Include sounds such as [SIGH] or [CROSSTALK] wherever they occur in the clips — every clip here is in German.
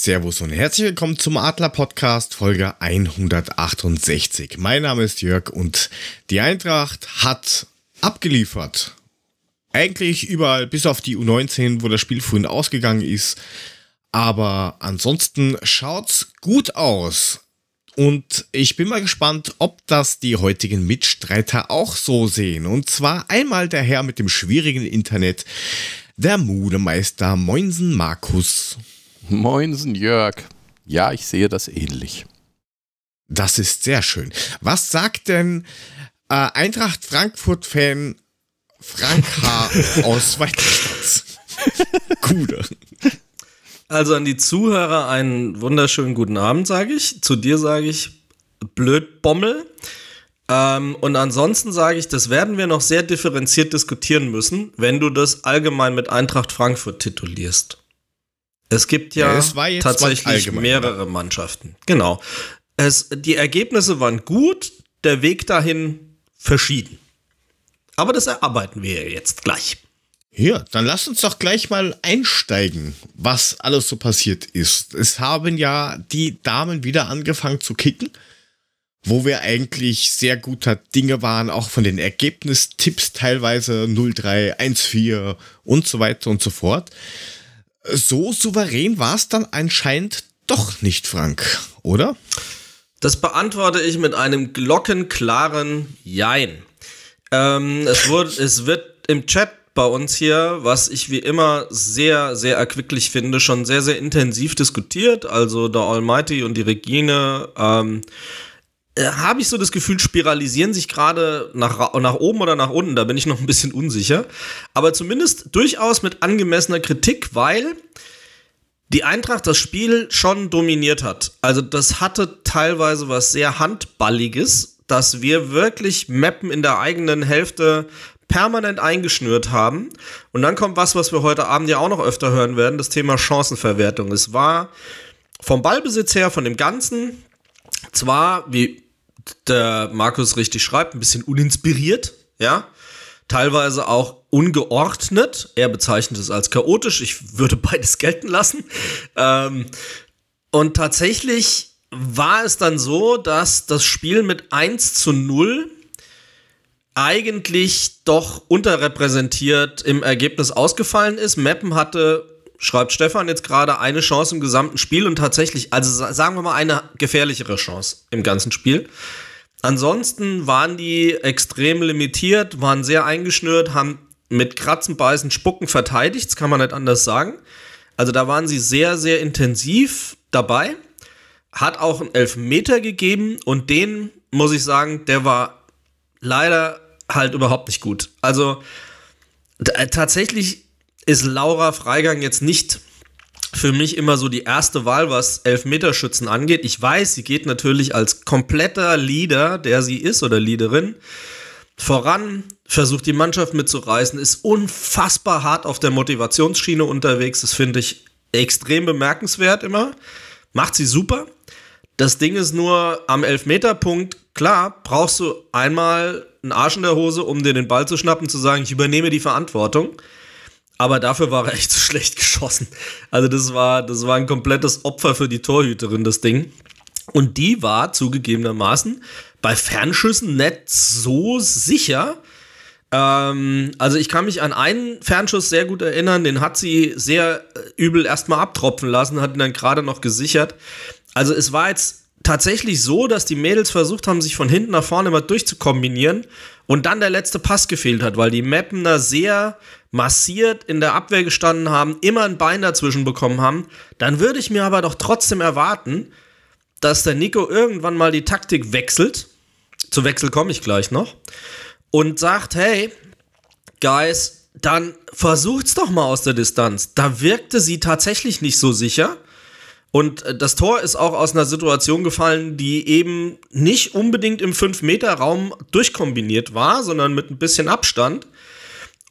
Servus und herzlich willkommen zum Adler Podcast Folge 168. Mein Name ist Jörg und die Eintracht hat abgeliefert. Eigentlich überall, bis auf die U19, wo das Spiel vorhin ausgegangen ist. Aber ansonsten schaut's gut aus. Und ich bin mal gespannt, ob das die heutigen Mitstreiter auch so sehen. Und zwar einmal der Herr mit dem schwierigen Internet, der Mudemeister Moinsen Markus. Moinsen Jörg. Ja, ich sehe das ähnlich. Das ist sehr schön. Was sagt denn äh, Eintracht Frankfurt-Fan Frank H. [LAUGHS] aus Weiterstadt? Gude. Also an die Zuhörer einen wunderschönen guten Abend, sage ich. Zu dir sage ich blöd Bommel. Ähm, und ansonsten sage ich, das werden wir noch sehr differenziert diskutieren müssen, wenn du das allgemein mit Eintracht Frankfurt titulierst. Es gibt ja, ja tatsächlich mehrere Mannschaften. Genau. Es, die Ergebnisse waren gut, der Weg dahin verschieden. Aber das erarbeiten wir jetzt gleich. Ja, dann lass uns doch gleich mal einsteigen, was alles so passiert ist. Es haben ja die Damen wieder angefangen zu kicken, wo wir eigentlich sehr guter Dinge waren, auch von den Ergebnistipps teilweise 0-3, 1-4 und so weiter und so fort. So souverän war es dann anscheinend doch nicht, Frank, oder? Das beantworte ich mit einem glockenklaren Jein. Ähm, es, wurde, es wird im Chat bei uns hier, was ich wie immer sehr, sehr erquicklich finde, schon sehr, sehr intensiv diskutiert. Also der Almighty und die Regine, ähm, äh, habe ich so das Gefühl, spiralisieren sich gerade nach, nach oben oder nach unten. Da bin ich noch ein bisschen unsicher. Aber zumindest durchaus mit angemessener Kritik, weil die Eintracht das Spiel schon dominiert hat. Also das hatte teilweise was sehr handballiges, dass wir wirklich Mappen in der eigenen Hälfte permanent eingeschnürt haben. Und dann kommt was, was wir heute Abend ja auch noch öfter hören werden, das Thema Chancenverwertung. Es war vom Ballbesitz her, von dem Ganzen, zwar, wie der Markus richtig schreibt, ein bisschen uninspiriert, ja, teilweise auch ungeordnet. Er bezeichnet es als chaotisch. Ich würde beides gelten lassen. Ähm, und tatsächlich war es dann so, dass das Spiel mit 1 zu 0 eigentlich doch unterrepräsentiert im Ergebnis ausgefallen ist. Meppen hatte, schreibt Stefan jetzt gerade, eine Chance im gesamten Spiel und tatsächlich, also sagen wir mal, eine gefährlichere Chance im ganzen Spiel. Ansonsten waren die extrem limitiert, waren sehr eingeschnürt, haben mit Kratzen, Beißen, Spucken verteidigt, das kann man nicht anders sagen. Also da waren sie sehr, sehr intensiv dabei. Hat auch einen Elfmeter gegeben und den, muss ich sagen, der war leider halt überhaupt nicht gut. Also äh, tatsächlich ist Laura Freigang jetzt nicht für mich immer so die erste Wahl, was Elfmeterschützen angeht. Ich weiß, sie geht natürlich als kompletter Leader, der sie ist oder Leaderin, voran, versucht die Mannschaft mitzureißen, ist unfassbar hart auf der Motivationsschiene unterwegs. Das finde ich extrem bemerkenswert immer. Macht sie super. Das Ding ist nur am Elfmeterpunkt, klar, brauchst du einmal einen Arsch in der Hose, um dir den Ball zu schnappen, zu sagen, ich übernehme die Verantwortung. Aber dafür war er echt zu schlecht geschossen. Also das war, das war ein komplettes Opfer für die Torhüterin, das Ding. Und die war zugegebenermaßen bei Fernschüssen nicht so sicher. Ähm, also ich kann mich an einen Fernschuss sehr gut erinnern, den hat sie sehr äh, übel erstmal abtropfen lassen, hat ihn dann gerade noch gesichert. Also es war jetzt tatsächlich so, dass die Mädels versucht haben, sich von hinten nach vorne mal durchzukombinieren und dann der letzte Pass gefehlt hat, weil die Mappener sehr massiert in der Abwehr gestanden haben, immer ein Bein dazwischen bekommen haben, dann würde ich mir aber doch trotzdem erwarten, dass der Nico irgendwann mal die Taktik wechselt. Zu Wechsel komme ich gleich noch. Und sagt, hey, Guys, dann versucht's doch mal aus der Distanz. Da wirkte sie tatsächlich nicht so sicher. Und äh, das Tor ist auch aus einer Situation gefallen, die eben nicht unbedingt im 5-Meter-Raum durchkombiniert war, sondern mit ein bisschen Abstand.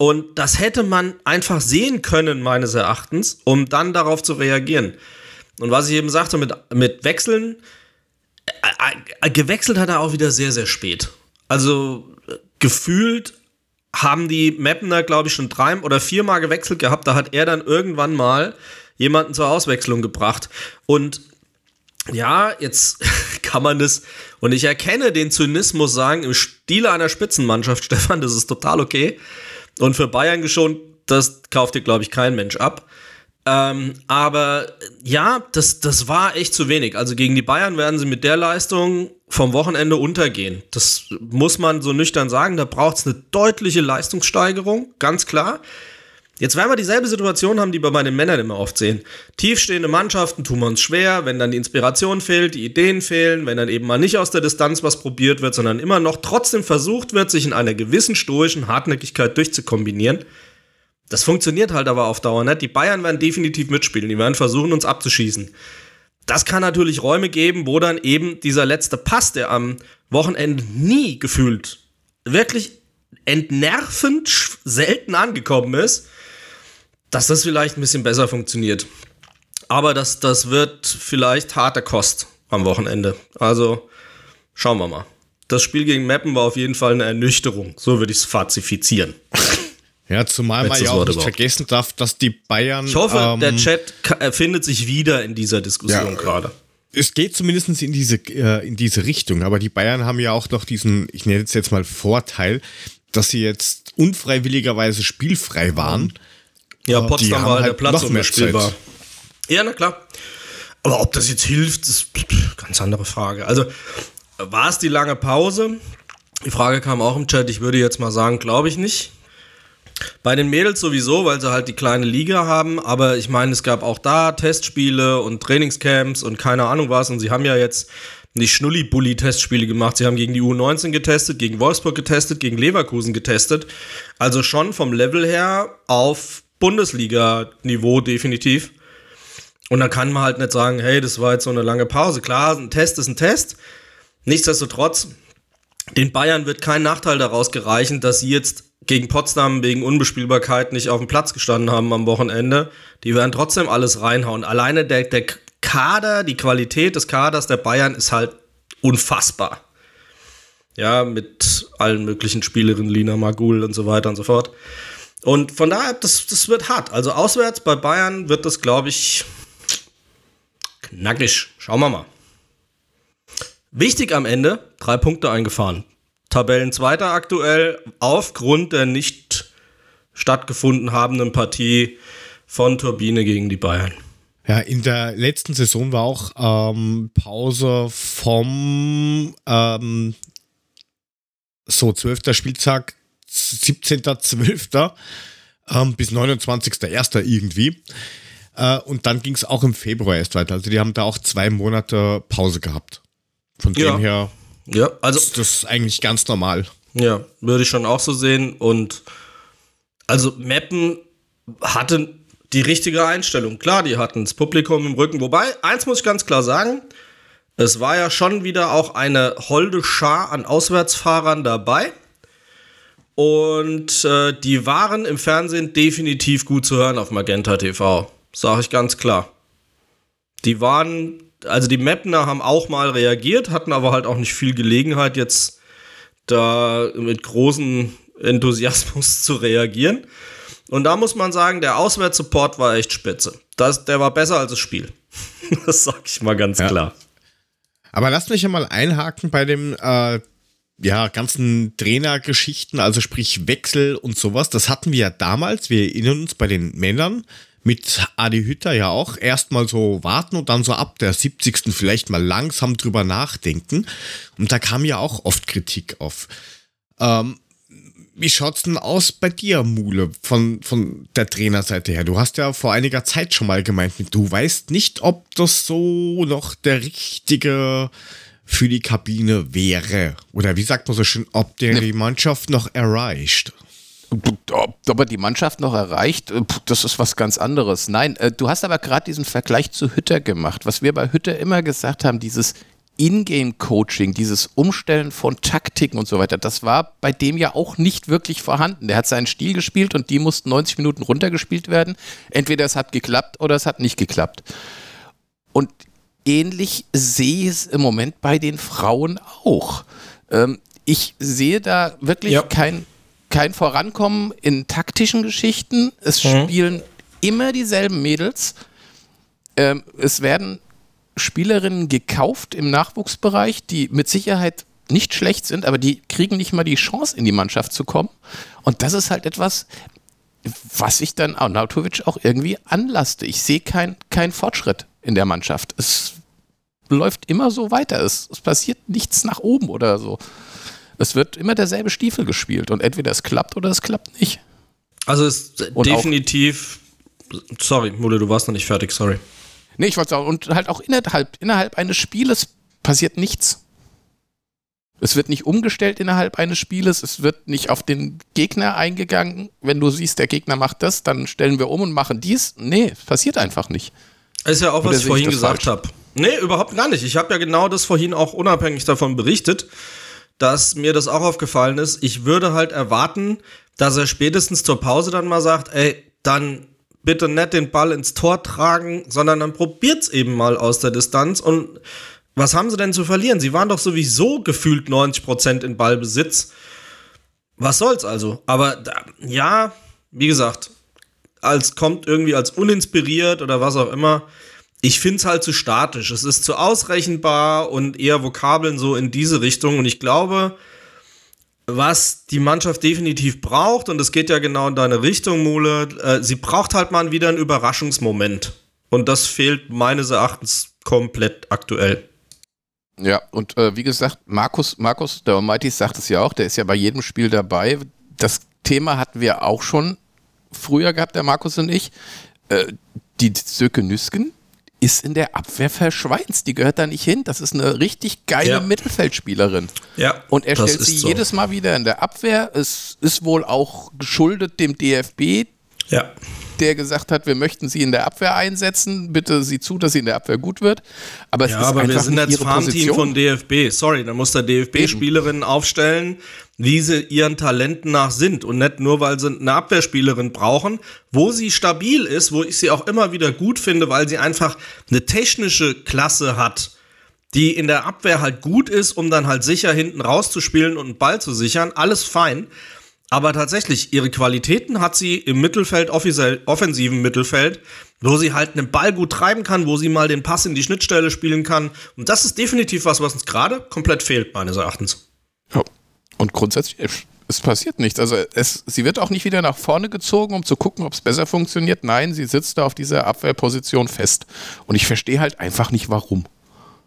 Und das hätte man einfach sehen können, meines Erachtens, um dann darauf zu reagieren. Und was ich eben sagte mit, mit Wechseln, äh, äh, gewechselt hat er auch wieder sehr, sehr spät. Also gefühlt haben die Mapner, glaube ich, schon drei oder viermal gewechselt gehabt. Da hat er dann irgendwann mal jemanden zur Auswechslung gebracht. Und ja, jetzt [LAUGHS] kann man das, und ich erkenne den Zynismus sagen, im Stile einer Spitzenmannschaft, [LAUGHS] Stefan, das ist total okay. Und für Bayern geschont, das kauft dir, glaube ich, kein Mensch ab. Ähm, aber ja, das, das war echt zu wenig. Also gegen die Bayern werden sie mit der Leistung vom Wochenende untergehen. Das muss man so nüchtern sagen. Da braucht es eine deutliche Leistungssteigerung, ganz klar. Jetzt werden wir dieselbe Situation haben, die wir bei den Männern immer oft sehen. Tiefstehende Mannschaften tun wir uns schwer, wenn dann die Inspiration fehlt, die Ideen fehlen, wenn dann eben mal nicht aus der Distanz was probiert wird, sondern immer noch trotzdem versucht wird, sich in einer gewissen stoischen Hartnäckigkeit durchzukombinieren. Das funktioniert halt aber auf Dauer nicht. Die Bayern werden definitiv mitspielen, die werden versuchen, uns abzuschießen. Das kann natürlich Räume geben, wo dann eben dieser letzte Pass, der am Wochenende nie gefühlt wirklich entnervend selten angekommen ist, dass das vielleicht ein bisschen besser funktioniert. Aber das, das wird vielleicht harte Kost am Wochenende. Also schauen wir mal. Das Spiel gegen Meppen war auf jeden Fall eine Ernüchterung. So würde ich es fazifizieren. [LAUGHS] Ja, zumal man ja auch nicht vergessen darf, dass die Bayern. Ich hoffe, ähm, der Chat findet sich wieder in dieser Diskussion ja, gerade. Es geht zumindest in diese, äh, in diese Richtung, aber die Bayern haben ja auch noch diesen, ich nenne es jetzt mal Vorteil, dass sie jetzt unfreiwilligerweise spielfrei waren. Ja, Potsdam war halt der Platz unbespielbar. Ja, na klar. Aber ob das jetzt hilft, ist eine ganz andere Frage. Also, war es die lange Pause? Die Frage kam auch im Chat. Ich würde jetzt mal sagen, glaube ich nicht. Bei den Mädels sowieso, weil sie halt die kleine Liga haben, aber ich meine, es gab auch da Testspiele und Trainingscamps und keine Ahnung was und sie haben ja jetzt nicht Schnulli-Bully-Testspiele gemacht. Sie haben gegen die U19 getestet, gegen Wolfsburg getestet, gegen Leverkusen getestet. Also schon vom Level her auf Bundesliga-Niveau definitiv. Und dann kann man halt nicht sagen, hey, das war jetzt so eine lange Pause. Klar, ein Test ist ein Test. Nichtsdestotrotz, den Bayern wird kein Nachteil daraus gereichen, dass sie jetzt gegen Potsdam wegen Unbespielbarkeit nicht auf dem Platz gestanden haben am Wochenende. Die werden trotzdem alles reinhauen. Alleine der, der Kader, die Qualität des Kaders der Bayern ist halt unfassbar. Ja, mit allen möglichen Spielerinnen, Lina Magul und so weiter und so fort. Und von daher, das, das wird hart. Also auswärts bei Bayern wird das, glaube ich, knackig. Schauen wir mal. Wichtig am Ende, drei Punkte eingefahren. Tabellenzweiter aktuell aufgrund der nicht stattgefunden habenden Partie von Turbine gegen die Bayern. Ja, in der letzten Saison war auch ähm, Pause vom ähm, so 12. Spieltag, 17.12. Ähm, bis 29.01. irgendwie. Äh, und dann ging es auch im Februar erst weiter. Also die haben da auch zwei Monate Pause gehabt. Von ja. dem her ja, also ist das eigentlich ganz normal. Ja, würde ich schon auch so sehen. Und also Mappen hatte die richtige Einstellung. Klar, die hatten das Publikum im Rücken. Wobei, eins muss ich ganz klar sagen, es war ja schon wieder auch eine holde Schar an Auswärtsfahrern dabei. Und äh, die waren im Fernsehen definitiv gut zu hören auf Magenta TV. Sag ich ganz klar. Die waren, also die Mapner haben auch mal reagiert, hatten aber halt auch nicht viel Gelegenheit, jetzt da mit großem Enthusiasmus [LAUGHS] zu reagieren. Und da muss man sagen, der Auswärtssupport war echt spitze. Das, der war besser als das Spiel. [LAUGHS] das sag ich mal ganz ja. klar. Aber lass mich ja mal einhaken bei dem äh, ja, ganzen Trainergeschichten, also sprich Wechsel und sowas. Das hatten wir ja damals, wir erinnern uns bei den Männern, mit Adi Hütter ja auch erstmal so warten und dann so ab der 70. vielleicht mal langsam drüber nachdenken. Und da kam ja auch oft Kritik auf. Ähm, wie schaut's denn aus bei dir, Mule, von, von der Trainerseite her? Du hast ja vor einiger Zeit schon mal gemeint, du weißt nicht, ob das so noch der richtige für die Kabine wäre. Oder wie sagt man so schön, ob der ne. die Mannschaft noch erreicht? Ob er die Mannschaft noch erreicht, äh, das ist was ganz anderes. Nein, äh, du hast aber gerade diesen Vergleich zu Hütter gemacht. Was wir bei Hütter immer gesagt haben, dieses Ingame-Coaching, dieses Umstellen von Taktiken und so weiter, das war bei dem ja auch nicht wirklich vorhanden. Der hat seinen Stil gespielt und die mussten 90 Minuten runtergespielt werden. Entweder es hat geklappt oder es hat nicht geklappt. Und ähnlich sehe ich es im Moment bei den Frauen auch. Ähm, ich sehe da wirklich ja. kein, kein Vorankommen in taktischen Geschichten. Es mhm. spielen immer dieselben Mädels. Ähm, es werden Spielerinnen gekauft im Nachwuchsbereich, die mit Sicherheit nicht schlecht sind, aber die kriegen nicht mal die Chance, in die Mannschaft zu kommen. Und das ist halt etwas, was ich dann Arnautovic auch irgendwie anlasste. Ich sehe keinen kein Fortschritt in der Mannschaft. Es läuft immer so weiter. Es, es passiert nichts nach oben oder so. Es wird immer derselbe Stiefel gespielt und entweder es klappt oder es klappt nicht. Also es ist und definitiv. Sorry, Mule, du warst noch nicht fertig, sorry. Nee, ich wollte sagen, und halt auch innerhalb, innerhalb eines Spieles passiert nichts. Es wird nicht umgestellt innerhalb eines Spieles, es wird nicht auf den Gegner eingegangen. Wenn du siehst, der Gegner macht das, dann stellen wir um und machen dies. Nee, es passiert einfach nicht. Ist ja auch, was ich vorhin gesagt habe. Nee, überhaupt gar nicht. Ich habe ja genau das vorhin auch unabhängig davon berichtet, dass mir das auch aufgefallen ist. Ich würde halt erwarten, dass er spätestens zur Pause dann mal sagt, ey, dann bitte nicht den Ball ins Tor tragen, sondern dann probiert's eben mal aus der Distanz und was haben sie denn zu verlieren? Sie waren doch sowieso gefühlt 90% in Ballbesitz. Was soll's also? Aber ja, wie gesagt, als kommt irgendwie als uninspiriert oder was auch immer. Ich finde es halt zu statisch. Es ist zu ausrechenbar und eher Vokabeln so in diese Richtung. Und ich glaube, was die Mannschaft definitiv braucht, und es geht ja genau in deine Richtung, Mule, äh, sie braucht halt mal wieder einen Überraschungsmoment. Und das fehlt meines Erachtens komplett aktuell. Ja, und äh, wie gesagt, Markus, Markus, der Almighty sagt es ja auch, der ist ja bei jedem Spiel dabei. Das Thema hatten wir auch schon früher gehabt, der Markus und ich. Äh, die Söke Nüsken ist in der Abwehr verschweinst. Die gehört da nicht hin. Das ist eine richtig geile ja. Mittelfeldspielerin. Ja. Und er stellt sie so. jedes Mal wieder in der Abwehr. Es ist wohl auch geschuldet dem DFB. Ja der gesagt hat, wir möchten sie in der Abwehr einsetzen. Bitte sieh zu, dass sie in der Abwehr gut wird. Aber es ja, ist aber wir sind das Farmteam von DFB. Sorry, da muss der DFB Spielerinnen aufstellen, wie sie ihren Talenten nach sind und nicht nur, weil sie eine Abwehrspielerin brauchen, wo sie stabil ist, wo ich sie auch immer wieder gut finde, weil sie einfach eine technische Klasse hat die in der Abwehr halt gut ist, um dann halt sicher hinten rauszuspielen und einen Ball zu sichern. Alles fein. Aber tatsächlich, ihre Qualitäten hat sie im Mittelfeld, offensiven Mittelfeld, wo sie halt einen Ball gut treiben kann, wo sie mal den Pass in die Schnittstelle spielen kann. Und das ist definitiv was, was uns gerade komplett fehlt, meines Erachtens. Ja. Und grundsätzlich, es passiert nichts. Also es, sie wird auch nicht wieder nach vorne gezogen, um zu gucken, ob es besser funktioniert. Nein, sie sitzt da auf dieser Abwehrposition fest. Und ich verstehe halt einfach nicht, warum.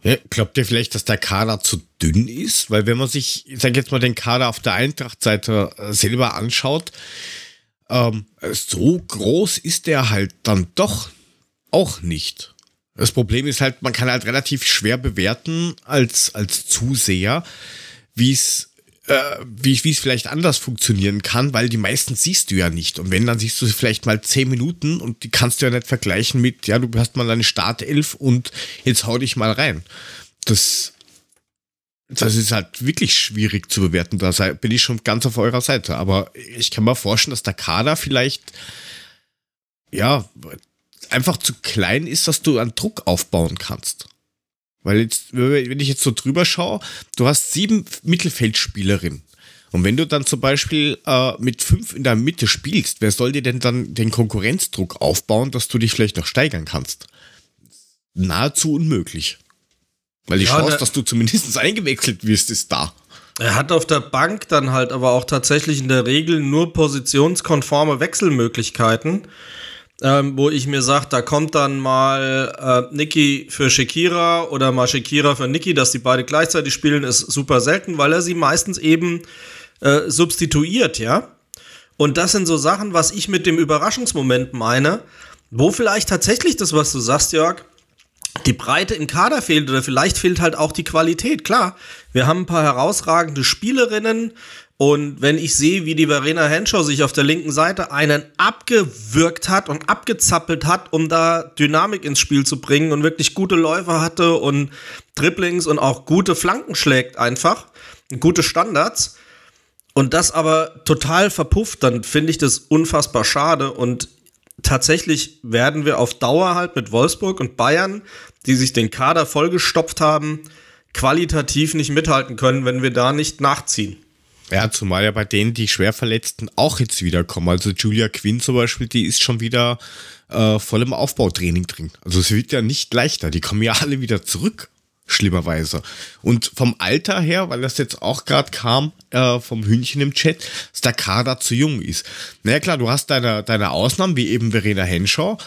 Ja, glaubt ihr vielleicht, dass der Kader zu dünn ist? Weil wenn man sich, ich sag jetzt mal, den Kader auf der Eintracht-Seite äh, selber anschaut, ähm, so groß ist der halt dann doch auch nicht. Das Problem ist halt, man kann halt relativ schwer bewerten als, als Zuseher, wie es äh, wie es vielleicht anders funktionieren kann, weil die meisten siehst du ja nicht. Und wenn, dann siehst du sie vielleicht mal zehn Minuten und die kannst du ja nicht vergleichen mit, ja, du hast mal deine Startelf und jetzt hau dich mal rein. Das, das ist halt wirklich schwierig zu bewerten. Da bin ich schon ganz auf eurer Seite. Aber ich kann mir vorstellen, dass der Kader vielleicht, ja, einfach zu klein ist, dass du einen Druck aufbauen kannst. Weil jetzt, wenn ich jetzt so drüber schaue, du hast sieben Mittelfeldspielerinnen. Und wenn du dann zum Beispiel äh, mit fünf in der Mitte spielst, wer soll dir denn dann den Konkurrenzdruck aufbauen, dass du dich vielleicht noch steigern kannst? Nahezu unmöglich. Weil die ja, Chance, dass du zumindest eingewechselt wirst, ist da. Er hat auf der Bank dann halt aber auch tatsächlich in der Regel nur positionskonforme Wechselmöglichkeiten ähm, wo ich mir sage, da kommt dann mal äh, Niki für Shakira oder mal Shakira für Niki, dass die beide gleichzeitig spielen, ist super selten, weil er sie meistens eben äh, substituiert, ja. Und das sind so Sachen, was ich mit dem Überraschungsmoment meine, wo vielleicht tatsächlich das, was du sagst, Jörg, die Breite im Kader fehlt oder vielleicht fehlt halt auch die Qualität. Klar, wir haben ein paar herausragende Spielerinnen, und wenn ich sehe, wie die Verena Henshaw sich auf der linken Seite einen abgewürgt hat und abgezappelt hat, um da Dynamik ins Spiel zu bringen und wirklich gute Läufer hatte und Dribblings und auch gute Flanken schlägt einfach, gute Standards und das aber total verpufft, dann finde ich das unfassbar schade und tatsächlich werden wir auf Dauer halt mit Wolfsburg und Bayern, die sich den Kader vollgestopft haben, qualitativ nicht mithalten können, wenn wir da nicht nachziehen. Ja, zumal ja bei denen die Schwerverletzten auch jetzt wiederkommen. Also Julia Quinn zum Beispiel, die ist schon wieder äh, voll im Aufbautraining drin. Also es wird ja nicht leichter. Die kommen ja alle wieder zurück, schlimmerweise. Und vom Alter her, weil das jetzt auch gerade kam, äh, vom Hühnchen im Chat, dass der Kader zu jung ist. Naja klar, du hast deine, deine Ausnahmen, wie eben Verena Henshaw,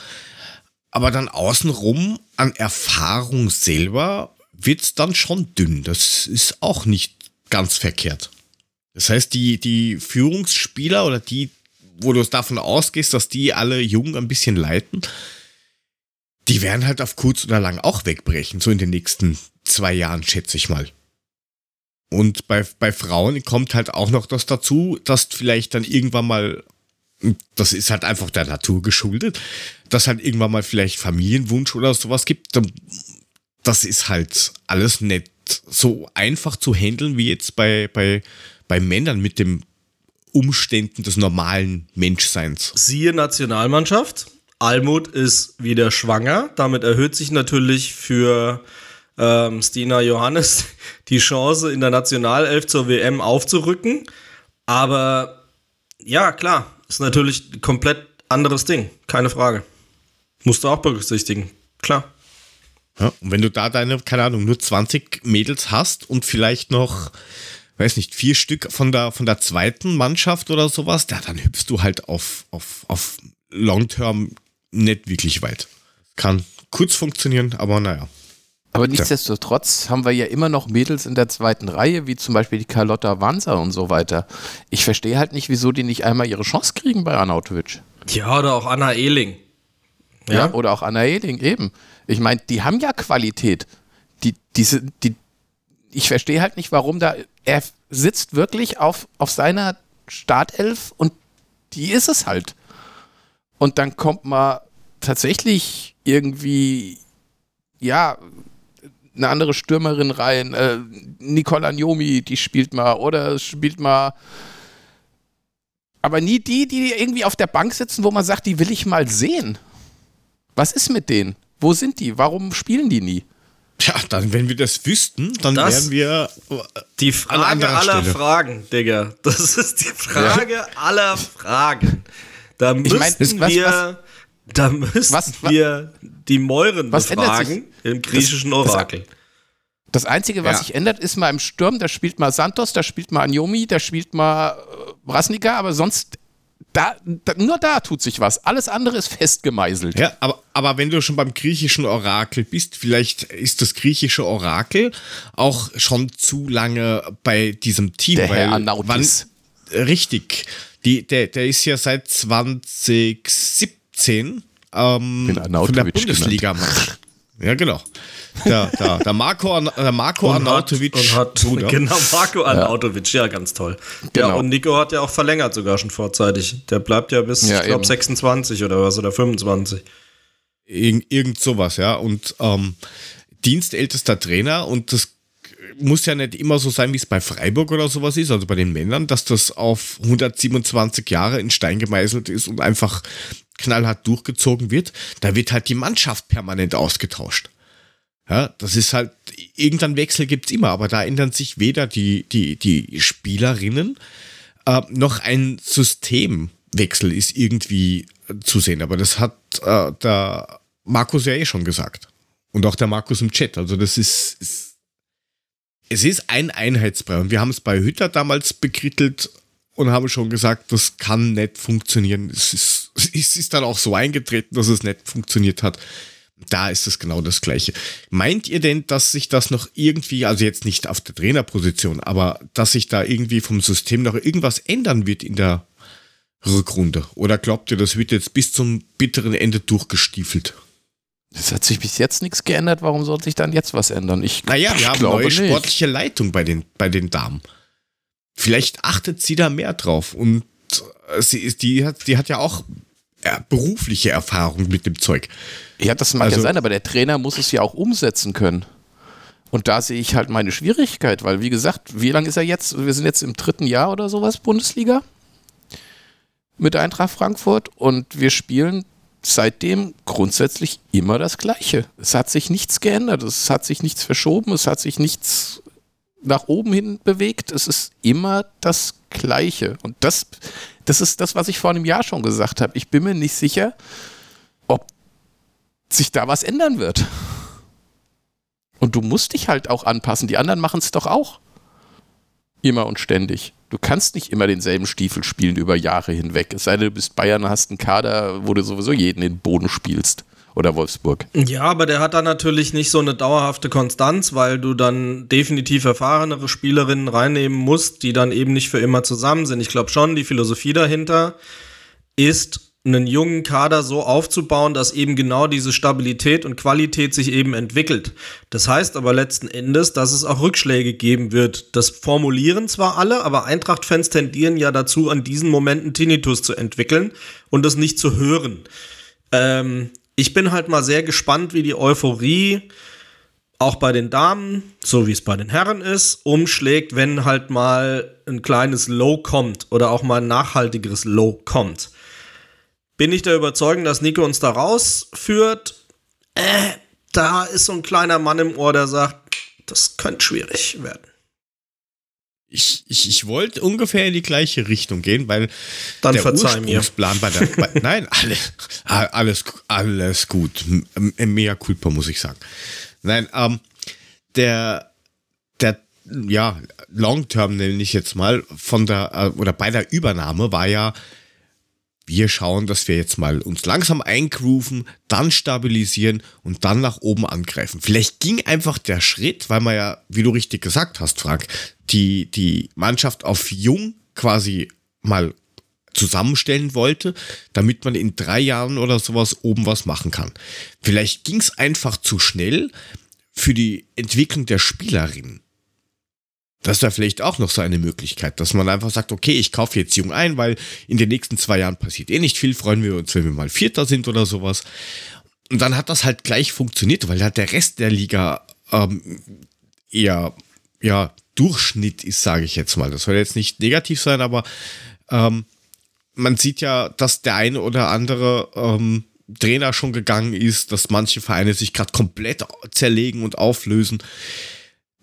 aber dann außenrum an Erfahrung selber wird es dann schon dünn. Das ist auch nicht ganz verkehrt. Das heißt, die, die Führungsspieler oder die, wo du davon ausgehst, dass die alle jung ein bisschen leiten, die werden halt auf kurz oder lang auch wegbrechen, so in den nächsten zwei Jahren, schätze ich mal. Und bei, bei Frauen kommt halt auch noch das dazu, dass vielleicht dann irgendwann mal, das ist halt einfach der Natur geschuldet, dass halt irgendwann mal vielleicht Familienwunsch oder sowas gibt. Das ist halt alles nicht so einfach zu handeln wie jetzt bei, bei bei Männern mit den Umständen des normalen Menschseins. Siehe Nationalmannschaft. Almut ist wieder schwanger. Damit erhöht sich natürlich für ähm, Stina Johannes [LAUGHS] die Chance, in der Nationalelf zur WM aufzurücken. Aber ja, klar, ist natürlich ein komplett anderes Ding. Keine Frage. Musst du auch berücksichtigen. Klar. Ja, und wenn du da deine, keine Ahnung, nur 20 Mädels hast und vielleicht noch weiß nicht, vier Stück von der, von der zweiten Mannschaft oder sowas, ja, dann hüpfst du halt auf, auf, auf Long-Term nicht wirklich weit. Kann kurz funktionieren, aber naja. Aber nichtsdestotrotz haben wir ja immer noch Mädels in der zweiten Reihe, wie zum Beispiel die Carlotta Wanzer und so weiter. Ich verstehe halt nicht, wieso die nicht einmal ihre Chance kriegen bei Arnautovic. Ja, oder auch Anna Ehling. Ja, ja oder auch Anna Ehling, eben. Ich meine, die haben ja Qualität. Die, diese, die, ich verstehe halt nicht, warum da er sitzt wirklich auf, auf seiner Startelf und die ist es halt. Und dann kommt mal tatsächlich irgendwie, ja, eine andere Stürmerin rein. Äh, Nicola Njomi, die spielt mal, oder spielt mal. Aber nie die, die irgendwie auf der Bank sitzen, wo man sagt, die will ich mal sehen. Was ist mit denen? Wo sind die? Warum spielen die nie? Tja, dann, wenn wir das wüssten, dann das wären wir äh, die Frage aller Stelle. Fragen, Digga. Das ist die Frage ja. aller Fragen. Da müssten ich mein, wir, was, da müssten was, wir die Mäuren befragen im griechischen das, Orakel. Das, das Einzige, was ja. sich ändert, ist mal im Sturm, da spielt mal Santos, da spielt mal Anjomi, da spielt mal äh, Brasnika, aber sonst da, da, nur da tut sich was. Alles andere ist festgemeißelt. Ja, aber, aber wenn du schon beim griechischen Orakel bist, vielleicht ist das griechische Orakel auch schon zu lange bei diesem Team. Der Herr Anautis. Wann, richtig. Die, der, der ist ja seit 2017 ähm, von der Bundesliga. Ja, genau. Der, der, der Marco, der Marco und Arnautovic. Hat, und hat, genau, Marco Arnautovic, ja. ja, ganz toll. Genau. Ja, und Nico hat ja auch verlängert sogar schon vorzeitig. Der bleibt ja bis, ja, ich glaube, 26 oder was, oder 25. Irgend, irgend sowas, ja. Und ähm, dienstältester Trainer und das muss ja nicht immer so sein, wie es bei Freiburg oder sowas ist, also bei den Männern, dass das auf 127 Jahre in Stein gemeißelt ist und einfach knallhart durchgezogen wird. Da wird halt die Mannschaft permanent ausgetauscht. Ja, das ist halt, irgendein Wechsel gibt es immer, aber da ändern sich weder die, die, die Spielerinnen äh, noch ein Systemwechsel ist irgendwie zu sehen. Aber das hat äh, der Markus ja eh schon gesagt. Und auch der Markus im Chat. Also das ist, ist es ist ein Einheitsbrei. Und wir haben es bei Hütter damals bekrittelt und haben schon gesagt, das kann nicht funktionieren. Es ist, es ist dann auch so eingetreten, dass es nicht funktioniert hat. Da ist es genau das Gleiche. Meint ihr denn, dass sich das noch irgendwie, also jetzt nicht auf der Trainerposition, aber dass sich da irgendwie vom System noch irgendwas ändern wird in der Rückrunde? Oder glaubt ihr, das wird jetzt bis zum bitteren Ende durchgestiefelt? Es hat sich bis jetzt nichts geändert. Warum soll sich dann jetzt was ändern? Ich, naja, wir haben neue nicht. sportliche Leitung bei den, bei den Damen. Vielleicht achtet sie da mehr drauf. Und sie ist, die, hat, die hat ja auch berufliche Erfahrung mit dem Zeug. Ja, das mag also, ja sein, aber der Trainer muss es ja auch umsetzen können. Und da sehe ich halt meine Schwierigkeit, weil wie gesagt, wie lange ist er jetzt? Wir sind jetzt im dritten Jahr oder sowas Bundesliga mit Eintracht Frankfurt und wir spielen seitdem grundsätzlich immer das Gleiche. Es hat sich nichts geändert, es hat sich nichts verschoben, es hat sich nichts nach oben hin bewegt. Es ist immer das Gleiche. Und das, das ist das, was ich vor einem Jahr schon gesagt habe. Ich bin mir nicht sicher, ob sich da was ändern wird. Und du musst dich halt auch anpassen. Die anderen machen es doch auch. Immer und ständig. Du kannst nicht immer denselben Stiefel spielen über Jahre hinweg. Es sei denn, du bist Bayern, hast einen Kader, wo du sowieso jeden in den Boden spielst. Oder Wolfsburg. Ja, aber der hat da natürlich nicht so eine dauerhafte Konstanz, weil du dann definitiv erfahrenere Spielerinnen reinnehmen musst, die dann eben nicht für immer zusammen sind. Ich glaube schon, die Philosophie dahinter ist, einen jungen Kader so aufzubauen, dass eben genau diese Stabilität und Qualität sich eben entwickelt. Das heißt aber letzten Endes, dass es auch Rückschläge geben wird. Das formulieren zwar alle, aber Eintracht-Fans tendieren ja dazu, an diesen Momenten Tinnitus zu entwickeln und das nicht zu hören. Ähm, ich bin halt mal sehr gespannt, wie die Euphorie auch bei den Damen, so wie es bei den Herren ist, umschlägt, wenn halt mal ein kleines Low kommt oder auch mal ein nachhaltigeres Low kommt bin ich der Überzeugung, dass Nico uns da rausführt. Äh, da ist so ein kleiner Mann im Ohr, der sagt, das könnte schwierig werden. Ich, ich, ich wollte ungefähr in die gleiche Richtung gehen, weil Dann der Ursprungsplan bei der. [LAUGHS] Bei, nein, alles, alles, alles gut. Mehr culpa, muss ich sagen. Nein, ähm, der, der, ja, Long Term nenne ich jetzt mal, von der, äh, oder bei der Übernahme war ja wir schauen, dass wir jetzt mal uns langsam eingrooven, dann stabilisieren und dann nach oben angreifen. Vielleicht ging einfach der Schritt, weil man ja, wie du richtig gesagt hast, Frank, die, die Mannschaft auf jung quasi mal zusammenstellen wollte, damit man in drei Jahren oder sowas oben was machen kann. Vielleicht ging es einfach zu schnell für die Entwicklung der Spielerinnen. Das wäre vielleicht auch noch so eine Möglichkeit, dass man einfach sagt, okay, ich kaufe jetzt jung ein, weil in den nächsten zwei Jahren passiert eh nicht viel, freuen wir uns, wenn wir mal Vierter sind oder sowas. Und dann hat das halt gleich funktioniert, weil halt der Rest der Liga ähm, eher, ja, Durchschnitt ist, sage ich jetzt mal. Das soll jetzt nicht negativ sein, aber ähm, man sieht ja, dass der eine oder andere ähm, Trainer schon gegangen ist, dass manche Vereine sich gerade komplett zerlegen und auflösen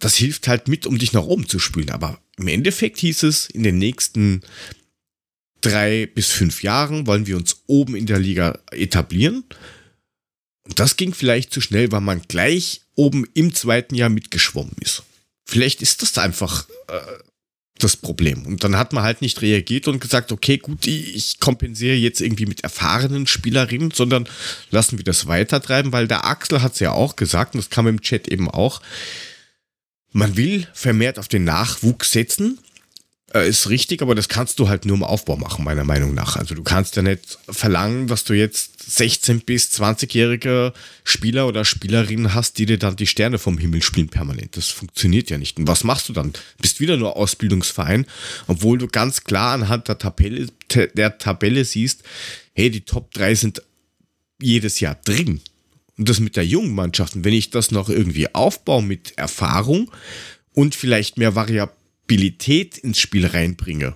das hilft halt mit, um dich nach oben zu spülen. Aber im Endeffekt hieß es, in den nächsten drei bis fünf Jahren wollen wir uns oben in der Liga etablieren. Und das ging vielleicht zu schnell, weil man gleich oben im zweiten Jahr mitgeschwommen ist. Vielleicht ist das einfach äh, das Problem. Und dann hat man halt nicht reagiert und gesagt, okay, gut, ich kompensiere jetzt irgendwie mit erfahrenen Spielerinnen, sondern lassen wir das weitertreiben, weil der Axel hat es ja auch gesagt, und das kam im Chat eben auch, man will vermehrt auf den Nachwuchs setzen. Äh, ist richtig, aber das kannst du halt nur im Aufbau machen, meiner Meinung nach. Also du kannst ja nicht verlangen, dass du jetzt 16 bis 20-jährige Spieler oder Spielerinnen hast, die dir dann die Sterne vom Himmel spielen permanent. Das funktioniert ja nicht. Und was machst du dann? Bist wieder nur Ausbildungsverein, obwohl du ganz klar anhand der Tabelle, der Tabelle siehst, hey, die Top 3 sind jedes Jahr drin. Und das mit der jungen Mannschaft. Und wenn ich das noch irgendwie aufbaue mit Erfahrung und vielleicht mehr Variabilität ins Spiel reinbringe,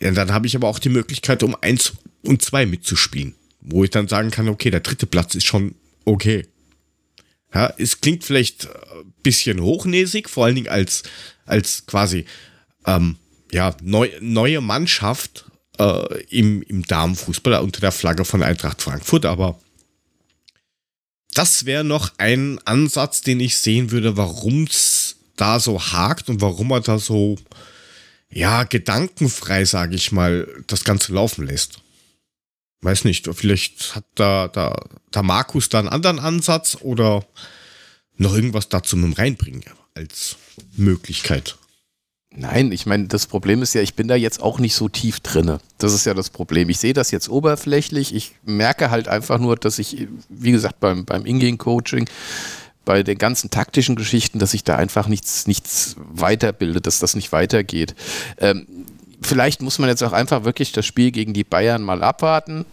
ja, dann habe ich aber auch die Möglichkeit, um eins und zwei mitzuspielen. Wo ich dann sagen kann, okay, der dritte Platz ist schon okay. Ja, es klingt vielleicht ein bisschen hochnäsig, vor allen Dingen als, als quasi ähm, ja, neu, neue Mannschaft äh, im, im Damenfußball unter der Flagge von Eintracht Frankfurt, aber das wäre noch ein Ansatz, den ich sehen würde, warum es da so hakt und warum er da so, ja, gedankenfrei, sage ich mal, das Ganze laufen lässt. Weiß nicht, vielleicht hat da, da, da Markus da einen anderen Ansatz oder noch irgendwas dazu mit reinbringen als Möglichkeit. Nein, ich meine, das Problem ist ja, ich bin da jetzt auch nicht so tief drinne. Das ist ja das Problem. Ich sehe das jetzt oberflächlich. Ich merke halt einfach nur, dass ich, wie gesagt, beim, beim Ingame-Coaching, bei den ganzen taktischen Geschichten, dass sich da einfach nichts, nichts weiterbildet, dass das nicht weitergeht. Ähm, vielleicht muss man jetzt auch einfach wirklich das Spiel gegen die Bayern mal abwarten.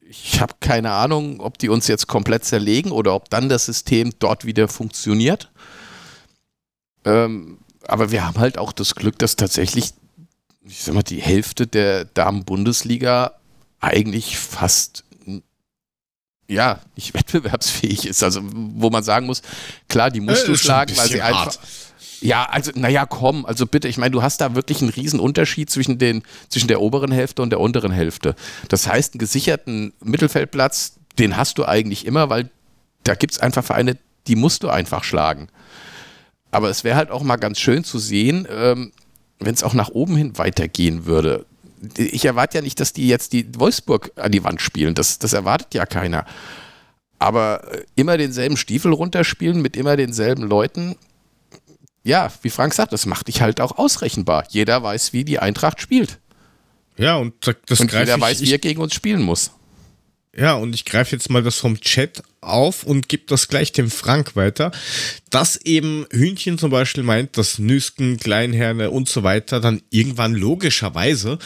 Ich habe keine Ahnung, ob die uns jetzt komplett zerlegen oder ob dann das System dort wieder funktioniert. Ähm, aber wir haben halt auch das Glück, dass tatsächlich, ich sag mal, die Hälfte der Damen-Bundesliga eigentlich fast ja, nicht [LAUGHS] wettbewerbsfähig ist. Also, wo man sagen muss, klar, die musst äh, du schlagen, weil sie einfach. Ja, also, naja, komm, also bitte, ich meine, du hast da wirklich einen riesen Unterschied zwischen, den, zwischen der oberen Hälfte und der unteren Hälfte. Das heißt, einen gesicherten Mittelfeldplatz, den hast du eigentlich immer, weil da gibt es einfach Vereine, die musst du einfach schlagen. Aber es wäre halt auch mal ganz schön zu sehen, ähm, wenn es auch nach oben hin weitergehen würde. Ich erwarte ja nicht, dass die jetzt die Wolfsburg an die Wand spielen. Das, das erwartet ja keiner. Aber äh, immer denselben Stiefel runterspielen mit immer denselben Leuten, ja, wie Frank sagt, das macht dich halt auch ausrechenbar. Jeder weiß, wie die Eintracht spielt. Ja, und das und jeder ich, weiß, wie er gegen uns spielen muss. Ja, und ich greife jetzt mal das vom Chat auf und gebe das gleich dem Frank weiter, dass eben Hühnchen zum Beispiel meint, dass Nüsken, Kleinherne und so weiter dann irgendwann logischerweise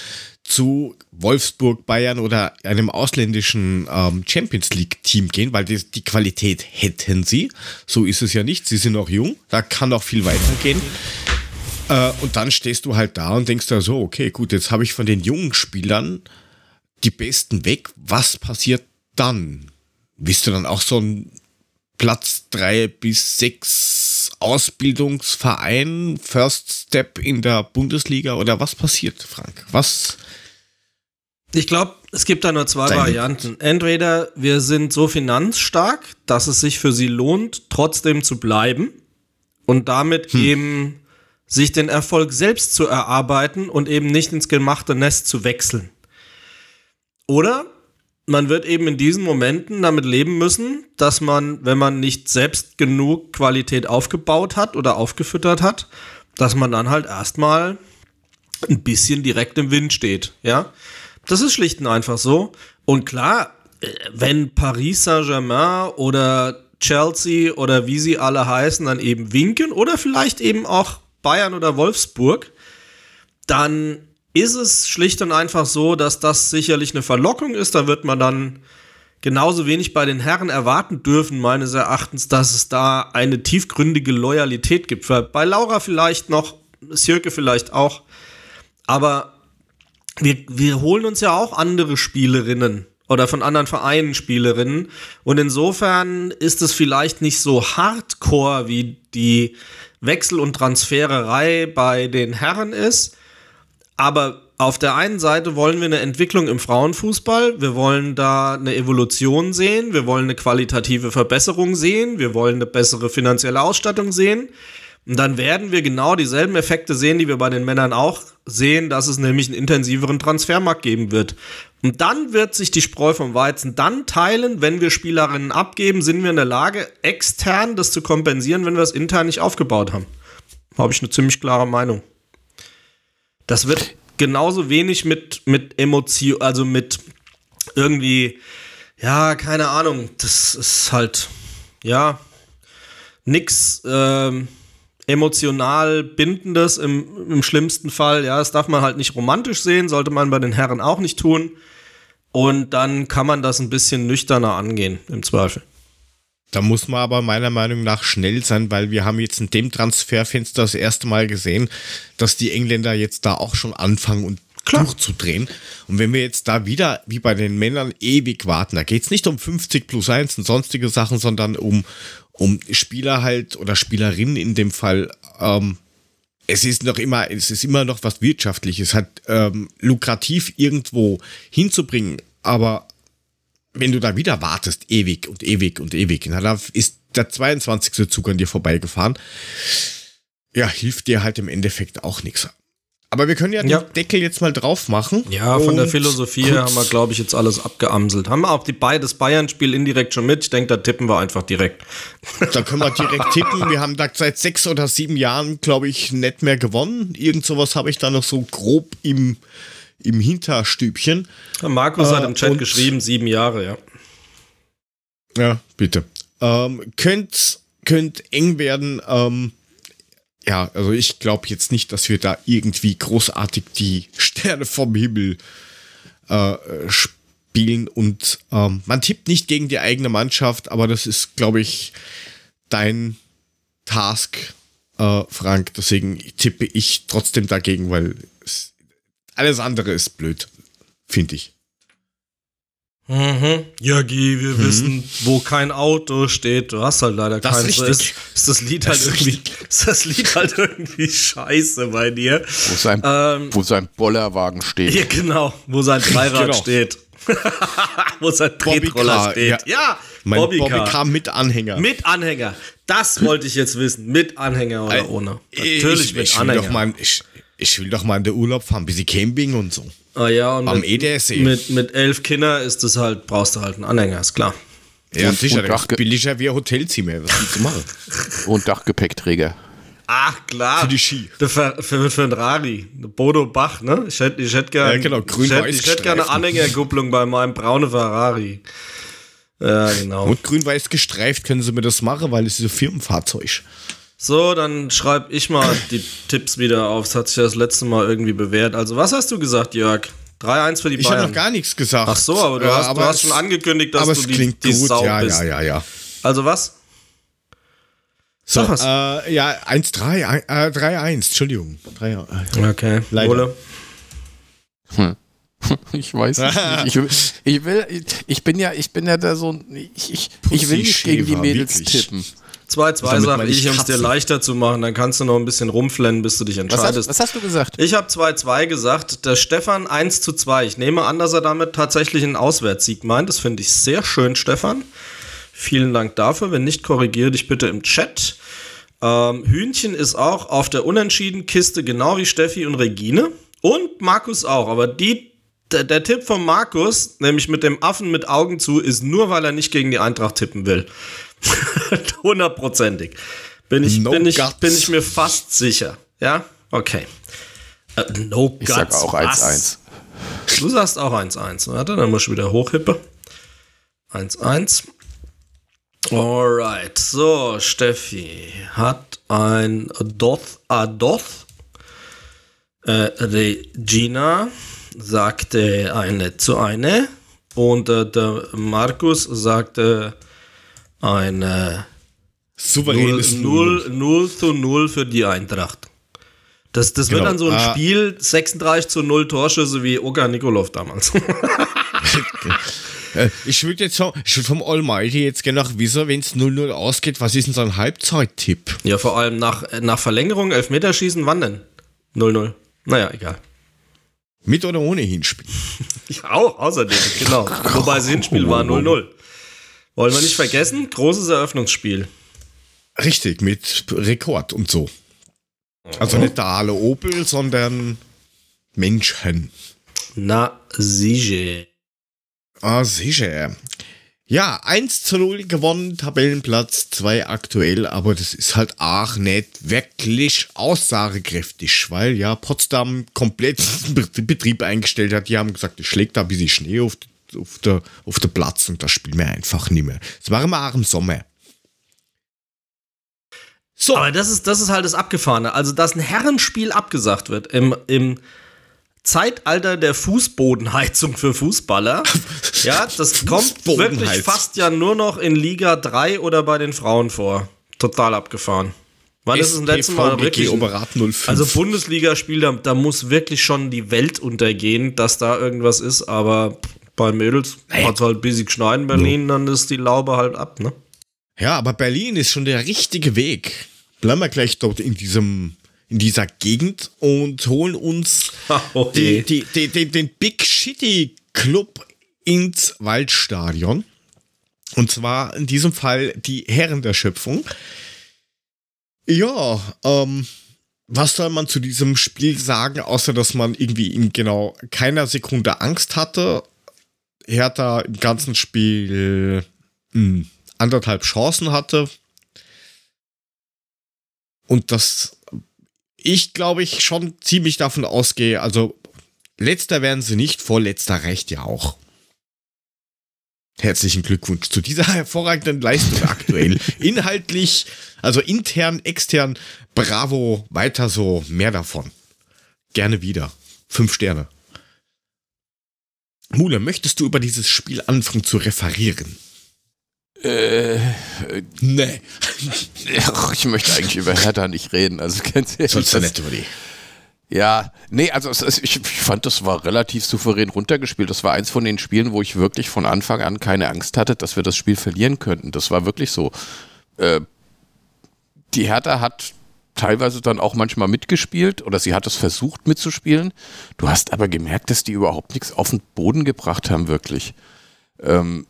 zu Wolfsburg, Bayern oder einem ausländischen ähm, Champions League-Team gehen, weil die, die Qualität hätten sie. So ist es ja nicht. Sie sind noch jung, da kann auch viel weitergehen. Äh, und dann stehst du halt da und denkst da so, okay, gut, jetzt habe ich von den jungen Spielern die Besten weg. Was passiert dann? Bist du dann auch so ein Platz drei bis sechs Ausbildungsverein, First Step in der Bundesliga oder was passiert, Frank? Was? Ich glaube, es gibt da nur zwei Varianten. Entweder wir sind so finanzstark, dass es sich für sie lohnt, trotzdem zu bleiben und damit hm. eben sich den Erfolg selbst zu erarbeiten und eben nicht ins gemachte Nest zu wechseln. Oder man wird eben in diesen Momenten damit leben müssen, dass man, wenn man nicht selbst genug Qualität aufgebaut hat oder aufgefüttert hat, dass man dann halt erstmal ein bisschen direkt im Wind steht, ja. Das ist schlicht und einfach so. Und klar, äh, wenn Paris Saint-Germain oder Chelsea oder wie sie alle heißen, dann eben winken oder vielleicht eben auch Bayern oder Wolfsburg, dann ist es schlicht und einfach so, dass das sicherlich eine Verlockung ist. Da wird man dann genauso wenig bei den Herren erwarten dürfen, meines Erachtens, dass es da eine tiefgründige Loyalität gibt. Bei Laura vielleicht noch, Sirke vielleicht auch. Aber wir, wir holen uns ja auch andere Spielerinnen oder von anderen Vereinen Spielerinnen. Und insofern ist es vielleicht nicht so hardcore, wie die Wechsel- und Transfererei bei den Herren ist. Aber auf der einen Seite wollen wir eine Entwicklung im Frauenfußball, wir wollen da eine Evolution sehen, wir wollen eine qualitative Verbesserung sehen, wir wollen eine bessere finanzielle Ausstattung sehen. Und dann werden wir genau dieselben Effekte sehen, die wir bei den Männern auch sehen, dass es nämlich einen intensiveren Transfermarkt geben wird. Und dann wird sich die Spreu vom Weizen dann teilen, wenn wir Spielerinnen abgeben, sind wir in der Lage, extern das zu kompensieren, wenn wir es intern nicht aufgebaut haben. Habe ich eine ziemlich klare Meinung. Das wird genauso wenig mit, mit Emotion, also mit irgendwie, ja, keine Ahnung, das ist halt, ja, nix ähm, emotional Bindendes im, im schlimmsten Fall. Ja, das darf man halt nicht romantisch sehen, sollte man bei den Herren auch nicht tun. Und dann kann man das ein bisschen nüchterner angehen, im Zweifel. Da muss man aber meiner Meinung nach schnell sein, weil wir haben jetzt in dem Transferfenster das erste Mal gesehen, dass die Engländer jetzt da auch schon anfangen und Klar. durchzudrehen. Und wenn wir jetzt da wieder, wie bei den Männern, ewig warten, da geht es nicht um 50 plus 1 und sonstige Sachen, sondern um, um Spieler halt oder Spielerinnen in dem Fall. Ähm, es ist noch immer, es ist immer noch was Wirtschaftliches, hat ähm, lukrativ irgendwo hinzubringen, aber wenn du da wieder wartest, ewig und ewig und ewig, na, da ist der 22. Zug an dir vorbeigefahren. Ja, hilft dir halt im Endeffekt auch nichts. Aber wir können ja, ja, den Deckel jetzt mal drauf machen. Ja, von der Philosophie her haben wir, glaube ich, jetzt alles abgeamselt. Haben wir auch die, das Bayern-Spiel indirekt schon mit. Ich denke, da tippen wir einfach direkt. [LAUGHS] Da können wir direkt tippen. Wir haben da seit sechs oder sieben Jahren, glaube ich, nicht mehr gewonnen. Irgend sowas habe ich da noch so grob im, im Hinterstübchen. Markus äh, hat im Chat geschrieben, sieben Jahre, ja. Ja, bitte. Ähm, könnt, könnt eng werden. Ähm, ja, also ich glaube jetzt nicht, dass wir da irgendwie großartig die [LAUGHS] Sterne vom Himmel äh, spielen und ähm, man tippt nicht gegen die eigene Mannschaft, aber das ist, glaube ich, dein Task, äh, Frank. Deswegen tippe ich trotzdem dagegen, weil alles andere ist blöd, finde ich. Mhm. Jörgi, wir wissen, wo kein Auto steht. Du hast halt leider Das keins. ist. Ist, ist das Lied Das halt irgendwie, ist das Lied halt irgendwie scheiße bei dir. Wo sein, Ähm, wo sein Bollerwagen steht. Ja, genau, wo sein [LAUGHS] Dreirad Genau. steht. [LAUGHS] wo sein Bobby Tretroller steht. ja. Ja, Mein Bobby, Bobby, Car. Car mit Anhänger. Mit Anhänger. Das wollte ich jetzt wissen. Mit Anhänger oder Äh, ohne? Natürlich ich, mit ich will Anhänger. Doch mal, ich, ich will doch mal in den Urlaub fahren, ein bisschen Camping und so. Ah ja, und Am mit, mit, mit elf Kindern ist das halt, brauchst du halt einen Anhänger, ist klar. Ja, Und- sicher, und das ist billiger wie ein Hotelzimmer. Was willst du machen? [LAUGHS] Und Dachgepäckträger. Ach klar. Für die Ski. Der Fer für, für den Rari. Der Bodo Bach, ne? Ich hätte ich hätt gerne Ja, genau, ich hätt, grün-weiß ich hätt gerne gestreift. Anhängerkupplung bei meinem braunen Ferrari. Ja, genau. Und grün-weiß gestreift können sie mir das machen, weil es ist ein Firmenfahrzeug. So, dann schreibe ich mal die Tipps wieder auf. Das hat sich das letzte Mal irgendwie bewährt. Also, was hast du gesagt, Jörg? 3-1 für die Ich habe Bayern. noch gar nichts gesagt. Ach so, aber du Ja, hast, du hast schon angekündigt, dass aber du es die, klingt die gut. Sau ja, bist. ja, ja, ja. Also was? So, Sag was. äh, ja, 1-3, äh, 3-1, Entschuldigung. 3, äh, Okay, Leider. Ole. [LAUGHS] Ich weiß es nicht. Ich will, ich will, ich bin ja, ich bin ja da so, ein- ich, ich, ich will nicht gegen die Mädels wirklich. tippen. 2-2 Damit sag meine ich um es dir leichter zu machen. Dann kannst du noch ein bisschen rumflennen, bis du dich Was entscheidest. hast, was hast du gesagt? Ich habe 2-2 gesagt, der Stefan 1 zu 2. Ich nehme an, dass er damit tatsächlich einen Auswärtssieg meint. Das finde ich sehr schön, Stefan. Vielen Dank dafür. Wenn nicht, korrigiere dich bitte im Chat. Ähm, Hühnchen ist auch auf der Unentschieden-Kiste, genau wie Steffi und Regine. Und Markus auch. Aber die, der, der Tipp von Markus, nämlich mit dem Affen mit Augen zu, ist nur, weil er nicht gegen die Eintracht tippen will. [LAUGHS] Hundertprozentig. Bin ich, No bin, ich, guts. bin ich mir fast sicher. Ja? Okay. Äh, no Ich sag auch was? 1-1. Du sagst auch 1-1. Warte, dann muss ich wieder hochhippe. 1-1. Alright. So, Steffi hat ein Doth Adoth. Äh, Regina sagte eine zu eine. Und äh, der Markus sagte eine 0, souveränes 0, 0 zu 0 für die Eintracht. Das, das wird Genau. dann so ein Ah. Spiel, 36 zu 0 Torschüsse wie Oka Nikolov damals. [LAUGHS] Äh, ich würde jetzt so, ich würd vom Almighty jetzt gerne noch wissen, wenn es 0-0 ausgeht, was ist denn so ein Halbzeittipp? ja, vor allem nach, nach Verlängerung, Elfmeterschießen, wann denn? 0-0. Naja, egal. Mit oder ohne Hinspiel? [LAUGHS] Ja, auch, außerdem, genau. Wobei das Hinspiel war 0-0. Wollen wir nicht vergessen, großes Eröffnungsspiel. Richtig, mit Rekord und so. Also nicht der Aale Opel, sondern Menschen. Na, sicher. Ah, sicher. Ja, 1 zu 0 gewonnen, Tabellenplatz 2 aktuell, aber das ist halt auch nicht wirklich aussagekräftig, weil ja Potsdam komplett den [LAUGHS] Betrieb eingestellt hat. Die haben gesagt, es schlägt da ein bisschen Schnee auf, auf, der, auf der Platz und das spielen wir einfach nicht mehr. Das machen wir auch im Sommer. So, Aber das ist, das ist halt das Abgefahrene. Also, dass ein Herrenspiel abgesagt wird im, im Zeitalter der Fußbodenheizung für Fußballer. [LAUGHS] ja, das kommt wirklich fast ja nur noch in Liga 3 oder bei den Frauen vor. Total abgefahren. Wann ist es das letzte Mal wirklich? Oberrat 05. Also Bundesligaspiel, da, da muss wirklich schon die Welt untergehen, dass da irgendwas ist, aber bei Mädels Naja. hat halt busy geschneit in Berlin, dann ist die Laube halt ab, ne? Ja, aber Berlin ist schon der richtige Weg. Bleiben wir gleich dort in diesem in dieser Gegend und holen uns [LAUGHS] Oh, die, die, die, den Big Shitty Club ins Waldstadion. Und zwar in diesem Fall die Herren der Schöpfung. Ja, ähm, was soll man zu diesem Spiel sagen, außer dass man irgendwie in genau keiner Sekunde Angst hatte? Hertha im ganzen Spiel mh, anderthalb Chancen hatte. Und das ich glaube ich schon ziemlich davon ausgehe, also letzter werden sie nicht, vorletzter reicht ja auch. Herzlichen Glückwunsch zu dieser [LAUGHS] hervorragenden Leistung aktuell. [LAUGHS] Inhaltlich, also intern, extern, bravo, weiter so, mehr davon. Gerne wieder. Fünf Sterne. Mule, möchtest du über dieses Spiel anfangen zu referieren? Äh, Nee. [LAUGHS] ach, ich möchte eigentlich über Hertha nicht reden. Also ganz ehrlich, Sollst du das, nicht über die. Ja, nee, also es, es, ich, ich fand, das war relativ souverän runtergespielt. Das war eins von den Spielen, wo ich wirklich von Anfang an keine Angst hatte, dass wir das Spiel verlieren könnten. Das war wirklich so. Äh, die Hertha hat teilweise dann auch manchmal mitgespielt oder sie hat es versucht mitzuspielen. Du hast aber gemerkt, dass die überhaupt nichts auf den Boden gebracht haben, wirklich. Ähm,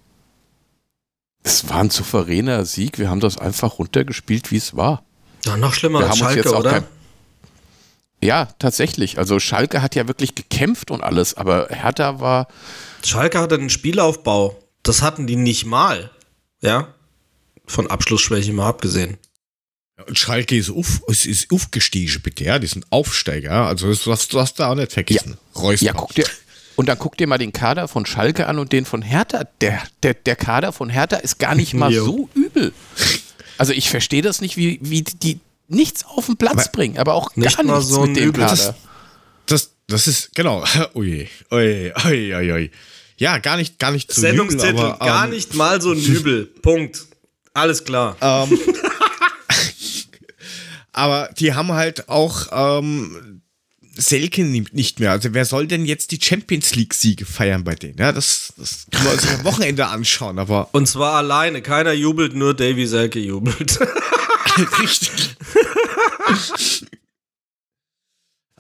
es war ein souveräner Sieg. Wir haben das einfach runtergespielt, wie es war. Ja, noch schlimmer Wir als Schalke, oder? kein- Ja, tatsächlich. Also Schalke hat ja wirklich gekämpft und alles, aber Hertha war, Schalke hatte einen Spielaufbau. Das hatten die nicht mal. Ja? Von Abschlussschwäche mal abgesehen. Schalke ist, auf, es ist aufgestiegen, bitte, ja. Die sind Aufsteiger, ja. Also das darfst du du auch nicht vergessen. Reusner. ja, guck dir, und dann guck dir mal den Kader von Schalke an und den von Hertha. Der, der, der Kader von Hertha ist gar nicht mal [LAUGHS] so übel. Also ich verstehe das nicht, wie, wie die nichts auf den Platz Aber bringen, aber auch nicht gar mal nichts so mit dem übel. Kader. Das, das, das ist, genau. [LAUGHS] Ui, ui, ui, ui, ui. Ja, gar nicht, gar nicht zu Sendungstitel, jubeln, aber, gar ähm, nicht mal so ein Übel. [LAUGHS] Punkt. Alles klar. Ähm, aber die haben halt auch ähm, Selke ni- nicht mehr. Also wer soll denn jetzt die Champions League-Siege feiern bei denen? Ja, das, das können wir uns am Wochenende anschauen, aber [LAUGHS] Und zwar alleine. Keiner jubelt, nur Davy Selke jubelt. [LAUGHS] richtig.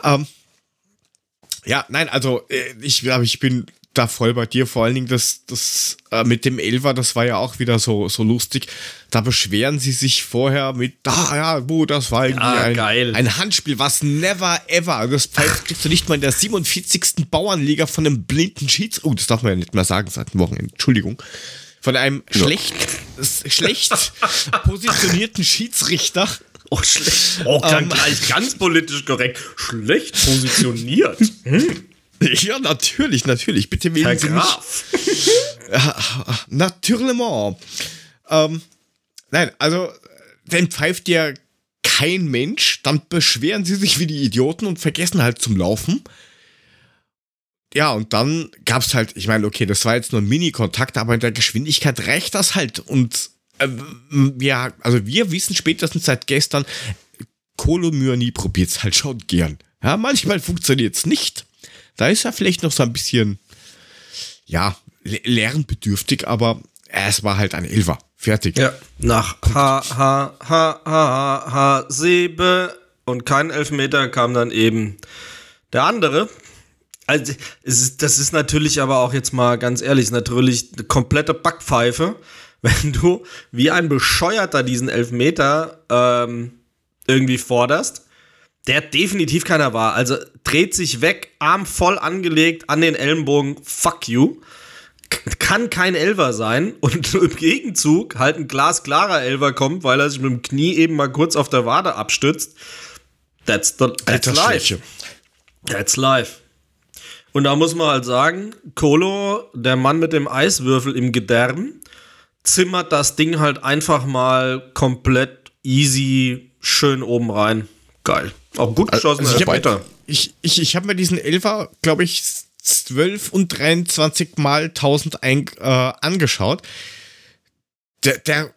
ähm, ja, nein, also äh, ich glaube, ich bin da voll bei dir. Vor allen Dingen das, das äh, mit dem Elfer, das war ja auch wieder so, so lustig. Da beschweren sie sich vorher mit, da, ja, wo, das war irgendwie Ja, ein, geil. ein Handspiel, was never ever, das pfeift kriegst du nicht mal in der 47. Bauernliga von einem blinden Schieds, oh, das darf man ja nicht mehr sagen seit dem Wochenende, Entschuldigung. Von einem schlecht, schlecht [LAUGHS] positionierten Schiedsrichter. Oh, schlecht. Oh, kann Ähm. ganz politisch korrekt. Schlecht positioniert. [LAUGHS] [LAUGHS] Ja, natürlich, natürlich. Bitte wählen Herr Sie mich. Graf. [LAUGHS] Natürlich. Ähm, nein, also, den pfeift ja kein Mensch. Dann beschweren sie sich wie die Idioten und vergessen halt zum Laufen. Ja, und dann gab's halt, ich meine, okay, das war jetzt nur ein Mini-Kontakt, aber in der Geschwindigkeit reicht das halt. Und äh, wir, also wir wissen spätestens seit gestern, Kolomyani probiert's halt schon gern. Ja, manchmal funktioniert's nicht. Da ist er vielleicht noch so ein bisschen, ja, le- lernbedürftig, aber es war halt ein Elfer. Fertig. Ja, nach H, H, H, H, H, Sebe und kein Elfmeter kam dann eben der andere. Also, ist, das ist natürlich aber auch jetzt mal ganz ehrlich, natürlich eine komplette Backpfeife, [LAUGHS] wenn du wie ein Bescheuerter diesen Elfmeter ähm, irgendwie forderst, der definitiv keiner war. Also dreht sich weg, Arm voll angelegt an den Ellenbogen, fuck you kann kein Elver sein und [LAUGHS] im Gegenzug halt ein glasklarer Elver kommt, weil er sich mit dem Knie eben mal kurz auf der Wade abstützt. That's, the, that's life. That's life. Und da muss man halt sagen, Kolo, der Mann mit dem Eiswürfel im Gedärm, zimmert das Ding halt einfach mal komplett easy schön oben rein. Geil. Auch gut geschossen. Also ich habe Elfmeter. ich, ich, ich hab mir diesen Elfer, glaube ich, 12 und 23 mal 1000 ein, äh, angeschaut. Der, der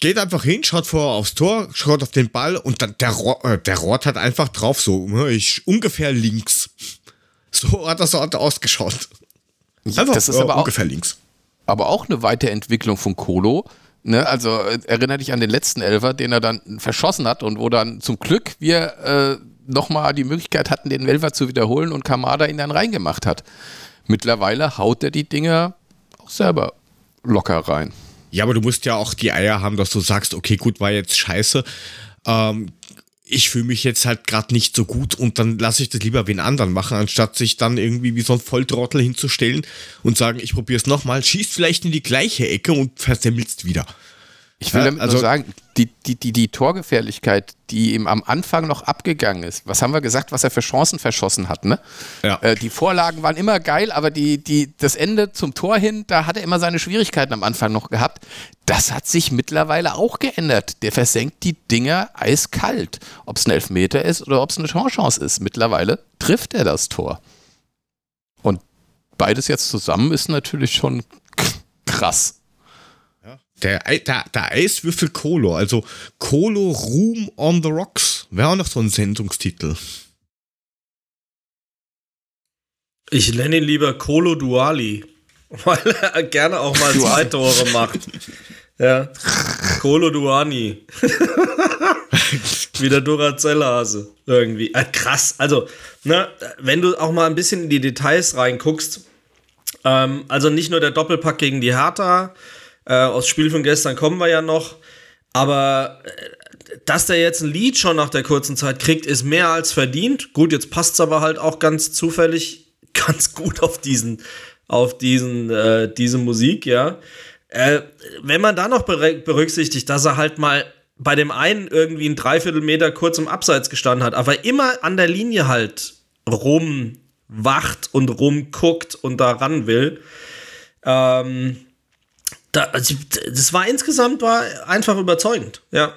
geht einfach hin, schaut vorher aufs Tor, schaut auf den Ball und dann der, äh, der Rort hat einfach drauf so, ne, ich, ungefähr links. [LAUGHS] So hat das so ausgeschaut. Einfach, das ist äh, aber auch, ungefähr links. aber auch eine Weiterentwicklung von Kolo. Ne? Also äh, erinnere dich an den letzten Elfer, den er dann verschossen hat und wo dann zum Glück wir äh, nochmal die Möglichkeit hatten, den Elfer zu wiederholen und Kamada ihn dann reingemacht hat. Mittlerweile haut er die Dinger auch selber locker rein. Ja, aber du musst ja auch die Eier haben, dass du sagst, okay, gut, war jetzt scheiße. Ähm, ich fühle mich jetzt halt gerade nicht so gut und dann lasse ich das lieber wen anderen machen, anstatt sich dann irgendwie wie so ein Volltrottel hinzustellen und sagen, ich probiere es nochmal, schießt vielleicht in die gleiche Ecke und versemmelst wieder. Ich will Ja, damit also- nur sagen, die, die, die, die Torgefährlichkeit, die ihm am Anfang noch abgegangen ist, was haben wir gesagt, was er für Chancen verschossen hat, ne? Ja. Äh, die Vorlagen waren immer geil, aber die, die, das Ende zum Tor hin, da hat er immer seine Schwierigkeiten am Anfang noch gehabt. Das hat sich mittlerweile auch geändert. Der versenkt die Dinger eiskalt. Ob es ein Elfmeter ist oder ob es eine Chance ist. Mittlerweile trifft er das Tor. Und beides jetzt zusammen ist natürlich schon krass. Der, Ei- der, der Eiswürfel Kolo, also Kolo Room on the Rocks, wäre auch noch so ein Sendungstitel. Ich nenne ihn lieber Colo Duali, [LAUGHS] weil er gerne auch mal zwei Tore macht. Ja. Colo Duani. [LAUGHS] Wie der Duracell-Hase. Irgendwie. Äh, krass. Also, ne, wenn du auch mal ein bisschen in die Details reinguckst, ähm, also nicht nur der Doppelpack gegen die Hertha, äh, aus Spiel von gestern kommen wir ja noch, aber äh, dass der jetzt ein Lied schon nach der kurzen Zeit kriegt, ist mehr als verdient. Gut, jetzt passt es aber halt auch ganz zufällig [LAUGHS] ganz gut auf diesen, auf diesen, äh, diese Musik, ja. Äh, wenn man da noch berücksichtigt, dass er halt mal bei dem einen irgendwie ein Dreiviertelmeter kurz im Abseits gestanden hat, aber immer an der Linie halt rumwacht und rumguckt und da ran will. Ähm, da, also, das war insgesamt war einfach überzeugend, ja.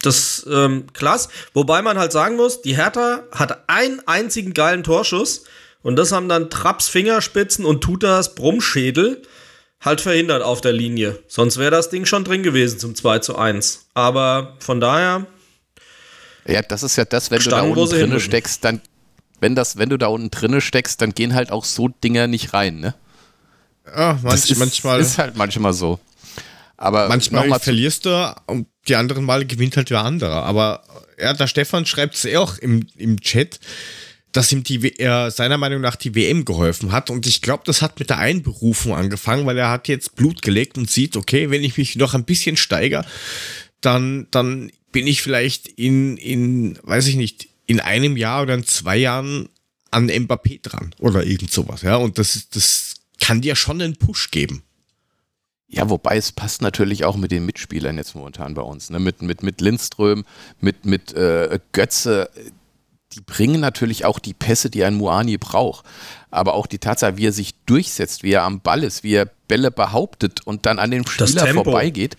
Das ähm, klasse. Wobei man halt sagen muss, die Hertha hat einen einzigen geilen Torschuss und das haben dann Trapps Fingerspitzen und Tutas Brummschädel halt verhindert auf der Linie. Sonst wäre das Ding schon drin gewesen zum 2 zu 1. Aber von daher. Ja, das ist ja das, wenn du da unten drinne steckst, dann, wenn das, wenn du da unten drinne steckst, dann gehen halt auch so Dinger nicht rein, ne? Ja, manch, ist, manchmal. Ist halt manchmal so. Aber manchmal verlierst du und die anderen Male gewinnt halt der andere. Aber ja, der Stefan schreibt es auch im, im Chat dass ihm die, er seiner Meinung nach die WM geholfen hat. Und ich glaube, das hat mit der Einberufung angefangen, weil er hat jetzt Blut gelegt und sieht, okay, wenn ich mich noch ein bisschen steigere, dann, dann bin ich vielleicht in, in, weiß ich nicht, in einem Jahr oder in zwei Jahren an Mbappé dran oder irgend sowas, ja. Und das, das kann dir schon einen Push geben. Ja, wobei es passt natürlich auch mit den Mitspielern jetzt momentan bei uns, ne? mit, mit, mit Lindström, mit, mit äh, Götze, die bringen natürlich auch die Pässe, die ein Muani braucht. Aber auch die Tatsache, wie er sich durchsetzt, wie er am Ball ist, wie er Bälle behauptet und dann an den Spieler vorbeigeht.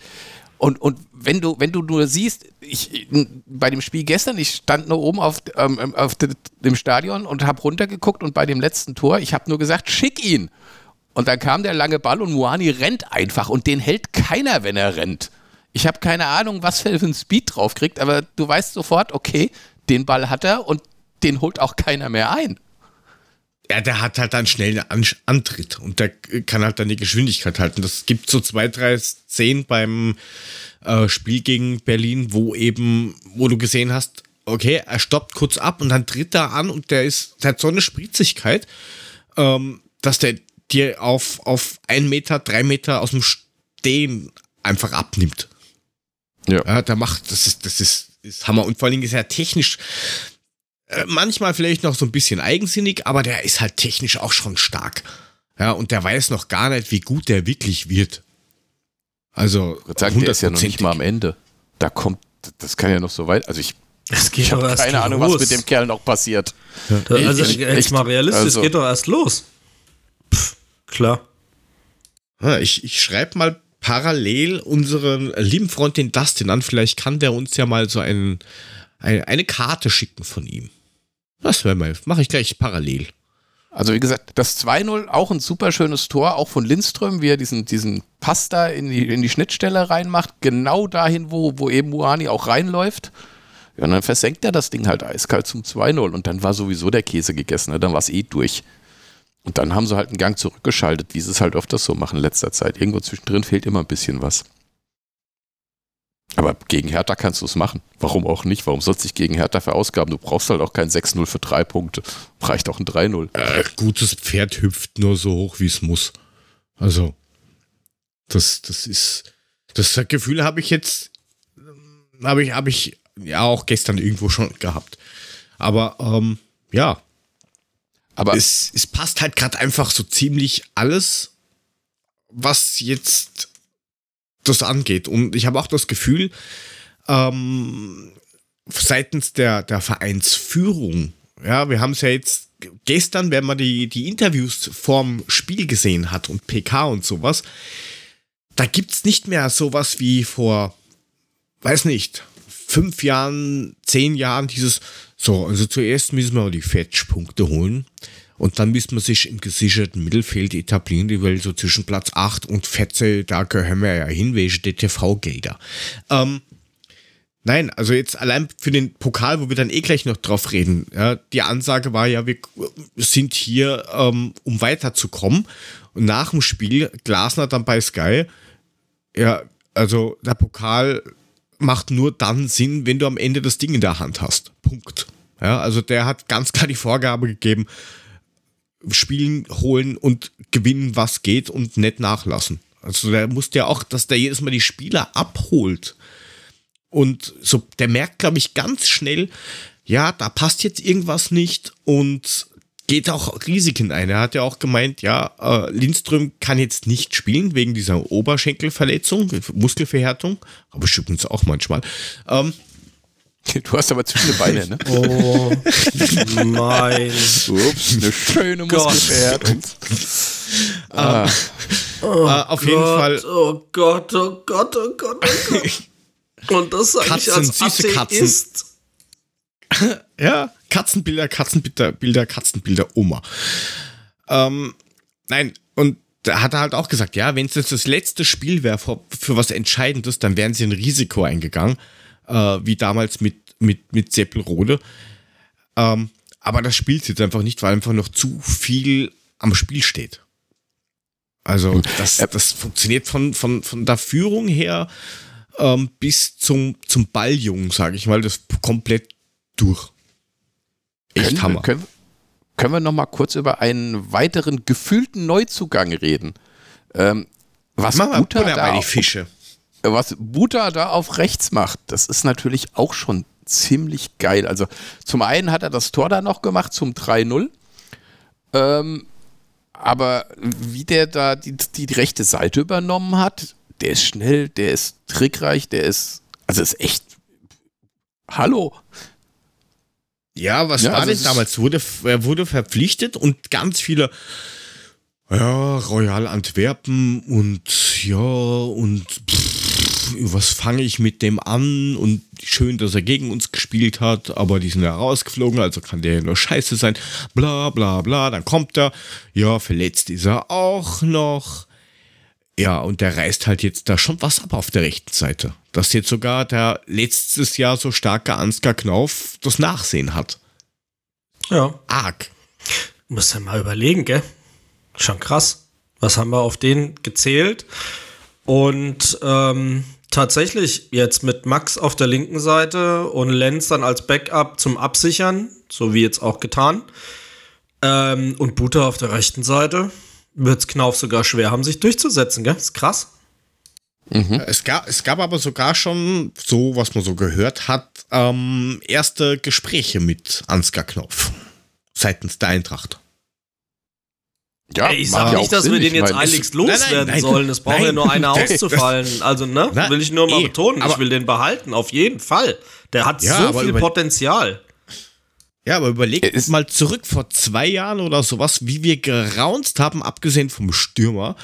Und, und wenn du, wenn du nur siehst, ich, bei dem Spiel gestern, ich stand nur oben auf, ähm, auf dem Stadion und habe runtergeguckt und bei dem letzten Tor, ich habe nur gesagt, schick ihn. Und dann kam der lange Ball und Muani rennt einfach und den hält keiner, wenn er rennt. Ich habe keine Ahnung, was für einen Speed drauf kriegt, aber du weißt sofort, okay, den Ball hat er und den holt auch keiner mehr ein. Ja, der hat halt einen schnellen An Antritt und der kann halt dann die Geschwindigkeit halten. Das gibt so zwei, drei Szenen beim äh, Spiel gegen Berlin, wo eben, wo du gesehen hast, okay, er stoppt kurz ab und dann tritt er an und der ist, der hat so eine Spritzigkeit, ähm, dass der dir auf, auf ein Meter, drei Meter aus dem Stehen einfach abnimmt. Ja. ja der macht, das ist, das ist ist Hammer. Und vor allen Dingen ist er technisch äh, manchmal vielleicht noch so ein bisschen eigensinnig, aber der ist halt technisch auch schon stark. Ja, und der weiß noch gar nicht, wie gut der wirklich wird. Also, sagen, der ist ja noch nicht mal am Ende. Da kommt, das kann ja noch so weit. Also ich, ich habe keine Ahnung, los. was mit dem Kerl noch passiert. Ja. Also ich, jetzt mal realistisch, also. es geht doch erst los. Klar. Ja, ich, ich schreibe mal parallel unseren lieben Freund den Dustin an. Vielleicht kann der uns ja mal so einen, eine, eine Karte schicken von ihm. Das wäre mal, mache ich gleich parallel. Also wie gesagt, das 2-0 auch ein super schönes Tor, auch von Lindström, wie er diesen, diesen Pass da in die, in die Schnittstelle reinmacht, genau dahin, wo, wo eben Muani auch reinläuft. Ja, und dann versenkt er das Ding halt eiskalt zum 2-0 und dann war sowieso der Käse gegessen, ne? dann war es eh durch. Und dann haben sie halt einen Gang zurückgeschaltet, wie sie es halt öfters so machen in letzter Zeit. Irgendwo zwischendrin fehlt immer ein bisschen was. Aber gegen Hertha kannst du es machen. Warum auch nicht? Warum sollst du dich gegen Hertha verausgaben? Du brauchst halt auch kein 6-0 für drei Punkte. Reicht auch ein 3-0. Äh, gutes Pferd hüpft nur so hoch, wie es muss. Also, das, das ist. Das Gefühl habe ich jetzt. Habe ich, habe ich ja auch gestern irgendwo schon gehabt. Aber ähm, ja, aber es, es passt halt gerade einfach so ziemlich alles, was jetzt das angeht. Und ich habe auch das Gefühl, ähm, seitens der, der Vereinsführung, ja, wir haben es ja jetzt gestern, wenn man die, die Interviews vorm Spiel gesehen hat und PK und sowas, da gibt es nicht mehr sowas wie vor, weiß nicht, fünf Jahren, zehn Jahren dieses, so, also zuerst müssen wir die Fetch-Punkte holen. Und dann müssen wir sich im gesicherten Mittelfeld etablieren, weil so zwischen Platz 8 und 14, da gehören wir ja hin, welche DTV-Gelder. Ähm, Nein, also jetzt allein für den Pokal, wo wir dann eh gleich noch drauf reden. Ja, die Ansage war ja, wir sind hier, ähm, um weiterzukommen. Und nach dem Spiel, Glasner dann bei Sky, ja, also der Pokal macht nur dann Sinn, wenn du am Ende das Ding in der Hand hast. Punkt. Ja, also der hat ganz klar die Vorgabe gegeben, spielen, holen und gewinnen, was geht und nicht nachlassen. Also der muss ja auch, dass der jedes Mal die Spieler abholt. Und so, der merkt, glaube ich, ganz schnell, ja, da passt jetzt irgendwas nicht und geht auch Risiken ein. Er hat ja auch gemeint, ja, äh, Lindström kann jetzt nicht spielen wegen dieser Oberschenkelverletzung, Muskelverhärtung, aber übrigens auch manchmal. Ähm, [LAUGHS] Du hast aber zwischen die Beine, ne? Oh mein. Ups, eine schöne. Muskelverhärtung. äh, auf jeden Gott, Fall. Oh Gott, oh Gott, oh Gott, oh Gott. [LAUGHS] Und das sage ich Katzen, als süße Katzen. Atheist. [LAUGHS] Ja, Katzenbilder, Katzenbilder, Bilder, Katzenbilder, Oma. Ähm, nein, und da hat er halt auch gesagt, ja, wenn es jetzt das letzte Spiel wäre für, für was Entscheidendes, dann wären sie ein Risiko eingegangen, äh, wie damals mit, mit, mit Seppelrode. Ähm, aber das spielt jetzt einfach nicht, weil einfach noch zu viel am Spiel steht. Also das, das funktioniert von, von, von der Führung her ähm, bis zum, zum Balljungen, sage ich mal, das komplett durch. Echt Können, Hammer. wir- können, können wir noch mal kurz über einen weiteren gefühlten Neuzugang reden? Ähm, was Mach mal Buta da auf- Fische. was Buta da auf rechts macht, das ist natürlich auch schon ziemlich geil. Also zum einen hat er das Tor da noch gemacht zum 3-0. Ähm, aber wie der da die, die rechte Seite übernommen hat, der ist schnell, der ist trickreich, der ist, also ist echt, hallo. Ja, was Ja, war also denn damals? Wurde, er wurde verpflichtet und ganz viele, ja, Royal Antwerpen und ja, und pff, was fange ich mit dem an? Und schön, dass er gegen uns gespielt hat, aber die sind ja rausgeflogen, also kann der ja nur scheiße sein. Bla bla bla. Dann kommt er, ja, verletzt ist er auch noch. Ja, und der reißt halt jetzt da schon was ab auf der rechten Seite. Dass jetzt sogar der letztes Jahr so starke Ansgar Knauf das Nachsehen hat. Ja. Arg. Muss ja mal überlegen, gell? Schon krass. Was haben wir auf den gezählt? Und ähm, tatsächlich jetzt mit Max auf der linken Seite und Lenz dann als Backup zum Absichern, so wie jetzt auch getan. Ähm, und Buter auf der rechten Seite. Wird's Knauf sogar schwer haben, sich durchzusetzen, gell? Ist krass. Es gab, es gab aber sogar schon, so was man so gehört hat, ähm, erste Gespräche mit Ansgar Knopf seitens der Eintracht. Ja, Ey, ich macht sag ja nicht, dass Sinn. wir den jetzt eiligst nein, nein, loswerden nein, sollen. Es braucht ja nur einer [LAUGHS] auszufallen. Also, ne? Na, will ich nur mal eh, betonen. aber- ich will den behalten, auf jeden Fall. Der hat Ja, so viel über- Potenzial. Ja, aber überlegt Er ist- mal zurück vor zwei Jahren oder sowas, wie wir geraunzt haben, abgesehen vom Stürmer.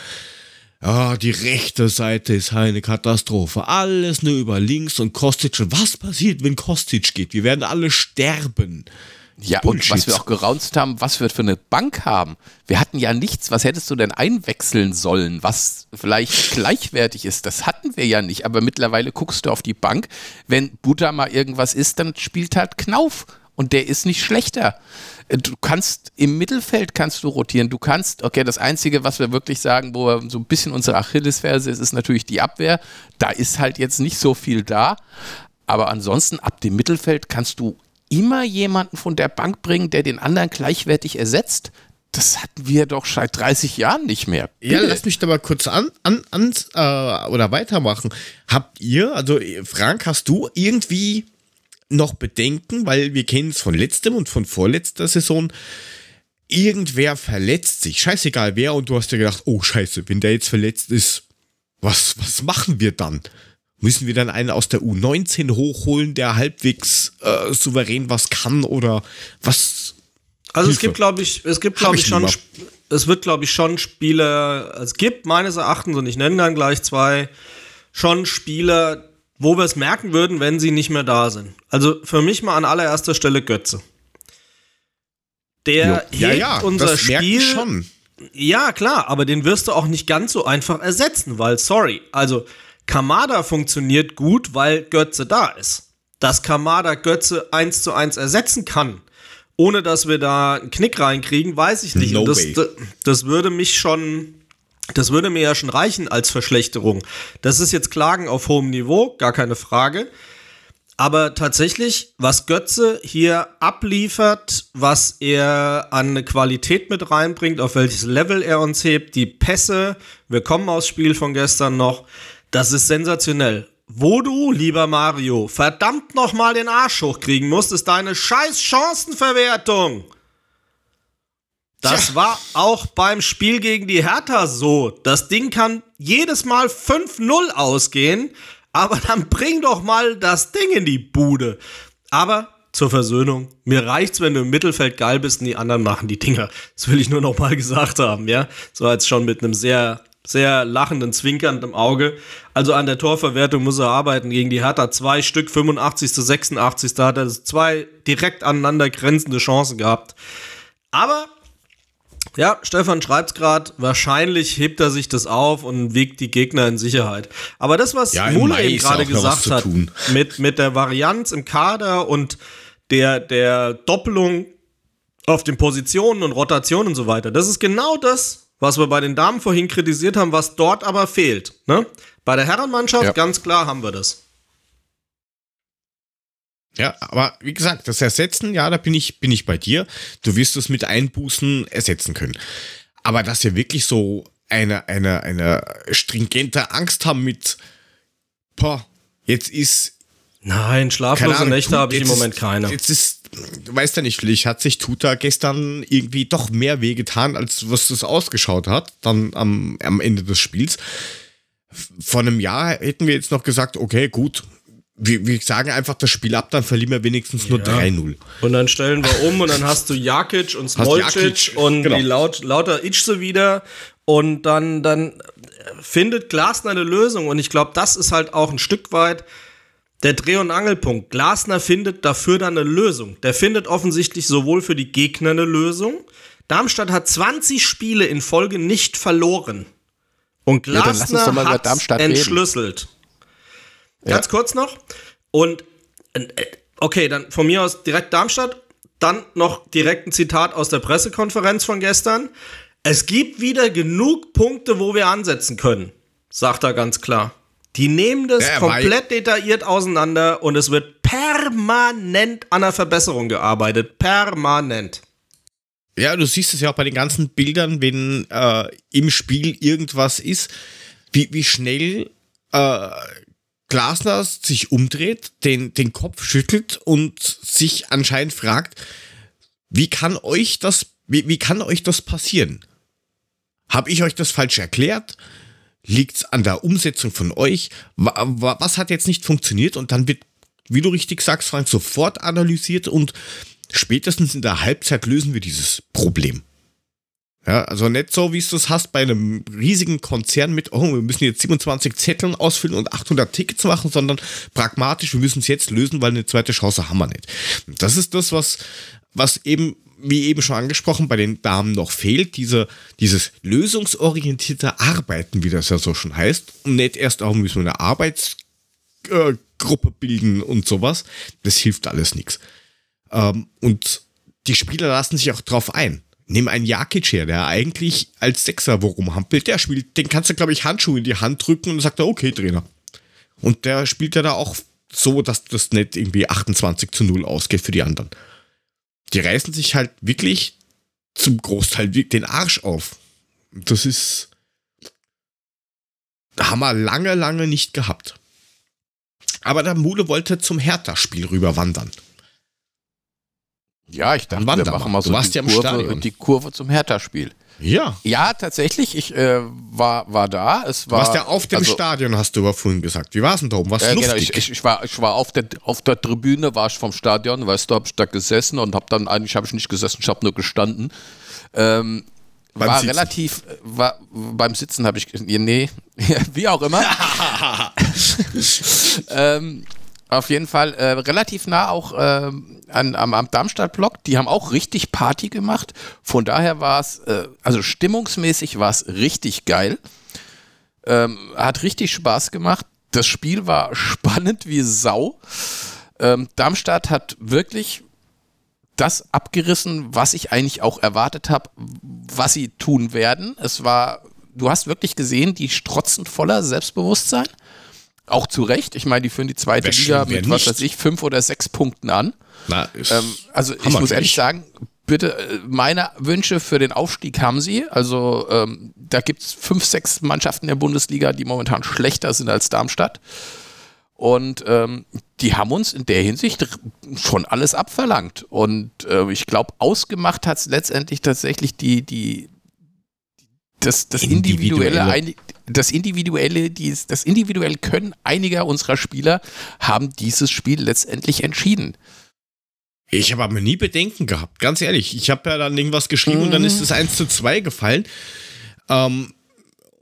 Ja, die rechte Seite ist eine Katastrophe. Alles nur über links und Kostic. Und was passiert, wenn Kostic geht? Wir werden alle sterben. Ja, Bullshit. und was wir auch geraunzt haben, was wir für eine Bank haben. Wir hatten ja nichts. Was hättest du denn einwechseln sollen, was vielleicht gleichwertig ist? Das hatten wir ja nicht. Aber mittlerweile guckst du auf die Bank. Wenn Buta mal irgendwas ist, dann spielt halt Knauf. Und der ist nicht schlechter. Äh, Du kannst im Mittelfeld kannst du rotieren. Du kannst, okay, das Einzige, was wir wirklich sagen, wo wir so ein bisschen unsere Achillesferse ist, ist natürlich die Abwehr. Da ist halt jetzt nicht so viel da. Aber ansonsten, ab dem Mittelfeld kannst du immer jemanden von der Bank bringen, der den anderen gleichwertig ersetzt. Das hatten wir doch seit 30 Jahren nicht mehr. Ja, Bitte. lass mich da mal kurz an, an, an äh, oder weitermachen. Habt ihr, also Frank, hast du irgendwie noch Bedenken, weil wir kennen es von letztem und von vorletzter Saison, irgendwer verletzt sich, scheißegal wer, und du hast dir gedacht, oh scheiße, wenn der jetzt verletzt ist, was, was machen wir dann? Müssen wir dann einen aus der U19 hochholen, der halbwegs äh, souverän was kann oder was? Also es Hilfe. gibt, glaube ich, es gibt, glaube ich ich, schon, lieber. Es wird, glaube ich, schon Spieler, es gibt meines Erachtens, und ich nenne dann gleich zwei, schon Spieler, wo wir es merken würden, wenn sie nicht mehr da sind. Also für mich mal an allererster Stelle Götze. Der Ja, hebt ja, unser das Spiel schon. Ja, klar, aber den wirst du auch nicht ganz so einfach ersetzen, weil, sorry, also Kamada funktioniert gut, weil Götze da ist. dass Kamada Götze 1 zu 1 ersetzen kann, ohne dass wir da einen Knick reinkriegen, weiß ich nicht. No das, das würde mich schon, das würde mir ja schon reichen als Verschlechterung. Das ist jetzt Klagen auf hohem Niveau, gar keine Frage. Aber tatsächlich, was Götze hier abliefert, was er an Qualität mit reinbringt, auf welches Level er uns hebt, die Pässe, wir kommen aus Spiel von gestern noch, das ist sensationell. Wo du, lieber Mario, verdammt noch mal den Arsch hochkriegen musst, ist deine scheiß Chancenverwertung. Das Tja. war auch beim Spiel gegen die Hertha so. Das Ding kann jedes Mal 5-0 ausgehen, aber dann bring doch mal das Ding in die Bude. Aber zur Versöhnung, mir reicht's, wenn du im Mittelfeld geil bist und die anderen machen die Dinger. Das will ich nur noch mal [LAUGHS] gesagt haben, ja? So als schon mit einem sehr sehr lachenden, zwinkernden Auge. Also an der Torverwertung muss er arbeiten gegen die Hertha. Zwei Stück, 85. 86. Da hat er zwei direkt aneinander grenzende Chancen gehabt. Aber ja, Stefan schreibt's gerade, wahrscheinlich hebt er sich das auf und wiegt die Gegner in Sicherheit. Aber das, was Ja, Mule eben gerade gesagt hat, mit, mit der Varianz im Kader und der, der Doppelung auf den Positionen und Rotationen und so weiter, das ist genau das, was wir bei den Damen vorhin kritisiert haben, was dort aber fehlt. Ne? Bei der Herrenmannschaft, Ja. ganz klar, haben wir das. Ja, aber wie gesagt, das Ersetzen, ja, da bin ich, bin ich bei dir. Du wirst es mit Einbußen ersetzen können. Aber dass wir wirklich so eine, eine, eine stringente Angst haben mit, boah, jetzt ist Nein, schlaflose Ahnung, Nächte habe ich im Moment keine. Jetzt ist, du weißt ja nicht, vielleicht hat sich Tuta gestern irgendwie doch mehr wehgetan, als was das ausgeschaut hat, dann am, am Ende des Spiels. Vor einem Jahr hätten wir jetzt noch gesagt, okay, gut, wir, wir sagen einfach das Spiel ab, dann verlieren wir wenigstens nur 3-0. Und dann stellen wir um und dann hast du Jakic und Smolcic Jakic, und genau. die laut, lauter Itchse wieder. Und dann, dann findet Glasner eine Lösung. Und ich glaube, das ist halt auch ein Stück weit der Dreh- und Angelpunkt. Glasner findet dafür dann eine Lösung. Der findet offensichtlich sowohl für die Gegner eine Lösung. Darmstadt hat 20 Spiele in Folge nicht verloren. Und Ja, Glasner über hat entschlüsselt. Ganz kurz noch. Und äh, okay, dann von mir aus direkt Darmstadt. Dann noch direkt ein Zitat aus der Pressekonferenz von gestern. Es gibt wieder genug Punkte, wo wir ansetzen können, sagt er ganz klar. Die nehmen das Ja, komplett detailliert auseinander und es wird permanent an der Verbesserung gearbeitet. Permanent. Ja, du siehst es ja auch bei den ganzen Bildern, wenn äh, im Spiel irgendwas ist, wie, wie schnell äh, Glasner sich umdreht, den, den Kopf schüttelt und sich anscheinend fragt, wie kann euch das, wie, wie kann euch das passieren? Habe ich euch das falsch erklärt? Liegt es an der Umsetzung von euch? Wa- wa- Was hat jetzt nicht funktioniert? Und dann wird, wie du richtig sagst, Frank, sofort analysiert und spätestens in der Halbzeit lösen wir dieses Problem. Ja, also nicht so, wie du es hast bei einem riesigen Konzern mit, oh, wir müssen jetzt 27 Zetteln ausfüllen und 800 Tickets machen, sondern pragmatisch, wir müssen es jetzt lösen, weil eine zweite Chance haben wir nicht. Das ist das, was, was eben, wie eben schon angesprochen, bei den Damen noch fehlt, diese, dieses lösungsorientierte Arbeiten, wie das ja so schon heißt, und nicht erst auch müssen wir eine Arbeitsgruppe bilden und sowas. Das hilft alles nichts. Ähm, und die Spieler lassen sich auch drauf ein. Nimm einen Jakic her, der eigentlich als Sechser wo rumhampelt, der spielt, den kannst du, glaube ich, Handschuhe in die Hand drücken und sagt er, okay, Trainer. Und der spielt ja da auch so, dass das nicht irgendwie 28 zu 0 ausgeht für die anderen. Die reißen sich halt wirklich zum Großteil den Arsch auf. Das ist. Haben wir lange, lange nicht gehabt. Aber der Mule wollte zum Hertha-Spiel rüber wandern. Ja, ich dachte, wir machen mal? Du so warst die, ja im Kurve, die Kurve zum Hertha-Spiel. Ja. Ja, tatsächlich, ich äh, war, war da. Es Du war, warst ja auf dem also, Stadion, hast du aber vorhin gesagt. Wie war es denn da oben? Was Äh, genau, lustig? ich, ich, ich, war, ich war auf der, auf der Tribüne, war ich vom Stadion, weißt du, hab ich da gesessen und hab dann, eigentlich habe ich nicht gesessen, ich habe nur gestanden. Ähm, Beim war Sitzen. relativ, war, beim Sitzen habe ich, nee, [LAUGHS] wie auch immer. [LAUGHS] ähm, auf jeden Fall äh, relativ nah auch ähm, an, am, am Darmstadt-Block. Die haben auch richtig Party gemacht. Von daher war es, äh, also stimmungsmäßig war es richtig geil. Ähm, hat richtig Spaß gemacht. Das Spiel war [LAUGHS] spannend wie Sau. Ähm, Darmstadt hat wirklich das abgerissen, was ich eigentlich auch erwartet habe, was sie tun werden. Es war, du hast wirklich gesehen, die strotzen voller Selbstbewusstsein. Auch zu Recht. Ich meine, die führen die zweite Wer Liga mit, was weiß ich, fünf oder sechs Punkten an. Na, Ähm, also ich muss ehrlich ich. sagen, bitte, äh, meine Wünsche für den Aufstieg haben sie. Also ähm, da gibt es fünf, sechs Mannschaften der Bundesliga, die momentan schlechter sind als Darmstadt. Und ähm, die haben uns in der Hinsicht schon alles abverlangt. Und äh, ich glaube, ausgemacht hat es letztendlich tatsächlich die, die, das, das individuelle, Individuelle. das individuelle, dies, das individuelle Können einiger unserer Spieler haben dieses Spiel letztendlich entschieden. Ich habe aber nie Bedenken gehabt, ganz ehrlich. Ich habe ja dann irgendwas geschrieben und dann ist es 1 zu 2 gefallen. Ähm,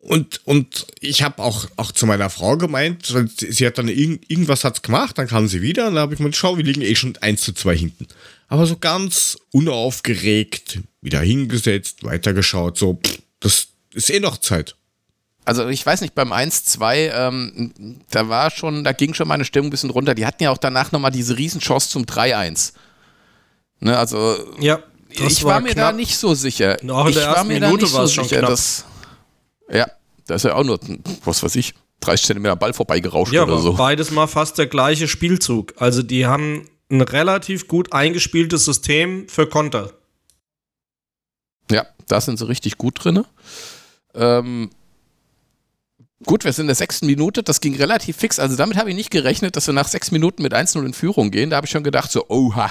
und, und ich habe auch, auch zu meiner Frau gemeint, sie sie hat dann irgend, irgendwas hat's gemacht, dann kam sie wieder und dann habe ich gemeint, schau, wir liegen eh schon 1 zu 2 hinten. Aber so ganz unaufgeregt, wieder hingesetzt, weitergeschaut, so, pff, das ist eh noch Zeit. Also ich weiß nicht, beim 1-2, ähm, da war schon, da ging schon meine Stimmung ein bisschen runter. Die hatten ja auch danach nochmal diese Riesenchance zum 3-1. Ne, also Ja, das ich war, mir da knapp. nicht so sicher. Auch in ich der war ersten mir da Minute nicht war so es schon sicher, knapp. dass. Ja, da ist ja auch nur, was weiß ich, 30 Zentimeter Ball vorbeigerauscht Ja, oder so. beides mal fast der gleiche Spielzug. Also die haben ein relativ gut eingespieltes System für Konter. Ja, da sind sie richtig gut drin. Ähm, gut, wir sind in der sechsten Minute, das ging relativ fix. Also damit habe ich nicht gerechnet, dass wir nach sechs Minuten mit 1-0 in Führung gehen. Da habe ich schon gedacht, so, oha.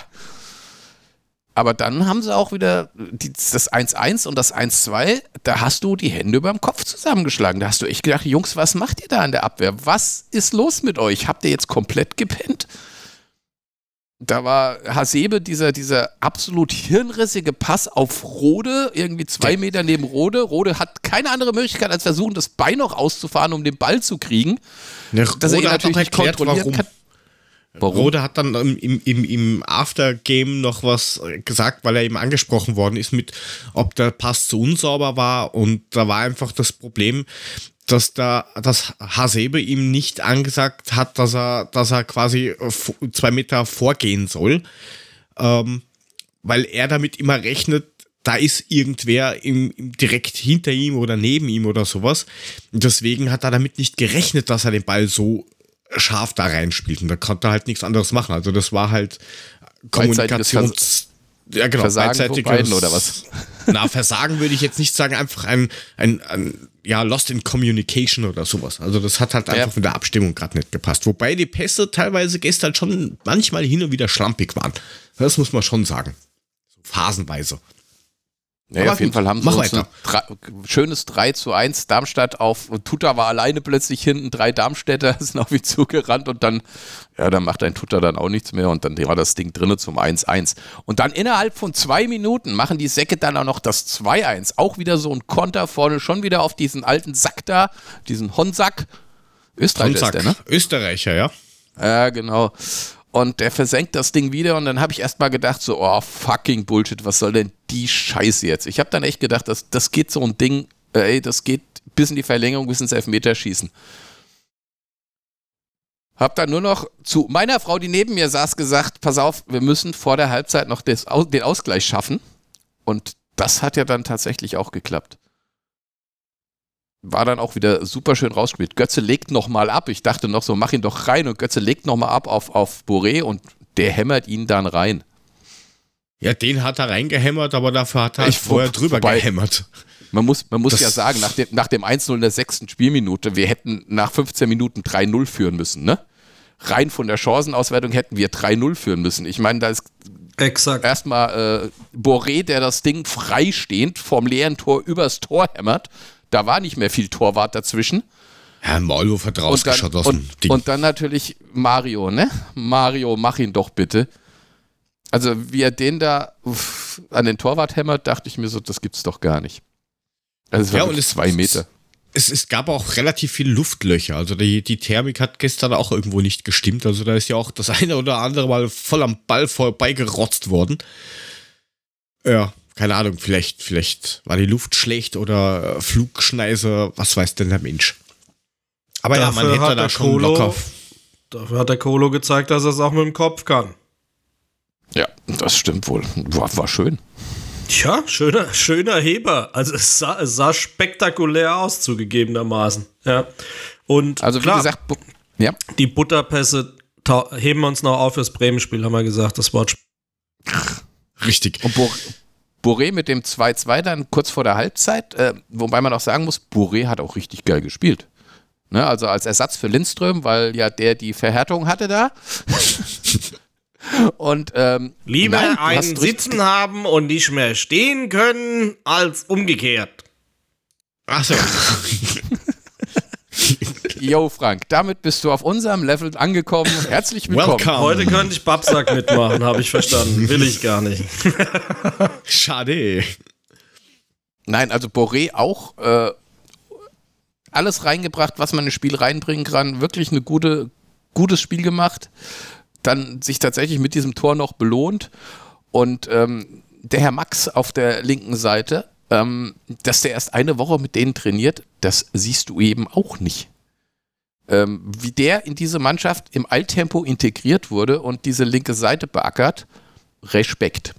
Aber dann haben sie auch wieder die, das 1-1 und das 1-2, da hast du die Hände über dem Kopf zusammengeschlagen. Da hast du echt gedacht, Jungs, was macht ihr da in der Abwehr? Was ist los mit euch? Habt ihr jetzt komplett gepennt? Da war Hasebe, dieser, dieser absolut hirnrissige Pass auf Rode, irgendwie zwei Meter neben Rode. Rode hat keine andere Möglichkeit, als versuchen, das Bein noch auszufahren, um den Ball zu kriegen. Dass er ihn natürlich nicht kontrollieren kann. Warum? Rode hat dann im, im, im, im Aftergame noch was gesagt, weil er eben angesprochen worden ist mit, ob der Pass zu unsauber war und da war einfach das Problem, dass da dass Hasebe ihm nicht angesagt hat, dass er, dass er quasi zwei Meter vorgehen soll, ähm, weil er damit immer rechnet, da ist irgendwer im, im, direkt hinter ihm oder neben ihm oder sowas. Und deswegen hat er damit nicht gerechnet, dass er den Ball so scharf da reinspielt. Und da konnte er halt nichts anderes machen. Also das war halt Kommunikations... Ja, genau. Versagen beidseitiges- beiden, oder was? Na, Versagen würde ich jetzt nicht sagen, einfach ein, ein, ein ja, Lost in Communication oder sowas. Also das hat halt einfach Ja. mit der Abstimmung gerade nicht gepasst. Wobei die Pässe teilweise gestern schon manchmal hin und wieder schlampig waren. Das muss man schon sagen. Phasenweise. Ja, auf jeden gut, Fall haben sie mach uns ein schönes 3 zu 1 Darmstadt auf. Tuta war alleine plötzlich hinten, drei Darmstädter [LAUGHS] sind auf ihn zugerannt und dann, ja, dann macht ein Tuta dann auch nichts mehr und dann war das Ding drinnen zum 1-1. Und dann innerhalb von zwei Minuten machen die Säcke dann auch noch das 2-1. Auch wieder so ein Konter vorne, schon wieder auf diesen alten Sack da, diesen Honsack. Österreicher ist Sonntag. der, ne? Österreicher, ja. Ja, genau. Und der versenkt das Ding wieder und dann habe ich erstmal gedacht, so, oh, fucking Bullshit, was soll denn die Scheiße jetzt? Ich habe dann echt gedacht, das, das geht so ein Ding, ey, das geht bis in die Verlängerung, bis ins Elfmeterschießen. Hab dann nur noch zu meiner Frau, die neben mir saß, gesagt, pass auf, wir müssen vor der Halbzeit noch des, den Ausgleich schaffen. Und das hat ja dann tatsächlich auch geklappt. War dann auch wieder super schön rausgespielt. Götze legt nochmal ab. Ich dachte noch so, mach ihn doch rein. Und Götze legt nochmal ab auf, auf Boré und der hämmert ihn dann rein. Ja, den hat er reingehämmert, aber dafür hat er Ich- vorher drüber wobei- gehämmert. Man muss, man muss Das- ja sagen, nach dem, nach dem 1-0 in der sechsten Spielminute, wir hätten nach 15 Minuten 3-0 führen müssen, ne? Rein von der Chancenauswertung hätten wir 3-0 führen müssen. Ich meine, da ist Exakt. erstmal äh, Boré, der das Ding freistehend vom leeren Tor übers Tor hämmert. Da war nicht mehr viel Torwart dazwischen. Ja, Maulwurf hat rausgeschaut aus dem und, Ding. und dann natürlich Mario, ne? Mario, mach ihn doch bitte. Also, wie er den da uff, an den Torwart hämmert, dachte ich mir so, das gibt's doch gar nicht. Also, es war Ja, und es- zwei Meter. es, es gab auch relativ viele Luftlöcher. Also die, die Thermik hat gestern auch irgendwo nicht gestimmt. Also da ist ja auch das eine oder andere Mal voll am Ball vorbeigerotzt worden. Ja, keine Ahnung, vielleicht, vielleicht war die Luft schlecht oder äh, Flugschneise, was weiß denn der Mensch. Aber ja, man Dafür hätte hat da der schon Kolo- locker. dafür hat der Kolo gezeigt, dass er es auch mit dem Kopf kann. Ja, das stimmt wohl. War, war schön. Tja, schöner, schöner Heber. Also es sah, es sah spektakulär aus, zugegebenermaßen. Ja. Und Also wie klar, gesagt, bu- ja, die Butterpässe heben wir uns noch auf fürs Bremen-Spiel, haben wir gesagt, das Wort. Richtig. und Bo Boré mit dem 2-2 dann kurz vor der Halbzeit, äh, wobei man auch sagen muss, Boré hat auch richtig geil gespielt. Ne, also als Ersatz für Lindström, weil ja der die Verhärtung hatte da. [LAUGHS] und ähm, Lieber nein, einen Sitzen haben und nicht mehr stehen können, als umgekehrt. Achso. [LAUGHS] Yo, Frank, damit bist du auf unserem Level angekommen. Herzlich willkommen. Welcome. Heute könnte ich Babsack mitmachen, habe ich verstanden. Will ich gar nicht. [LAUGHS] Schade. Nein, also Boré auch äh, alles reingebracht, was man in ein Spiel reinbringen kann. Wirklich ein gute, gutes Spiel gemacht. Dann sich tatsächlich mit diesem Tor noch belohnt. Und ähm, der Herr Max auf der linken Seite, ähm, dass der erst eine Woche mit denen trainiert, das siehst du eben auch nicht. Ähm, wie der in diese Mannschaft im Alltempo integriert wurde und diese linke Seite beackert, Respekt.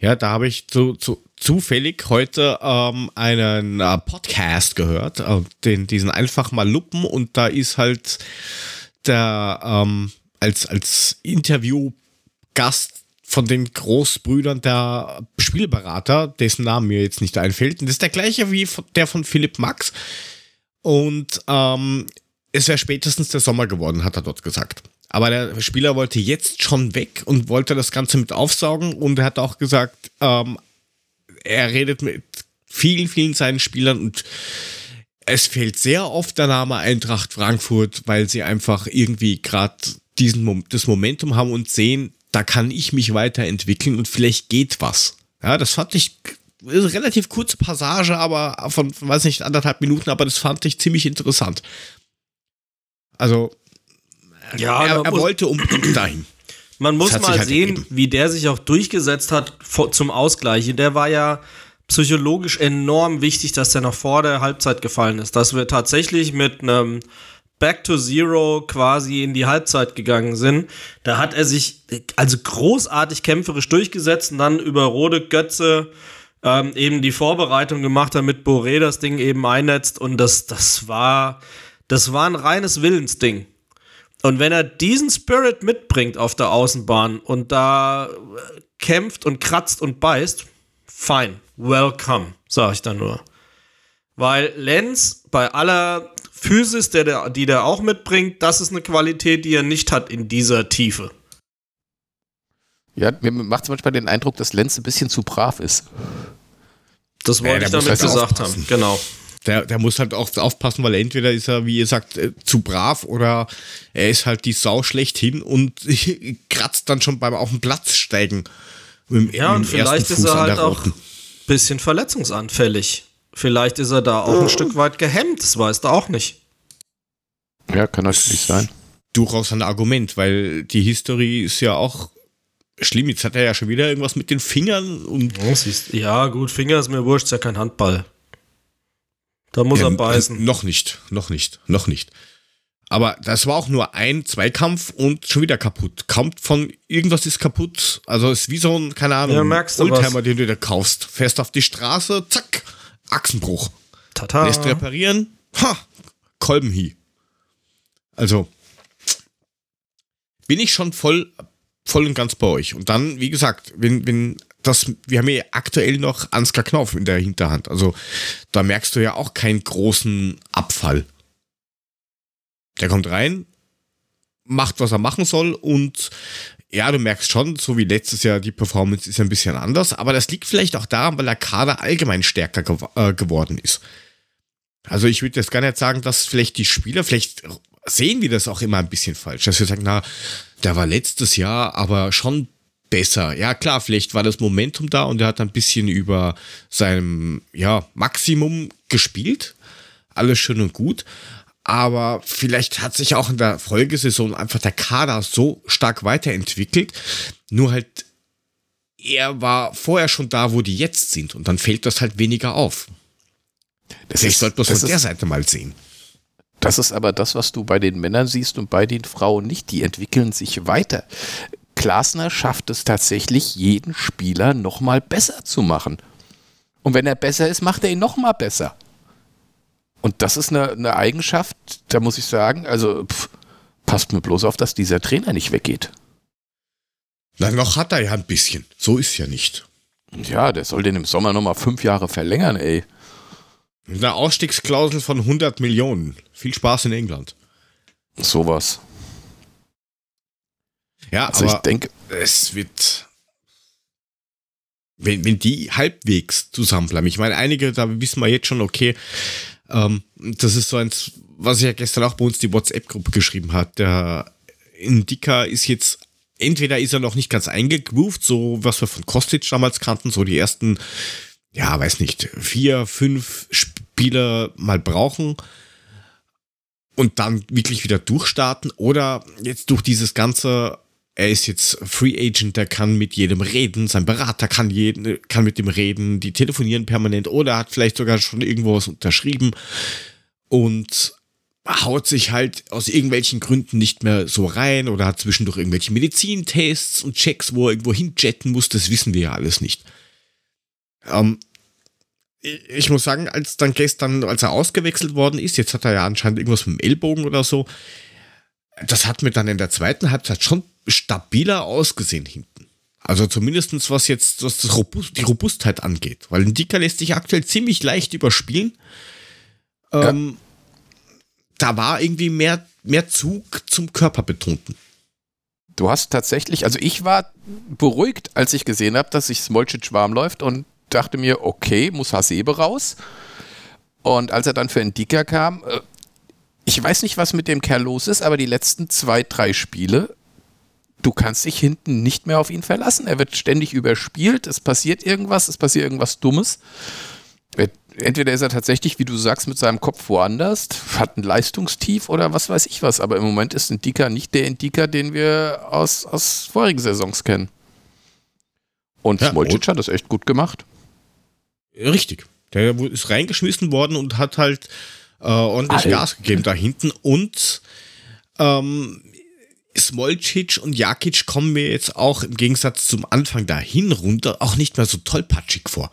Ja, da habe ich zu, zu, zufällig heute ähm, einen äh, Podcast gehört, äh, den, diesen einfach mal lupen und da ist halt der ähm, als, als Interviewgast von den Großbrüdern der Spielberater, dessen Namen mir jetzt nicht einfällt. Und das ist der gleiche wie von- der von Philipp Max. Und ähm, es wäre spätestens der Sommer geworden, hat er dort gesagt. Aber der Spieler wollte jetzt schon weg und wollte das Ganze mit aufsaugen und er hat auch gesagt, ähm, er redet mit vielen, vielen seinen Spielern und es fehlt sehr oft der Name Eintracht Frankfurt, weil sie einfach irgendwie gerade das Momentum haben und sehen, da kann ich mich weiterentwickeln und vielleicht geht was. Ja, das fand ich relativ kurze Passage, aber von, weiß nicht, anderthalb Minuten, aber das fand ich ziemlich interessant. Also, Ja, er, er muss- wollte unbedingt [CLEARS THROAT] dahin. Man muss mal halt sehen, ergeben. wie der sich auch durchgesetzt hat vor, zum Ausgleich. Der war ja psychologisch enorm wichtig, dass der noch vor der Halbzeit gefallen ist. Dass wir tatsächlich mit einem Back to Zero quasi in die Halbzeit gegangen sind. Da hat er sich also großartig kämpferisch durchgesetzt und dann über Rode Götze ähm, eben die Vorbereitung gemacht, damit Boré das Ding eben einnetzt. Und das, das war, das war ein reines Willensding. Und wenn er diesen Spirit mitbringt auf der Außenbahn und da äh, kämpft und kratzt und beißt, fein, welcome, sag ich dann nur. Weil Lenz bei aller Physis, der, der, die der auch mitbringt, das ist eine Qualität, die er nicht hat in dieser Tiefe. Ja, mir macht zum Beispiel den Eindruck, dass Lenz ein bisschen zu brav ist. Das wollte der ich damit halt gesagt aufpassen. haben. Genau. Der, der muss halt auch aufpassen, weil entweder ist er, wie ihr sagt, äh, zu brav oder er ist halt die Sau schlechthin und [LAUGHS] kratzt dann schon beim auf den Platz steigen. Mit Ja, und mit ersten vielleicht ist er halt auch ein bisschen verletzungsanfällig. Vielleicht ist er da auch ein Stück weit gehemmt, das weißt du auch nicht. Ja, kann natürlich sein. durchaus ein Argument, weil die Historie ist ja auch schlimm. Jetzt hat er ja schon wieder irgendwas mit den Fingern und Ja, gut, Finger ist mir wurscht, ist ja kein Handball. Da muss er Ähm, beißen. Noch nicht, noch nicht, noch nicht. Aber das war auch nur ein Zweikampf und schon wieder kaputt. Kommt von irgendwas ist kaputt. Also ist wie so ein, keine Ahnung, Ja, merkst Oldtimer, den du da kaufst. Fährst auf die Straße, zack, Achsenbruch. Tata. Lässt reparieren, ha, Kolbenhie. Also bin ich schon voll, voll und ganz bei euch. Und dann, wie gesagt, wenn, wenn das, wir haben ja aktuell noch Ansgar Knauf in der Hinterhand. Also da merkst du ja auch keinen großen Abfall. Der kommt rein, macht, was er machen soll und ja, du merkst schon, so wie letztes Jahr, die Performance ist ein bisschen anders, aber das liegt vielleicht auch daran, weil der Kader allgemein stärker gew äh, geworden ist. Also ich würde jetzt gar nicht sagen, dass vielleicht die Spieler, vielleicht sehen wir das auch immer ein bisschen falsch, dass wir sagen, na, der war letztes Jahr aber schon besser. Ja klar, vielleicht war das Momentum da und er hat ein bisschen über seinem ja, Maximum gespielt. Alles schön und gut. Aber vielleicht hat sich auch in der Folgesaison einfach der Kader so stark weiterentwickelt. Nur halt, er war vorher schon da, wo die jetzt sind. Und dann fällt das halt weniger auf. Das Vielleicht sollte man von der Seite mal sehen. Das ist aber das, was du bei den Männern siehst und bei den Frauen nicht. Die entwickeln sich weiter. Glasner schafft es tatsächlich, jeden Spieler nochmal besser zu machen. Und wenn er besser ist, macht er ihn nochmal besser. Und das ist eine, eine, Eigenschaft, da muss ich sagen, also pff, passt mir bloß auf, dass dieser Trainer nicht weggeht. Na, noch hat er ja ein bisschen. So ist ja nicht. Ja, der soll den im Sommer nochmal fünf Jahre verlängern, ey. Eine Ausstiegsklausel von 100 Millionen. Viel Spaß in England. Sowas. Ja, also aber ich denke, es wird. Wenn, wenn die halbwegs zusammenbleiben. Ich meine, einige, da wissen wir jetzt schon, okay, ähm, das ist so eins, was ich ja gestern auch bei uns die WhatsApp-Gruppe geschrieben hat. Der Indika ist jetzt, entweder ist er noch nicht ganz eingegroovt, so was wir von Kostic damals kannten, so die ersten, ja, weiß nicht, vier, fünf Spieler mal brauchen und dann wirklich wieder durchstarten oder jetzt durch dieses ganze er ist jetzt Free Agent, der kann mit jedem reden, sein Berater kann, jeden, kann mit dem reden, die telefonieren permanent oder hat vielleicht sogar schon irgendwo was unterschrieben und haut sich halt aus irgendwelchen Gründen nicht mehr so rein oder hat zwischendurch irgendwelche Medizintests und Checks, wo er irgendwo hinjetten muss, das wissen wir ja alles nicht. Ähm, ich muss sagen, als dann gestern, als er ausgewechselt worden ist, jetzt hat er ja anscheinend irgendwas mit dem Ellbogen oder so, das hat mir dann in der zweiten Halbzeit schon stabiler ausgesehen hinten. Also zumindest was jetzt was das Robust, die Robustheit angeht. Weil ein Dicker lässt sich aktuell ziemlich leicht überspielen. Ähm, Da war irgendwie mehr, mehr Zug zum Körperbetonten. Du hast tatsächlich, also ich war beruhigt, als ich gesehen habe, dass sich Smolcic warm läuft und dachte mir, okay, muss Hasebe raus. Und als er dann für Dicker kam, äh, ich weiß nicht, was mit dem Kerl los ist, aber die letzten zwei, drei Spiele, du kannst dich hinten nicht mehr auf ihn verlassen. Er wird ständig überspielt, es passiert irgendwas, es passiert irgendwas Dummes. Entweder ist er tatsächlich, wie du sagst, mit seinem Kopf woanders, hat ein Leistungstief oder was weiß ich was. Aber im Moment ist Indika nicht der Indika, den wir aus, aus vorigen Saisons kennen. Und ja, Smolcic hat das echt gut gemacht. Richtig. Der ist reingeschmissen worden und hat halt äh, ordentlich Alter. Gas gegeben da hinten. Und ähm, Smolcic und Jakic kommen mir jetzt auch im Gegensatz zum Anfang dahin runter auch nicht mehr so tollpatschig vor.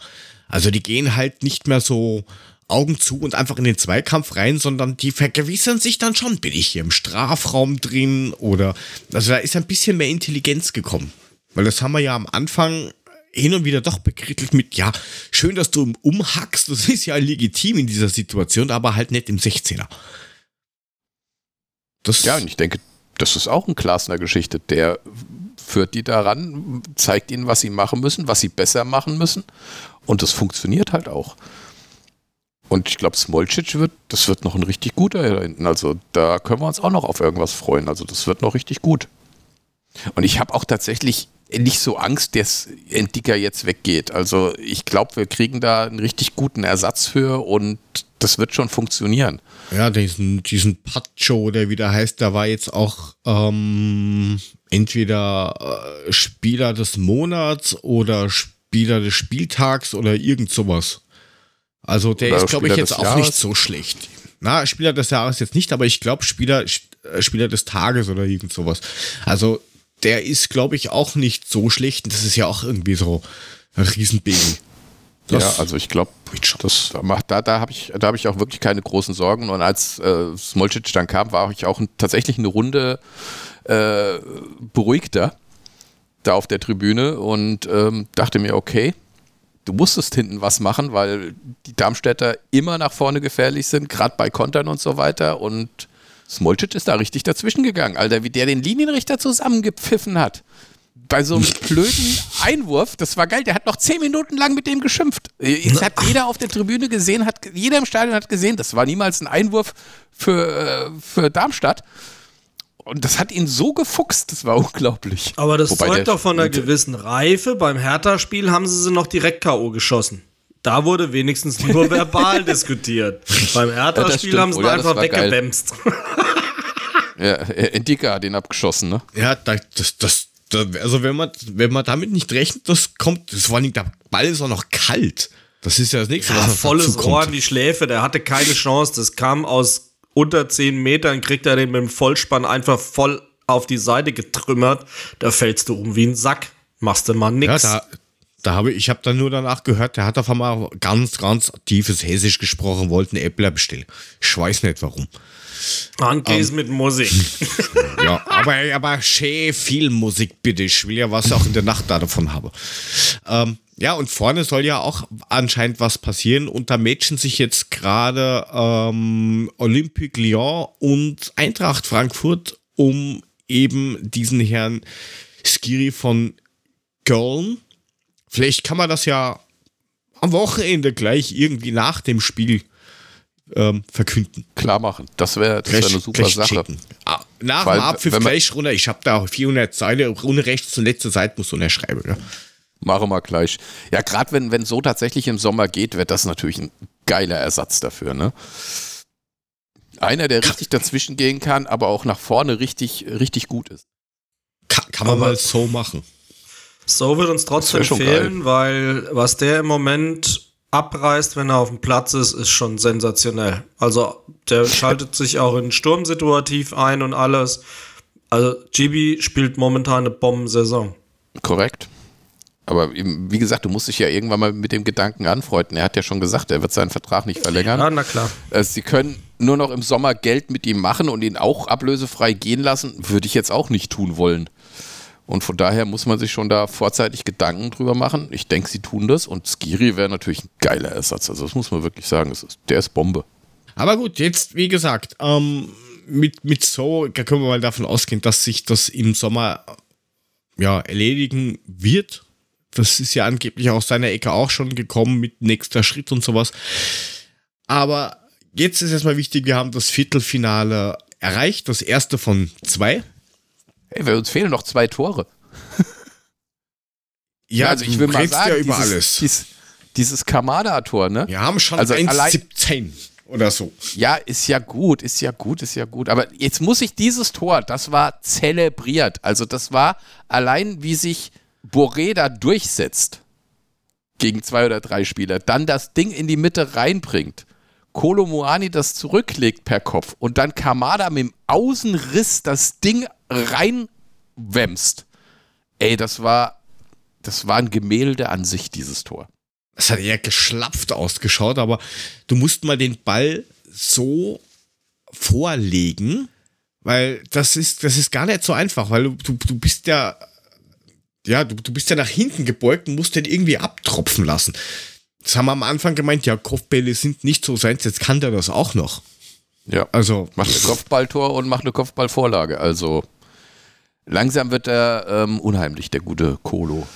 Also die gehen halt nicht mehr so Augen zu und einfach in den Zweikampf rein, sondern die vergewissern sich dann schon, bin ich hier im Strafraum drin oder, also da ist ein bisschen mehr Intelligenz gekommen. Weil das haben wir ja am Anfang hin und wieder doch bekrittelt mit, ja, schön, dass du umhackst, das ist ja legitim in dieser Situation, aber halt nicht im 16er. Das ja, und ich denke, das ist auch ein Klasner Geschichte. Der führt die daran, zeigt ihnen, was sie machen müssen, was sie besser machen müssen. Und das funktioniert halt auch. Und ich glaube, Smolcic wird, das wird noch ein richtig guter da hinten. Also da können wir uns auch noch auf irgendwas freuen. Also das wird noch richtig gut. Und ich habe auch tatsächlich nicht so Angst, dass Entdicker jetzt weggeht. Also ich glaube, wir kriegen da einen richtig guten Ersatz für und das wird schon funktionieren. Ja, diesen, diesen Pacho, der wieder heißt, da war jetzt auch ähm, entweder äh, Spieler des Monats oder Spieler des Spieltags oder irgend sowas. Also der oder ist, glaube ich, jetzt auch Jahres. nicht so schlecht. Na, Spieler des Jahres jetzt nicht, aber ich glaube Spieler, äh, Spieler des Tages oder irgend sowas. Also der ist, glaube ich, auch nicht so schlecht. Das ist ja auch irgendwie so ein Riesenbaby. Das ja, also ich glaube, das macht da, da habe ich, da habe ich auch wirklich keine großen Sorgen. Und als äh, Smolcic dann kam, war ich auch tatsächlich eine Runde äh, beruhigter da auf der Tribüne und ähm, dachte mir, okay, du musstest hinten was machen, weil die Darmstädter immer nach vorne gefährlich sind, gerade bei Kontern und so weiter. Und Smolcic ist da richtig dazwischen gegangen, Alter, wie der den Linienrichter zusammengepfiffen hat. Bei so einem blöden Einwurf, das war geil, der hat noch zehn Minuten lang mit dem geschimpft. Jetzt hat jeder auf der Tribüne gesehen, hat, jeder im Stadion hat gesehen, das war niemals ein Einwurf für, äh, für Darmstadt. Und das hat ihn so gefuchst, das war [LAUGHS] unglaublich. Aber das Wobei zeugt doch von einer gewissen Reife. Beim Hertha-Spiel haben sie sie noch direkt K.O. geschossen. Da wurde wenigstens nur [LAUGHS] verbal diskutiert. Beim Hertha-Spiel ja, haben sie oh, ja, einfach weggebämst. [LAUGHS] ja, Endika hat ihn abgeschossen, ne? Ja, das, das, das, also wenn man, wenn man damit nicht rechnet, das kommt, das vor allem der Ball ist auch noch kalt. Das ist ja das nächste, ja, was volles Ohr in die Schläfe, der hatte keine Chance. Das kam aus unter 10 Metern kriegt er den mit dem Vollspann einfach voll auf die Seite getrümmert. Da fällst du um wie ein Sack. Machst du mal nix. Ja, da, da habe ich, habe dann nur danach gehört, der hat auf einmal ganz, ganz tiefes Hessisch gesprochen, wollte einen Äppler bestellen. Ich weiß nicht warum. Handkäse um, mit Musik. [LAUGHS] ja, aber, aber schön viel Musik, bitte. Ich will ja was auch in der Nacht davon haben. Ähm, ja, und vorne soll ja auch anscheinend was passieren. Und da matchen sich jetzt gerade ähm, Olympique Lyon und Eintracht Frankfurt um eben diesen Herrn Skiri von Köln. Vielleicht kann man das ja am Wochenende gleich irgendwie nach dem Spiel ähm, verkünden. Klar machen. Das wäre wär eine super Sache. Ah, nach Weil, dem Abpfiff gleich runter. Ich habe da 400 Seiten, ohne rechts zur letzten Seite muss so eine schreiben. Ja. Machen wir gleich. Ja, gerade wenn es so tatsächlich im Sommer geht, wird das natürlich ein geiler Ersatz dafür. Ne? Einer, der richtig dazwischen gehen kann, aber auch nach vorne richtig, richtig gut ist. Kann, kann man aber mal so machen. So wird uns trotzdem fehlen, weil was der im Moment abreißt, wenn er auf dem Platz ist, ist schon sensationell. Also der [LAUGHS] schaltet sich auch in Sturmsituativ ein und alles. Also Gibi spielt momentan eine Bombensaison. Korrekt. Aber wie gesagt, du musst dich ja irgendwann mal mit dem Gedanken anfreunden. Er hat ja schon gesagt, er wird seinen Vertrag nicht verlängern. Ja, na klar. Äh, sie können nur noch im Sommer Geld mit ihm machen und ihn auch ablösefrei gehen lassen. Würde ich jetzt auch nicht tun wollen. Und von daher muss man sich schon da vorzeitig Gedanken drüber machen. Ich denke, sie tun das und Skiri wäre natürlich ein geiler Ersatz. Also das muss man wirklich sagen. Ist, der ist Bombe. Aber gut, jetzt wie gesagt, ähm, mit, mit so, können wir mal davon ausgehen, dass sich das im Sommer ja, erledigen wird. Das ist ja angeblich aus seiner Ecke auch schon gekommen mit nächster Schritt und sowas. Aber jetzt ist erstmal wichtig, wir haben das Viertelfinale erreicht, das erste von zwei. Hey, uns fehlen noch zwei Tore. ja, also ich will mal sagen, ja über dieses, alles. Dieses, dieses Kamada-Tor, ne? Wir haben schon also 1,17 oder so. Ja, ist ja gut, ist ja gut, ist ja gut. Aber jetzt muss ich dieses Tor, das war zelebriert. Also das war allein, wie sich Boré da durchsetzt gegen zwei oder drei Spieler, dann das Ding in die Mitte reinbringt. Kolo Muani das zurücklegt per Kopf und dann Kamada mit dem Außenriss das Ding reinwämst. Ey, das war, das war ein Gemälde an sich, dieses Tor. Es hat eher geschlapft ausgeschaut, aber du musst mal den Ball so vorlegen, weil das ist, das ist gar nicht so einfach, weil du, du bist ja, ja, du, du bist ja nach hinten gebeugt und musst den irgendwie abtropfen lassen. Das haben wir am Anfang gemeint, ja, Kopfbälle sind nicht so seins, jetzt kann der das auch noch. Ja, also. Macht ein Kopfballtor und macht eine Kopfballvorlage. Also langsam wird er ähm, unheimlich, der gute Kolo.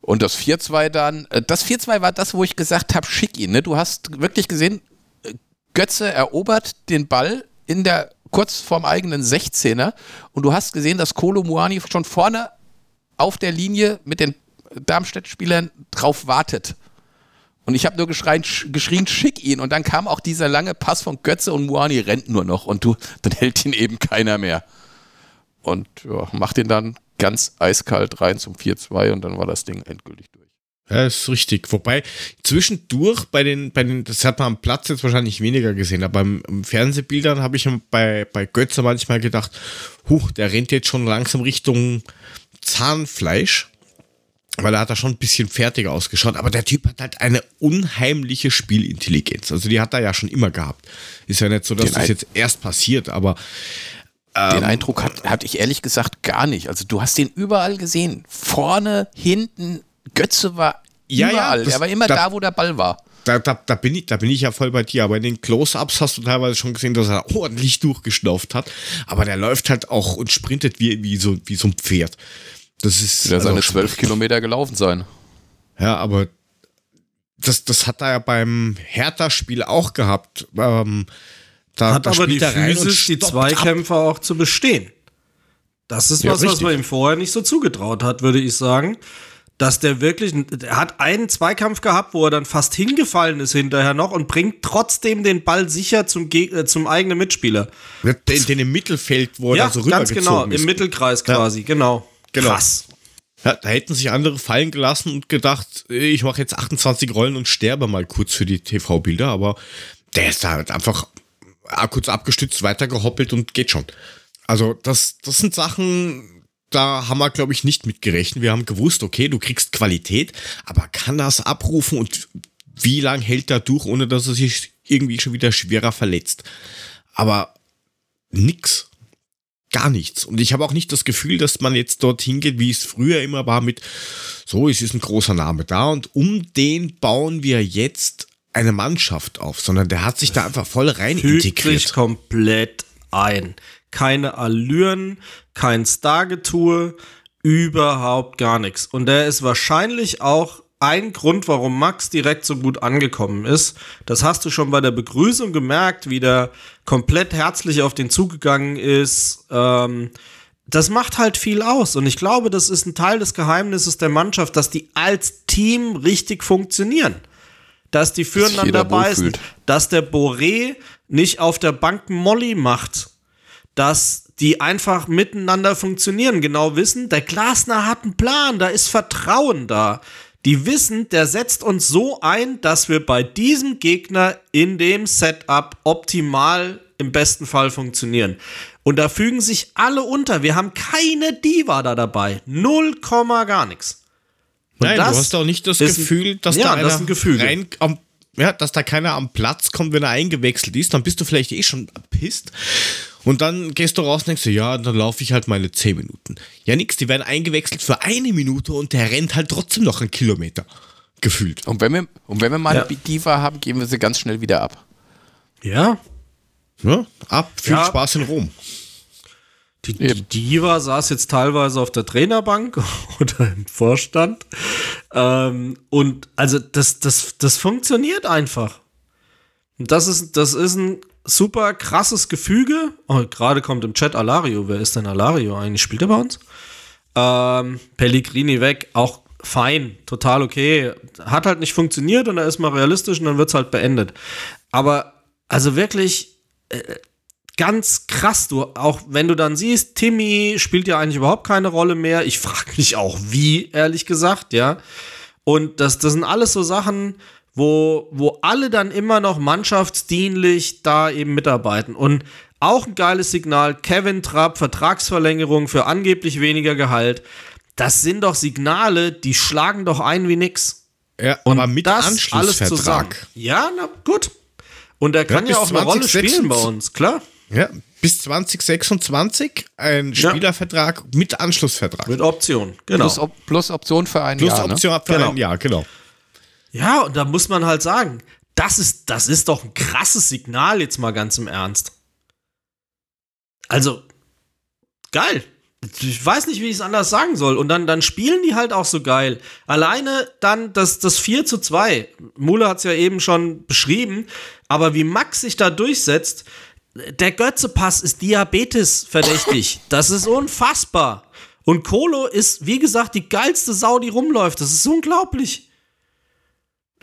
Und das 4-2 dann, äh, das 4-2 war das, wo ich gesagt habe, schick ihn. Ne? Du hast wirklich gesehen, äh, Götze erobert den Ball in der kurz vorm eigenen 16er und du hast gesehen, dass Kolo Muani schon vorne auf der Linie mit den Darmstadt-Spielern drauf wartet. Und ich habe nur geschrien, schick ihn. Und dann kam auch dieser lange Pass von Götze und Muani rennt nur noch. Und du, [LAUGHS] dann hält ihn eben keiner mehr. Und ja, macht ihn dann ganz eiskalt rein zum 4-2 und dann war das Ding endgültig durch. Ja, ist richtig. Wobei zwischendurch bei den, bei den, das hat man am Platz jetzt wahrscheinlich weniger gesehen, aber im Fernsehbildern habe ich bei, bei Götze manchmal gedacht, huch, der rennt jetzt schon langsam Richtung Zahnfleisch weil er hat da schon ein bisschen fertiger ausgeschaut, aber der Typ hat halt eine unheimliche Spielintelligenz. Also die hat er ja schon immer gehabt. Ist ja nicht so, dass Den das jetzt erst passiert, aber den ähm, Eindruck hat, hatte ich ehrlich gesagt gar nicht. Also du hast den überall gesehen. Vorne, hinten, Götze war ja, überall. Ja, das, er war immer da, da, wo der Ball war. Da, da, da, bin ich, da bin ich ja voll bei dir. Aber in den Close-Ups hast du teilweise schon gesehen, dass er ordentlich durchgeschnauft hat. Aber der läuft halt auch und sprintet wie, wie, so, wie so ein Pferd. Das ist. Der also seine zwölf [LAUGHS] Kilometer gelaufen sein. Ja, aber das, das hat er ja beim Hertha-Spiel auch gehabt. Ähm, da, hat da aber die Physis, die Zweikämpfe ab. auch zu bestehen. Das ist ja, was, richtig. was man ihm vorher nicht so zugetraut hat, würde ich sagen. Dass der wirklich, er hat einen Zweikampf gehabt, wo er dann fast hingefallen ist hinterher noch und bringt trotzdem den Ball sicher zum, äh, zum eigenen Mitspieler. Den, den im Mittelfeld, wo er ja, da so rübergezogen ganz genau, ist. im Mittelkreis quasi, ja. genau. Genau. Krass. Ja, da hätten sich andere fallen gelassen und gedacht, ich mache jetzt 28 Rollen und sterbe mal kurz für die TV-Bilder, aber der ist da halt einfach kurz abgestützt, weitergehoppelt und geht schon. Also das, das sind Sachen, da haben wir, glaube ich, nicht mitgerechnet. Wir haben gewusst, okay, du kriegst Qualität, aber kann das abrufen und wie lang hält er durch, ohne dass er sich irgendwie schon wieder schwerer verletzt? Aber nix. Gar nichts. Und ich habe auch nicht das Gefühl, dass man jetzt dorthin geht, wie es früher immer war, mit so, es ist ein großer Name da und um den bauen wir jetzt eine Mannschaft auf, sondern der hat sich da einfach voll rein Fügt integriert. sich komplett ein. Keine Allüren, kein Stargetue, überhaupt gar nichts. Und der ist wahrscheinlich auch ein Grund, warum Max direkt so gut angekommen ist. Das hast du schon bei der Begrüßung gemerkt, wie der komplett herzlich auf den zugegangen ist. Ähm, das macht halt viel aus. Und ich glaube, das ist ein Teil des Geheimnisses der Mannschaft, dass die als Team richtig funktionieren. Dass die füreinander beißen. Dass der Boré nicht auf der Bank Molly macht. Dass die einfach miteinander funktionieren. Genau wissen, der Glasner hat einen Plan, da ist Vertrauen da. Die wissen, der setzt uns so ein, dass wir bei diesem Gegner in dem Setup optimal im besten Fall funktionieren. Und da fügen sich alle unter. Wir haben keine Diva da dabei. Null Komma gar nichts. Und Nein, das du hast auch nicht das ein- Gefühl, dass ja, da einer das ein Gefühl. rein am, ja, dass da keiner am Platz kommt, wenn er eingewechselt ist, dann bist du vielleicht eh schon pisst. Und dann gehst du raus und denkst dir, ja, dann laufe ich halt meine 10 Minuten. Ja, nix, die werden eingewechselt für eine Minute und der rennt halt trotzdem noch einen Kilometer. Gefühlt. Und wenn wir, und wenn wir mal Ja. eine Diva haben, geben wir sie ganz schnell wieder ab. Ja, Ja, ab, viel Ja. Spaß in Rom. Die, die Diva saß jetzt teilweise auf der Trainerbank [LAUGHS] oder im Vorstand. Ähm, und also das, das, das funktioniert einfach. Und das ist, das ist ein super krasses Gefüge. Oh, Gerade kommt im Chat Alario. Wer ist denn Alario eigentlich? Spielt er bei uns? Ähm, Pellegrini weg, auch fein, total okay. Hat halt nicht funktioniert und da ist mal realistisch und dann wird es halt beendet. Aber also wirklich, ganz krass, du, auch wenn du dann siehst, Timmy spielt ja eigentlich überhaupt keine Rolle mehr. Ich frage mich auch, wie, ehrlich gesagt, ja. Und das, das sind alles so Sachen, wo, wo alle dann immer noch mannschaftsdienlich da eben mitarbeiten. Und auch ein geiles Signal, Kevin Trapp, Vertragsverlängerung für angeblich weniger Gehalt. Das sind doch Signale, die schlagen doch ein wie nix. Ja, Und aber mit das alles zusammen. Anschlussvertrag. Ja, na gut. Und er kann ja, bis auch eine Rolle 2026 spielen bei uns, klar. Ja, bis 2026 ein Spielervertrag mit Anschlussvertrag. Mit Option, genau. Plus, Op plus Option für ein Plus Jahr. Ne? Option für Genau. ein Jahr, genau. Ja, und da muss man halt sagen, das ist, das ist doch ein krasses Signal, jetzt mal ganz im Ernst. Also, geil. Ich weiß nicht, wie ich es anders sagen soll. Und dann, dann spielen die halt auch so geil. Alleine dann das, das 4 zu 2. Mule hat es ja eben schon beschrieben. Aber wie Max sich da durchsetzt, der Götze-Pass ist Diabetes verdächtig. [LAUGHS] Das ist unfassbar. Und Kolo ist, wie gesagt, die geilste Sau, die rumläuft. Das ist unglaublich.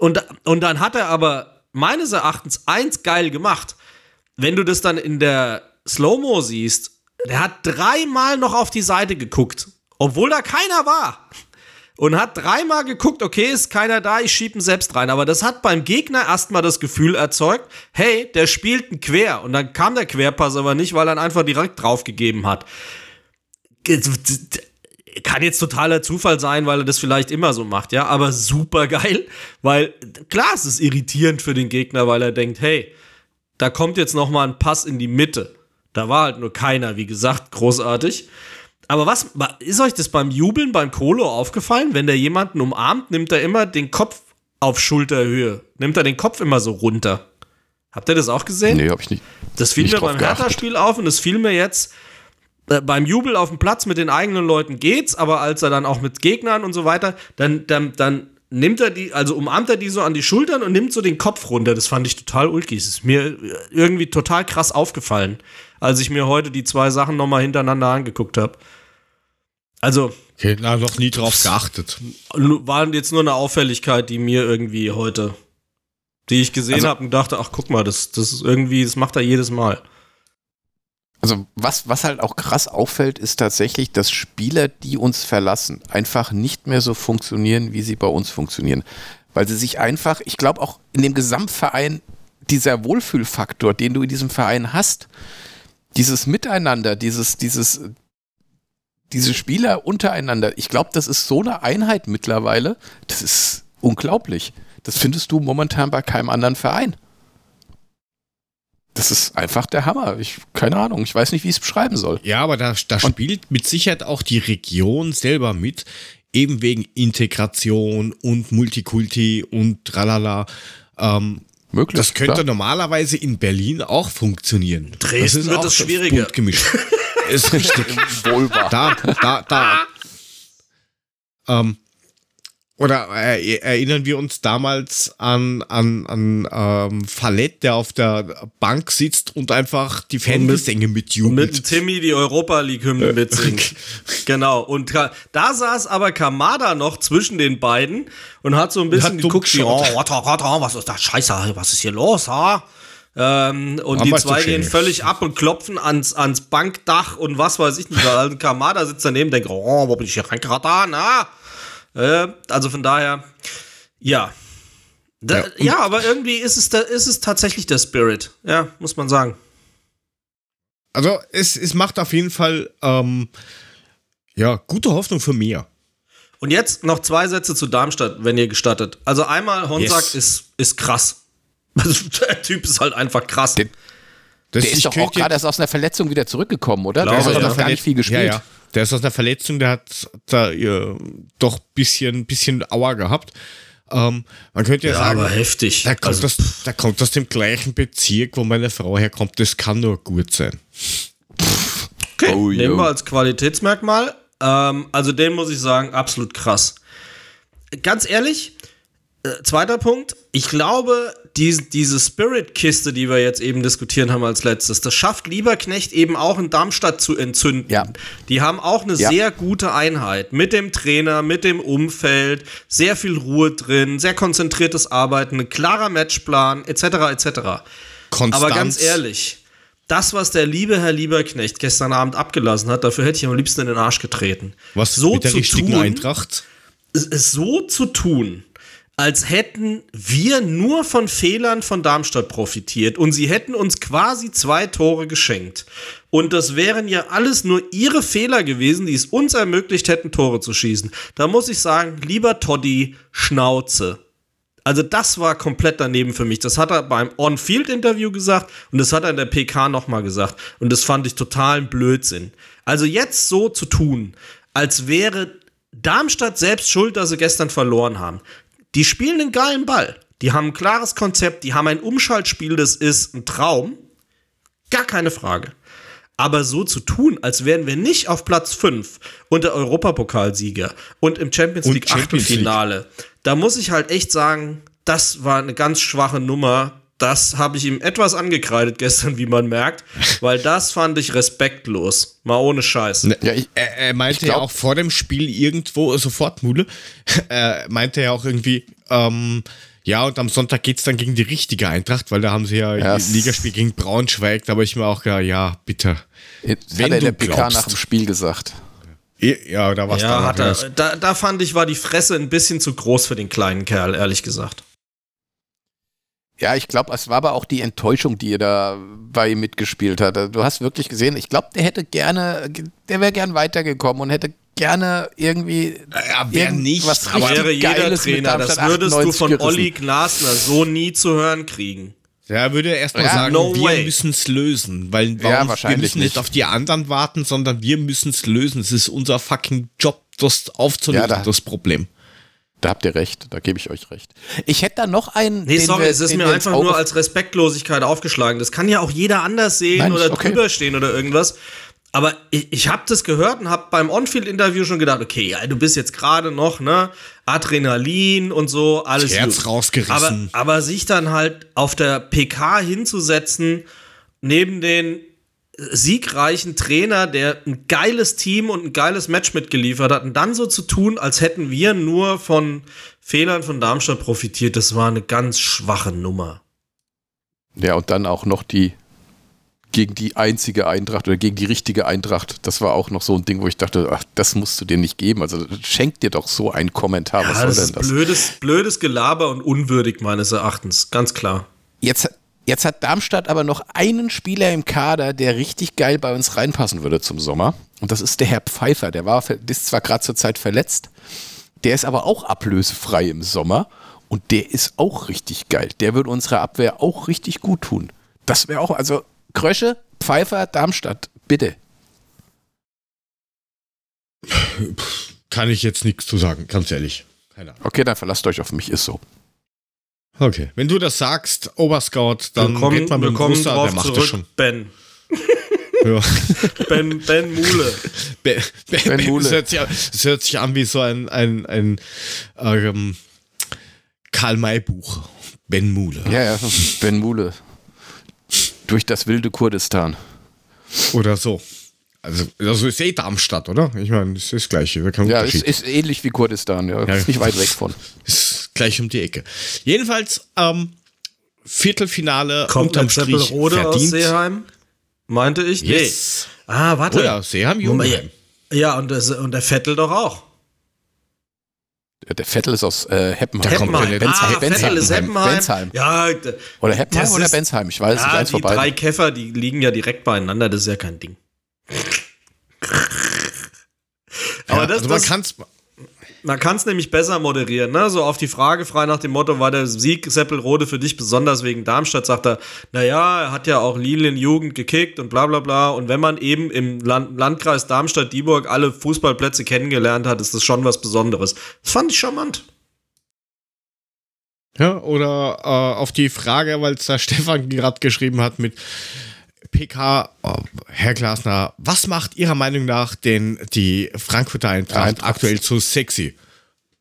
Und, und dann hat er aber meines Erachtens eins geil gemacht. Wenn du das dann in der Slow-Mo siehst, der hat dreimal noch auf die Seite geguckt, obwohl da keiner war. Und hat dreimal geguckt, okay, ist keiner da, ich schieb ihn selbst rein. Aber das hat beim Gegner erstmal das Gefühl erzeugt, hey, der spielt einen Quer. Und dann kam der Querpass aber nicht, weil er einfach direkt draufgegeben hat kann jetzt totaler Zufall sein, weil er das vielleicht immer so macht, ja, aber super geil, weil klar, es ist irritierend für den Gegner, weil er denkt, hey, da kommt jetzt noch mal ein Pass in die Mitte. Da war halt nur keiner, wie gesagt, großartig. Aber was ist euch das beim Jubeln beim Kolo aufgefallen, wenn der jemanden umarmt, nimmt er immer den Kopf auf Schulterhöhe, nimmt er den Kopf immer so runter. Habt ihr das auch gesehen? Nee, hab ich nicht. Das fiel nicht mir beim. Hertha-Spiel auf und es fiel mir jetzt beim Jubel auf dem Platz mit den eigenen Leuten geht's, aber als er dann auch mit Gegnern und so weiter, dann, dann, dann nimmt er die, also umarmt er die so an die Schultern und nimmt so den Kopf runter. Das fand ich total ulkig. Das ist mir äh, irgendwie total krass aufgefallen, als ich mir heute die zwei Sachen nochmal hintereinander angeguckt habe. Also, Okay, na, noch nie drauf geachtet. war jetzt nur eine Auffälligkeit, die mir irgendwie heute, die ich gesehen Also- habe und dachte, ach guck mal, das, das ist irgendwie, das macht er jedes Mal. Also was, was halt auch krass auffällt, ist tatsächlich, dass Spieler, die uns verlassen, einfach nicht mehr so funktionieren, wie sie bei uns funktionieren. Weil sie sich einfach, ich glaube auch in dem Gesamtverein, dieser Wohlfühlfaktor, den du in diesem Verein hast, dieses Miteinander, dieses, dieses, diese Spieler untereinander, ich glaube, das ist so eine Einheit mittlerweile, das ist unglaublich. Das findest du momentan bei keinem anderen Verein. Das ist einfach der Hammer. Ich, keine Ahnung, ich weiß nicht, wie ich es beschreiben soll. Ja, aber da, da spielt mit Sicherheit auch die Region selber mit, eben wegen Integration und Multikulti und tralala. Ähm, Möglich, das könnte klar. normalerweise in Berlin auch funktionieren. Dresden das wird es schwieriger. gemischt. [LAUGHS] ist richtig. da, da, da. [LAUGHS] Ähm, oder äh, erinnern wir uns damals an, an, an ähm, Fallett, der auf der Bank sitzt und einfach die Fangesänge mitjubelt. Mit Timmy die Europa League-Hymne mitsingt. genau. Und da saß aber Kamada noch zwischen den beiden und hat so ein bisschen geguckt, wie, oh, was ist das? Scheiße, was ist hier los? Ha? Ähm, und die zwei gehen völlig ab und klopfen ans, ans Bankdach und was weiß ich nicht. Kamada sitzt daneben und denkt, oh, wo bin ich hier reingeraten? Na? Äh, also von daher, ja. Da, ja, ja, aber irgendwie ist es, da, ist es tatsächlich der Spirit. Ja, muss man sagen. Also es, es macht auf jeden Fall ähm, ja, gute Hoffnung für mehr. Und jetzt noch zwei Sätze zu Darmstadt, wenn ihr gestattet. Also einmal, Honsack yes. ist, ist krass. [LAUGHS] Also der Typ ist halt einfach krass. Der, der ist doch auch gerade erst aus einer Verletzung wieder zurückgekommen, oder? der hat noch gar nicht viel gespielt. Ja, ja. Der ist aus einer Verletzung, der hat da äh, doch ein bisschen, bisschen Aua gehabt. Ähm, man könnte ja, ja sagen, aber heftig. Der kommt, also, aus, der kommt aus dem gleichen Bezirk, wo meine Frau herkommt. Das kann nur gut sein. Okay, oh, nehmen wir als Qualitätsmerkmal. Ähm, also den muss ich sagen, absolut krass. Ganz ehrlich, äh, zweiter Punkt. Ich glaube, die, diese Spirit-Kiste, die wir jetzt eben diskutieren haben als letztes, das schafft Lieberknecht eben auch in Darmstadt zu entzünden. Ja. Die haben auch eine ja. sehr gute Einheit mit dem Trainer, mit dem Umfeld, sehr viel Ruhe drin, sehr konzentriertes Arbeiten, ein klarer Matchplan, etc. etc. Konstanz. Aber ganz ehrlich, das, was der liebe Herr Lieberknecht gestern Abend abgelassen hat, dafür hätte ich am liebsten in den Arsch getreten. Was so mit der richtigen tun, Eintracht? So zu tun, als hätten wir nur von Fehlern von Darmstadt profitiert und sie hätten uns quasi zwei Tore geschenkt. Und das wären ja alles nur ihre Fehler gewesen, die es uns ermöglicht hätten, Tore zu schießen. Da muss ich sagen, lieber Toddy, Schnauze. Also das war komplett daneben für mich. Das hat er beim On-Field-Interview gesagt und das hat er in der PK nochmal gesagt. Und das fand ich totalen Blödsinn. Also jetzt so zu tun, als wäre Darmstadt selbst schuld, dass sie gestern verloren haben. Die spielen einen geilen Ball. Die haben ein klares Konzept, die haben ein Umschaltspiel, das ist ein Traum. Gar keine Frage. Aber so zu tun, als wären wir nicht auf Platz 5 und der Europapokalsieger und im Champions League Achtelfinale, da muss ich halt echt sagen, das war eine ganz schwache Nummer. Das habe ich ihm etwas angekreidet gestern, wie man merkt, weil das fand ich respektlos. Mal ohne Scheiß. Ne, ja, ich, er, er, meinte glaub, ja auch vor dem Spiel irgendwo, sofort Mule, [LAUGHS] er meinte ja auch irgendwie, ähm, ja, und am Sonntag geht es dann gegen die richtige Eintracht, weil da haben sie ja yes. Ligaspiel gegen Braunschweig, da habe ich mir auch gedacht, ja, bitte. Jetzt wenn hat er der PK glaubst, nach dem Spiel gesagt. Ja, da war es ja, da, da, da fand ich, war die Fresse ein bisschen zu groß für den kleinen Kerl, ehrlich gesagt. Ja, ich glaube, es war aber auch die Enttäuschung, die er da bei ihm mitgespielt hat. Du hast wirklich gesehen, ich glaube, der hätte gerne, der wäre gern weitergekommen und hätte gerne irgendwie ja, wer nicht, was aber wäre jeder Geiles Trainer, das würdest du von gerissen. Olli Glasner so nie zu hören kriegen. Ja, würde er erstmal ja, sagen, no wir müssen es lösen, weil warum, ja, wir müssen nicht auf die anderen warten, sondern wir müssen es lösen. Es ist unser fucking Job, das aufzulösen, ja, da, das Problem. Da habt ihr recht, da gebe ich euch recht. Ich hätte da noch einen. Nee, sorry, wir, es ist mir einfach nur als Respektlosigkeit aufgeschlagen. Das kann ja auch jeder anders sehen Nein, oder okay. drüber stehen oder irgendwas. Aber ich, ich habe das gehört und habe beim On-Field-Interview schon gedacht, okay, ja, du bist jetzt gerade noch, ne, Adrenalin und so, alles das Herz gut. rausgerissen. Aber, aber sich dann halt auf der PK hinzusetzen, neben den siegreichen Trainer, der ein geiles Team und ein geiles Match mitgeliefert hat und dann so zu tun, als hätten wir nur von Fehlern von Darmstadt profitiert, das war eine ganz schwache Nummer. Ja, und dann auch noch die gegen die einzige Eintracht oder gegen die richtige Eintracht. Das war auch noch so ein Ding, wo ich dachte, ach, das musst du dir nicht geben. Also schenk dir doch so einen Kommentar. Ja, Was soll das denn das? Blödes, blödes Gelaber und unwürdig meines Erachtens, ganz klar. Jetzt Jetzt hat Darmstadt aber noch einen Spieler im Kader, der richtig geil bei uns reinpassen würde zum Sommer. Und das ist der Herr Pfeiffer. Der war ist zwar gerade zur Zeit verletzt, der ist aber auch ablösefrei im Sommer. Und der ist auch richtig geil. Der würde unserer Abwehr auch richtig gut tun. Das wäre auch, also Krösche, Pfeiffer, Darmstadt, bitte. Kann ich jetzt nichts zu sagen, ganz ehrlich. Keine Ahnung. Okay, dann verlasst euch auf mich, ist so. Okay, wenn du das sagst, Oberscout, dann kommen, geht man mit dem Brüster, drauf der macht zurück, das schon. Ben. [LAUGHS] Ja. [LAUGHS] Ben, ben Mule. Ben, ben, Ben ben, Mule. das, hört sich, an- das hört sich an wie so ein, ein, ein ähm, Karl-May-Buch. Ben Mule. Ja, ja, Ben Mule. Durch das wilde Kurdistan. Oder so. Also, also ist eh Darmstadt, oder? Ich meine, es ist das Gleiche. Ja, es Unterschied. ist ähnlich wie Kurdistan, ja. Ja. Ist nicht weit weg von. [LAUGHS] ist gleich um die Ecke. Jedenfalls, ähm, Viertelfinale Kommt unterm ein Strich Seppelrode aus verdient. Seeheim? Meinte ich? Yes. Nee. Ah, warte. Oh ja, Seeheim, Jungenheim. Ja, und, das, und der Vettel doch auch. Der Vettel ist aus äh, Heppenheim. Da kommt Heppenheim. der Ah, Bensheim. Vettel ist Heppenheim. Bensheim. Ja, Oder Heppenheim Das oder Bensheim. Ich weiß nicht, ja eins die von beiden. drei Käfer, die liegen ja direkt beieinander. Das ist ja kein Ding. Aber Ja, das, also man das, kann's, Man kann es nämlich besser moderieren, ne? So auf die Frage frei nach dem Motto, war der Sieg Seppelrode für dich besonders wegen Darmstadt, sagt er, naja, er hat ja auch Lilienjugend gekickt und bla bla bla. Und wenn man eben im Land Landkreis Darmstadt-Dieburg alle Fußballplätze kennengelernt hat, ist das schon was Besonderes. Das fand ich charmant. Ja, oder äh, auf die Frage, weil es da [LAUGHS] Stefan gerade geschrieben hat mit PK, oh, Herr Glasner, was macht Ihrer Meinung nach denn die Frankfurter Eintracht Eintracht. aktuell so sexy?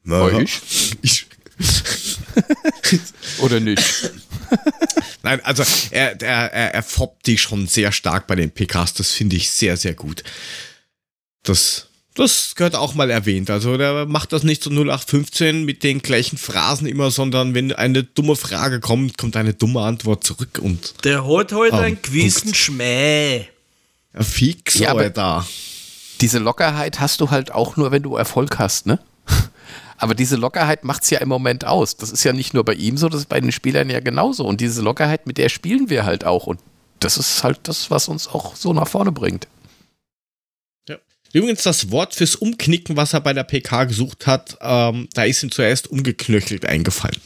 Euch? Ich, [LAUGHS] Oder nicht? nein, also er, er, er, er foppt die schon sehr stark bei den PKs, das finde ich sehr, sehr gut. Das, das gehört auch mal erwähnt. Also der macht das nicht so 0815 mit den gleichen Phrasen immer, sondern wenn eine dumme Frage kommt, kommt eine dumme Antwort zurück und Der holt heute Oh, einen gewissen Schmäh. ja, fix, Ja, aber- da. Diese Lockerheit hast du halt auch nur, wenn du Erfolg hast, ne? [LAUGHS] Aber diese Lockerheit macht es ja im Moment aus. Das ist ja nicht nur bei ihm so, das ist bei den Spielern ja genauso. Und diese Lockerheit, mit der spielen wir halt auch. Und das ist halt das, was uns auch so nach vorne bringt. Übrigens das Wort fürs Umknicken, was er bei der PK gesucht hat, ähm, da ist ihm zuerst umgeknöchelt eingefallen.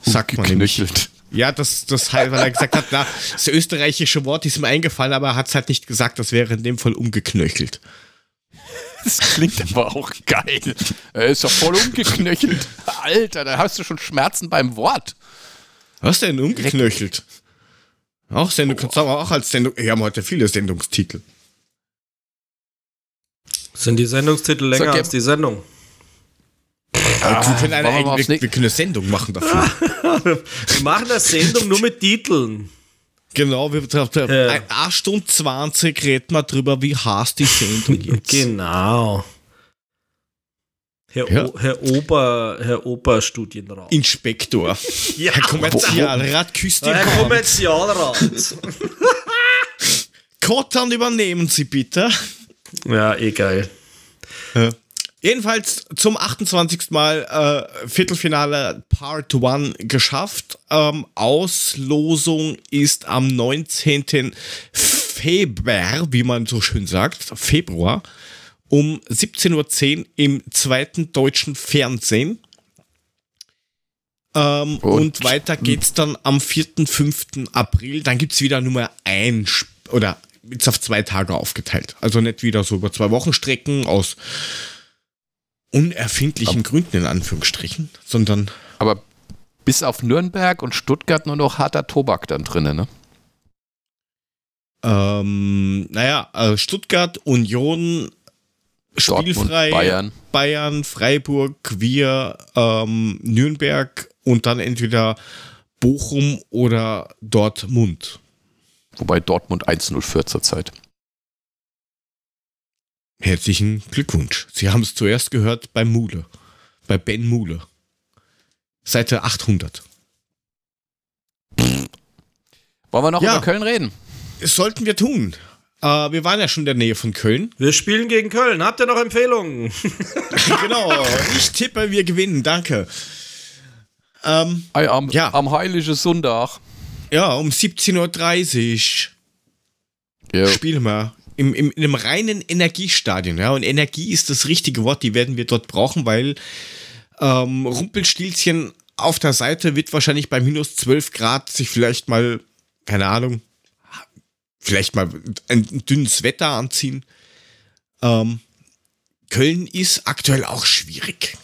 Sagt man nämlich. Ja, das, das halt, weil er gesagt hat, na, das österreichische Wort ist ihm eingefallen, aber er hat es halt nicht gesagt, das wäre in dem Fall umgeknöchelt. Das klingt aber auch geil. Er ist doch voll umgeknöchelt. Alter, da hast du schon Schmerzen beim Wort. Was denn umgeknöchelt? Auch Sendung, kannst du aber auch als Sendung, wir haben heute viele Sendungstitel. Sind die Sendungstitel länger Sag, als die Sendung? Aber wir, können eine, wir wir, können eine Sendung machen dafür. [LAUGHS] Wir machen das Sendung nur mit Titeln. genau, wir Ja. ein eine Stunde 20 reden wir drüber, wie heiß die Sendung [LAUGHS] jetzt. Genau. Herr, Ja. o, Herr Ober, Herr Oberstudienrat. Inspektor. [LAUGHS] Ja, Herr Kommerzialrat, küsst die Herr. Kommerzialrat. Kottern übernehmen Sie bitte. Ja, eh geil. Jedenfalls zum 28. Mal äh, Viertelfinale Part 1 geschafft. Ähm, Auslosung ist am 19. Februar, wie man so schön sagt, Februar, um 17.10 Uhr im zweiten deutschen Fernsehen. Ähm, und, Und- weiter geht's dann am 4. 5. April. Dann gibt's wieder Nummer ein Sp- oder jetzt auf zwei Tage aufgeteilt. Also nicht wieder so über zwei Wochen Strecken aus unerfindlichen Gründen in Anführungsstrichen, sondern Aber bis auf Nürnberg und Stuttgart nur noch harter Tobak dann drin, ne? ähm, naja, äh, Stuttgart, Union, Dortmund, spielfrei, Bayern. Bayern, Freiburg, wir, ähm, Nürnberg und dann entweder Bochum oder Dortmund. Wobei Dortmund 1-0 führt zurzeit. Herzlichen Glückwunsch. Sie haben es zuerst gehört bei Mule, bei Ben Mule. Seite 800. Wollen wir noch Ja. über Köln reden? Das sollten wir tun. Äh, wir waren ja schon in der Nähe von Köln. Wir spielen gegen Köln. Habt ihr noch Empfehlungen? [LAUGHS] genau. Ich tippe, wir gewinnen. Danke. Ähm, am, Ja. am Heiligen Sonntag. Ja, um 17.30 Uhr Ja. spielen wir. Im, im, in einem reinen Energiestadion, ja. Und Energie ist das richtige Wort, die werden wir dort brauchen, weil ähm, Rumpelstilzchen auf der Seite wird wahrscheinlich bei minus 12 Grad sich vielleicht mal, keine Ahnung, vielleicht mal ein, ein dünnes Wetter anziehen. Ähm, Köln ist aktuell auch schwierig.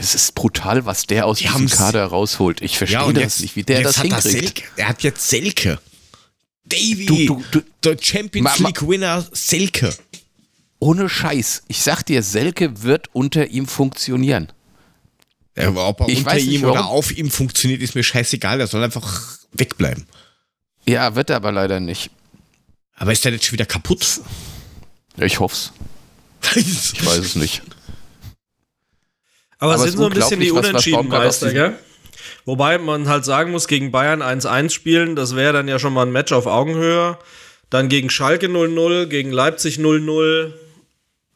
Es ist brutal, was der aus Die diesem Kader rausholt. Ich verstehe und das nicht, wie der jetzt das er hinkriegt. Er hat jetzt Selke. Davy, Du- du- du- der Champions Ma- ma- League Winner Selke. Ohne Scheiß. Ich sag dir, Selke wird unter ihm funktionieren. Ja, aber ob er Ich unter ihm oder warum. auf ihm funktioniert, ist mir scheißegal. Er soll einfach wegbleiben. Ja, wird er aber leider nicht. Aber ist der jetzt schon wieder kaputt? Ich hoff's. [LAUGHS] Ich weiß es nicht. Aber, Aber es sind so ein bisschen die Unentschiedenmeister, gell? Wobei man halt sagen muss, gegen Bayern 1-1 spielen, das wäre dann ja schon mal ein Match auf Augenhöhe. Dann gegen Schalke 0-0, gegen Leipzig 0-0.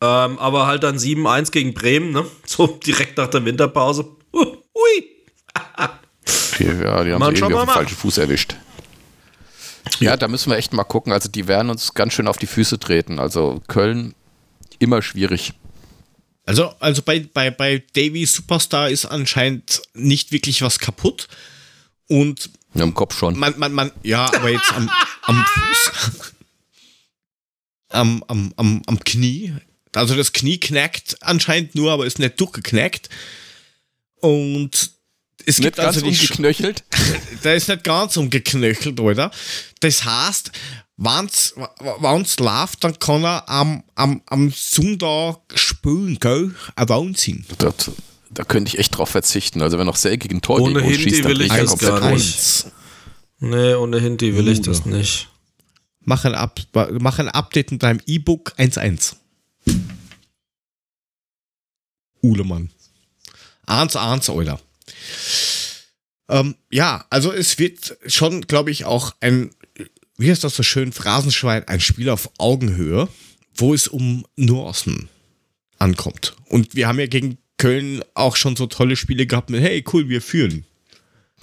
Ähm, aber halt dann 7-1 gegen Bremen, ne? [LAUGHS] So direkt nach der Winterpause. Uh, ui. [LAUGHS] Ja, die haben Man sie schon irgendwie auf den falschen Fuß erwischt. Ja, da müssen wir echt mal gucken. Also die werden uns ganz schön auf die Füße treten. Also Köln immer schwierig. Also, also bei, bei, bei Davy Superstar ist anscheinend nicht wirklich was kaputt. Und Ja, Im Kopf schon. man, man, man, ja, aber jetzt am, am Fuß. Am, am, am, am Knie. Also das Knie knackt anscheinend nur, aber ist nicht durchgeknackt. Und es Nicht gibt ganz also die umgeknöchelt. [LAUGHS] der ist nicht ganz umgeknöchelt, oder? Das heißt, wenn's, wenn's läuft, dann kann er am, am, am Sonntag spielen, gell? Ein Wahnsinn. Das, da könnte ich echt drauf verzichten. Also wenn noch Selke gegen Tor Ohne Hinti schießt, dann will bin ich das gar nicht. Eins. Nee, ohne Hinti will ich das nicht. Mach ein, Up, mach ein Update in deinem E-Book 1.1. Uhlemann. 1.1, Alter. Ähm, ja, also es wird schon, glaube ich, auch ein, wie heißt das so schön, Phrasenschwein, ein Spiel auf Augenhöhe, wo es um Nuancen ankommt. Und wir haben ja gegen Köln auch schon so tolle Spiele gehabt mit, hey, cool, wir führen.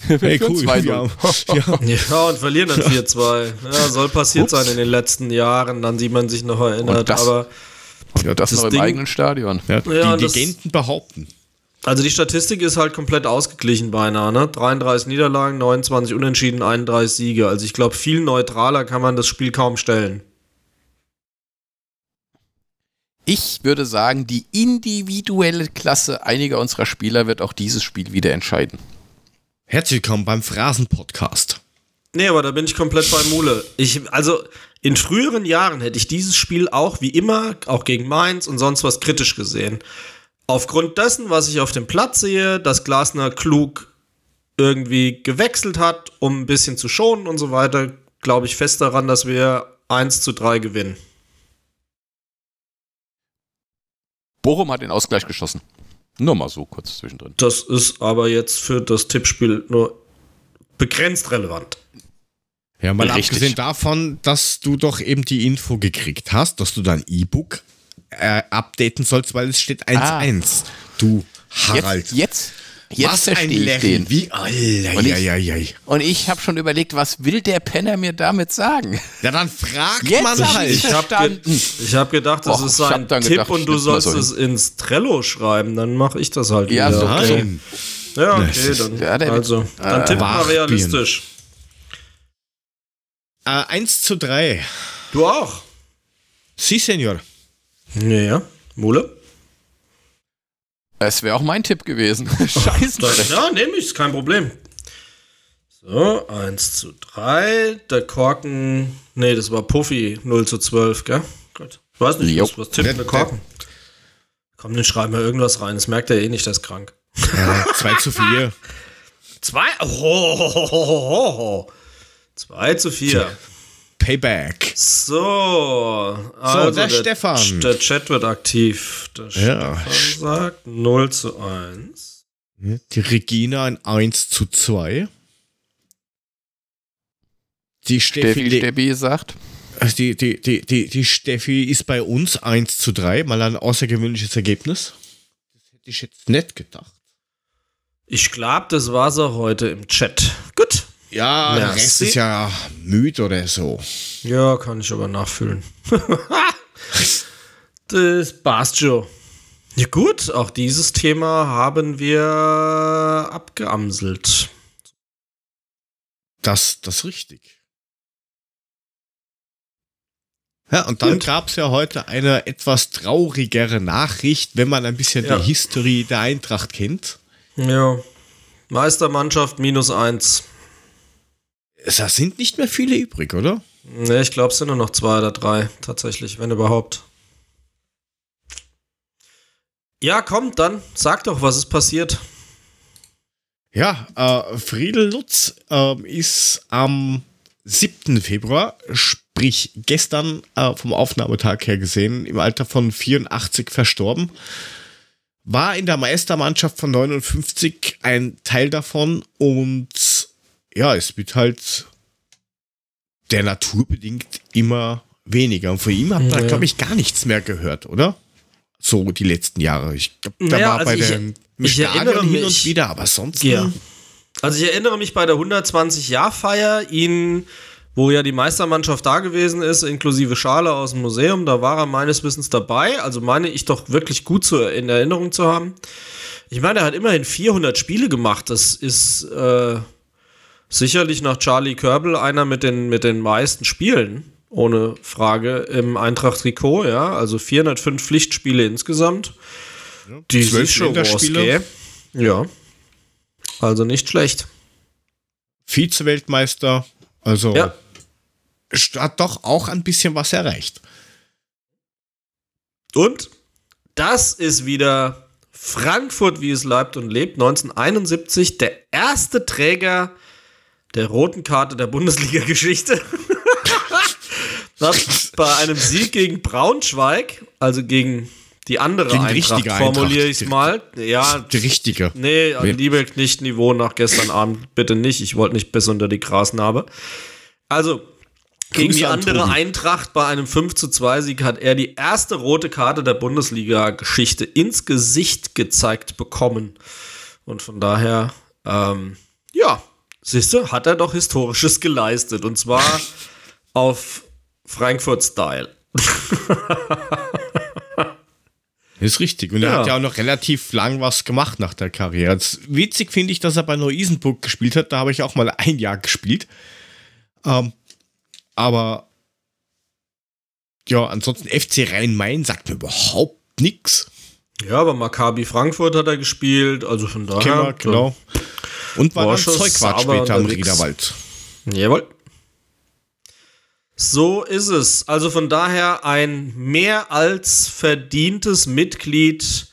Hey, führen cool. 2-0. Ja, ja. [LAUGHS] Ja, und verlieren dann 4-2. Ja, soll passiert Ups. sein in den letzten Jahren, an die man sich noch erinnert. Und das- Aber Ja, das, Das noch im Ding- eigenen Stadion. Ja, Ja, die das- Legenden behaupten. Also die Statistik ist halt komplett ausgeglichen beinahe, ne? 33 Niederlagen, 29 Unentschieden, 31 Siege. Also ich glaube, viel neutraler kann man das Spiel kaum stellen. Ich würde sagen, die individuelle Klasse einiger unserer Spieler wird auch dieses Spiel wieder entscheiden. Herzlich willkommen beim Phrasen-Podcast. Nee, aber da bin ich komplett bei Mule. Ich, also in früheren Jahren hätte ich dieses Spiel auch wie immer, auch gegen Mainz und sonst was kritisch gesehen. Aufgrund dessen, was ich auf dem Platz sehe, dass Glasner klug irgendwie gewechselt hat, um ein bisschen zu schonen und so weiter, glaube ich fest daran, dass wir 1 zu 3 gewinnen. Bochum hat den Ausgleich geschossen. Nur mal so kurz zwischendrin. Das ist aber jetzt für das Tippspiel nur begrenzt relevant. Ja, mal Richtig. abgesehen davon, dass du doch eben die Info gekriegt hast, dass du dein E-Book äh, updaten sollst, weil es steht 1.1. Du Harald. Jetzt, jetzt, jetzt was ein verstehe Level. den. Wie, Alter, Und ich- ja, ja, ja. Und ich habe schon überlegt, was will der Penner mir damit sagen? ja, dann fragt Jetzt man halt. ich Ich habe ge hab gedacht, das Och, ist dann Tipp gedacht, und du sollst so es ins Trello schreiben. Dann mache ich das halt Ja, wieder. so- okay. Ja, okay, dann, Ja, der- also, dann äh, tipp mal realistisch. Äh, 1 zu 3. Du auch? Sie, Senior. Ja, Mule? Es wäre auch mein Tipp gewesen. [LAUGHS] Scheiße. Ja, nehme ich, ist kein Problem. So, 1 zu 3. Der Korken, nee, das war Puffy, 0 zu 12, gell? Gut. Ich weiß nicht, was, was tippt der Korken? Komm, dann schreiben wir irgendwas rein. Das merkt er eh nicht, der ist krank. Ja, 2 zu 4. 2 [LAUGHS] oh, 2 zu 4. Payback. So, also der Stefan. Der Chat wird aktiv. Der Ja. Stefan sagt 0 zu 1. Die Regina ein 1 zu 2. Die Steffi, Steffi, Steffi sagt. Also die, die, die, die, die Steffi ist bei uns 1 zu 3, mal ein außergewöhnliches Ergebnis. Das hätte ich jetzt nicht gedacht. Ich glaube, das war's auch heute im Chat. Gut. Ja, der Rest ist ja müde oder so. Ja, kann ich aber nachfühlen. [LAUGHS] das passt schon. Ja gut, auch dieses Thema haben wir abgeamselt. Das, das ist richtig. Ja, und dann gab es ja heute eine etwas traurigere Nachricht, wenn man ein bisschen ja. die History der Eintracht kennt. Ja. Meistermannschaft minus eins. Da sind nicht mehr viele übrig, oder? Ne, ich glaube, es sind nur noch zwei oder drei, tatsächlich, wenn überhaupt. Ja, komm, dann sag doch, was ist passiert. Ja, äh, Friedel Lutz äh, ist am 7. Februar, sprich gestern äh, vom Aufnahmetag her gesehen, im Alter von 84 verstorben. War in der Meistermannschaft von 59 ein Teil davon und ja, es wird halt der Natur bedingt immer weniger. Und von ihm hat man, ja. glaube ich, gar nichts mehr gehört, oder? So die letzten Jahre. Ich glaube, da naja, war also bei den ich erinnere mich, hin und wieder, aber sonst. Ja. Also ich erinnere mich bei der 120-Jahr-Feier, ihn, wo ja die Meistermannschaft da gewesen ist, inklusive Schale aus dem Museum, da war er meines Wissens dabei. Also meine ich doch wirklich gut zu, in Erinnerung zu haben. Ich meine, er hat immerhin 400 Spiele gemacht. Das ist äh, sicherlich nach Charlie Körbel einer mit den, mit den meisten Spielen, ohne Frage, im Eintracht-Trikot, ja. Also 405 Pflichtspiele insgesamt. Ja, die sich schon rausgehen. Ja. Also nicht schlecht. Vize-Weltmeister, also ja. hat doch auch ein bisschen was erreicht. Und das ist wieder Frankfurt, wie es leibt und lebt. 1971 der erste Träger der roten Karte der Bundesliga-Geschichte. [LAUGHS] bei einem Sieg gegen Braunschweig, also gegen die andere gegen Eintracht, formuliere ich es mal. Ja, die richtige. Nee, liebe nicht Niveau nach gestern Abend, bitte nicht. Ich wollte nicht bis unter die Grasnarbe. Also, gegen die andere. Eintracht bei einem 5 zu 2 Sieg hat er die erste rote Karte der Bundesliga-Geschichte ins Gesicht gezeigt bekommen. Und von daher, ähm, ja, Siehst du, hat er doch Historisches geleistet. Und zwar auf Frankfurt-Style. [LAUGHS] Ist richtig. Und ja. er hat ja auch noch relativ lang was gemacht nach der Karriere. Jetzt witzig finde ich, dass er bei Neu-Isenburg gespielt hat. Da habe ich auch mal ein Jahr gespielt. Ähm, aber ja, ansonsten FC Rhein-Main sagt mir überhaupt nichts. Ja, aber Maccabi Frankfurt hat er gespielt, also von daher. Genau, genau. Und war Vorschuss, dann Zeugwart später am Riederwald. Jawohl. So ist es. Also von daher ein mehr als verdientes Mitglied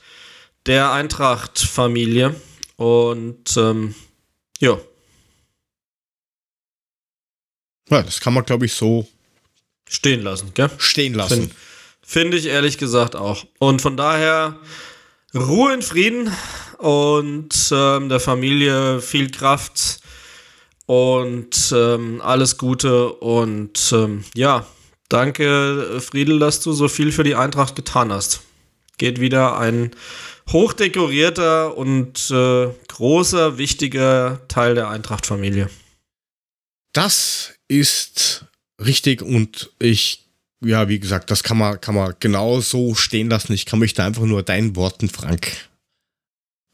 der Eintracht-Familie. Und ähm, ja. Ja, das kann man, glaube ich, so stehen lassen, gell? Stehen lassen. Finde find ich ehrlich gesagt auch. Und von daher Ruhe in Frieden und ähm, der Familie viel Kraft und ähm, alles Gute und ähm, ja, danke Friedel, dass du so viel für die Eintracht getan hast. Geht wieder ein hochdekorierter und äh, großer, wichtiger Teil der Eintracht-Familie. Das ist richtig und ich ja, wie gesagt, das kann man, kann man genau so stehen lassen. Ich kann mich da einfach nur deinen Worten, Frank,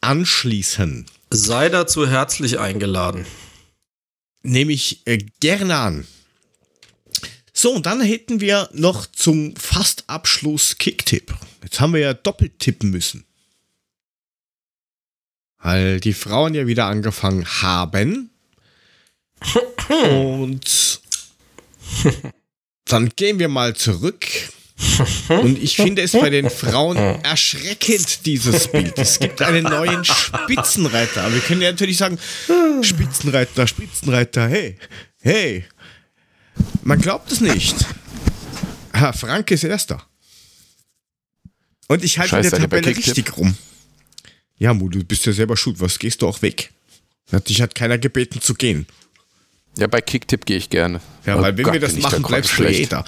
anschließen. Sei dazu herzlich eingeladen. Nehme ich äh, gerne an. So, und dann hätten wir noch zum Fastabschluss Kicktipp. Jetzt haben wir ja doppelt tippen müssen. Weil die Frauen ja wieder angefangen haben. [COUGHS] Und dann gehen wir mal zurück [LAUGHS] und ich finde es bei den Frauen erschreckend, dieses Bild. Es gibt einen neuen Spitzenreiter. Wir können ja natürlich sagen, Spitzenreiter, Spitzenreiter, hey, hey. Man glaubt es nicht. Herr Frank ist Erster. Und ich halte in der Tabelle richtig rum. Ja, Mu, du bist ja selber schuld. Was gehst du auch weg? Dich hat keiner gebeten zu gehen. Ja, bei Kicktipp gehe ich gerne. Ja, weil wenn wir das machen, bleibst du eh da.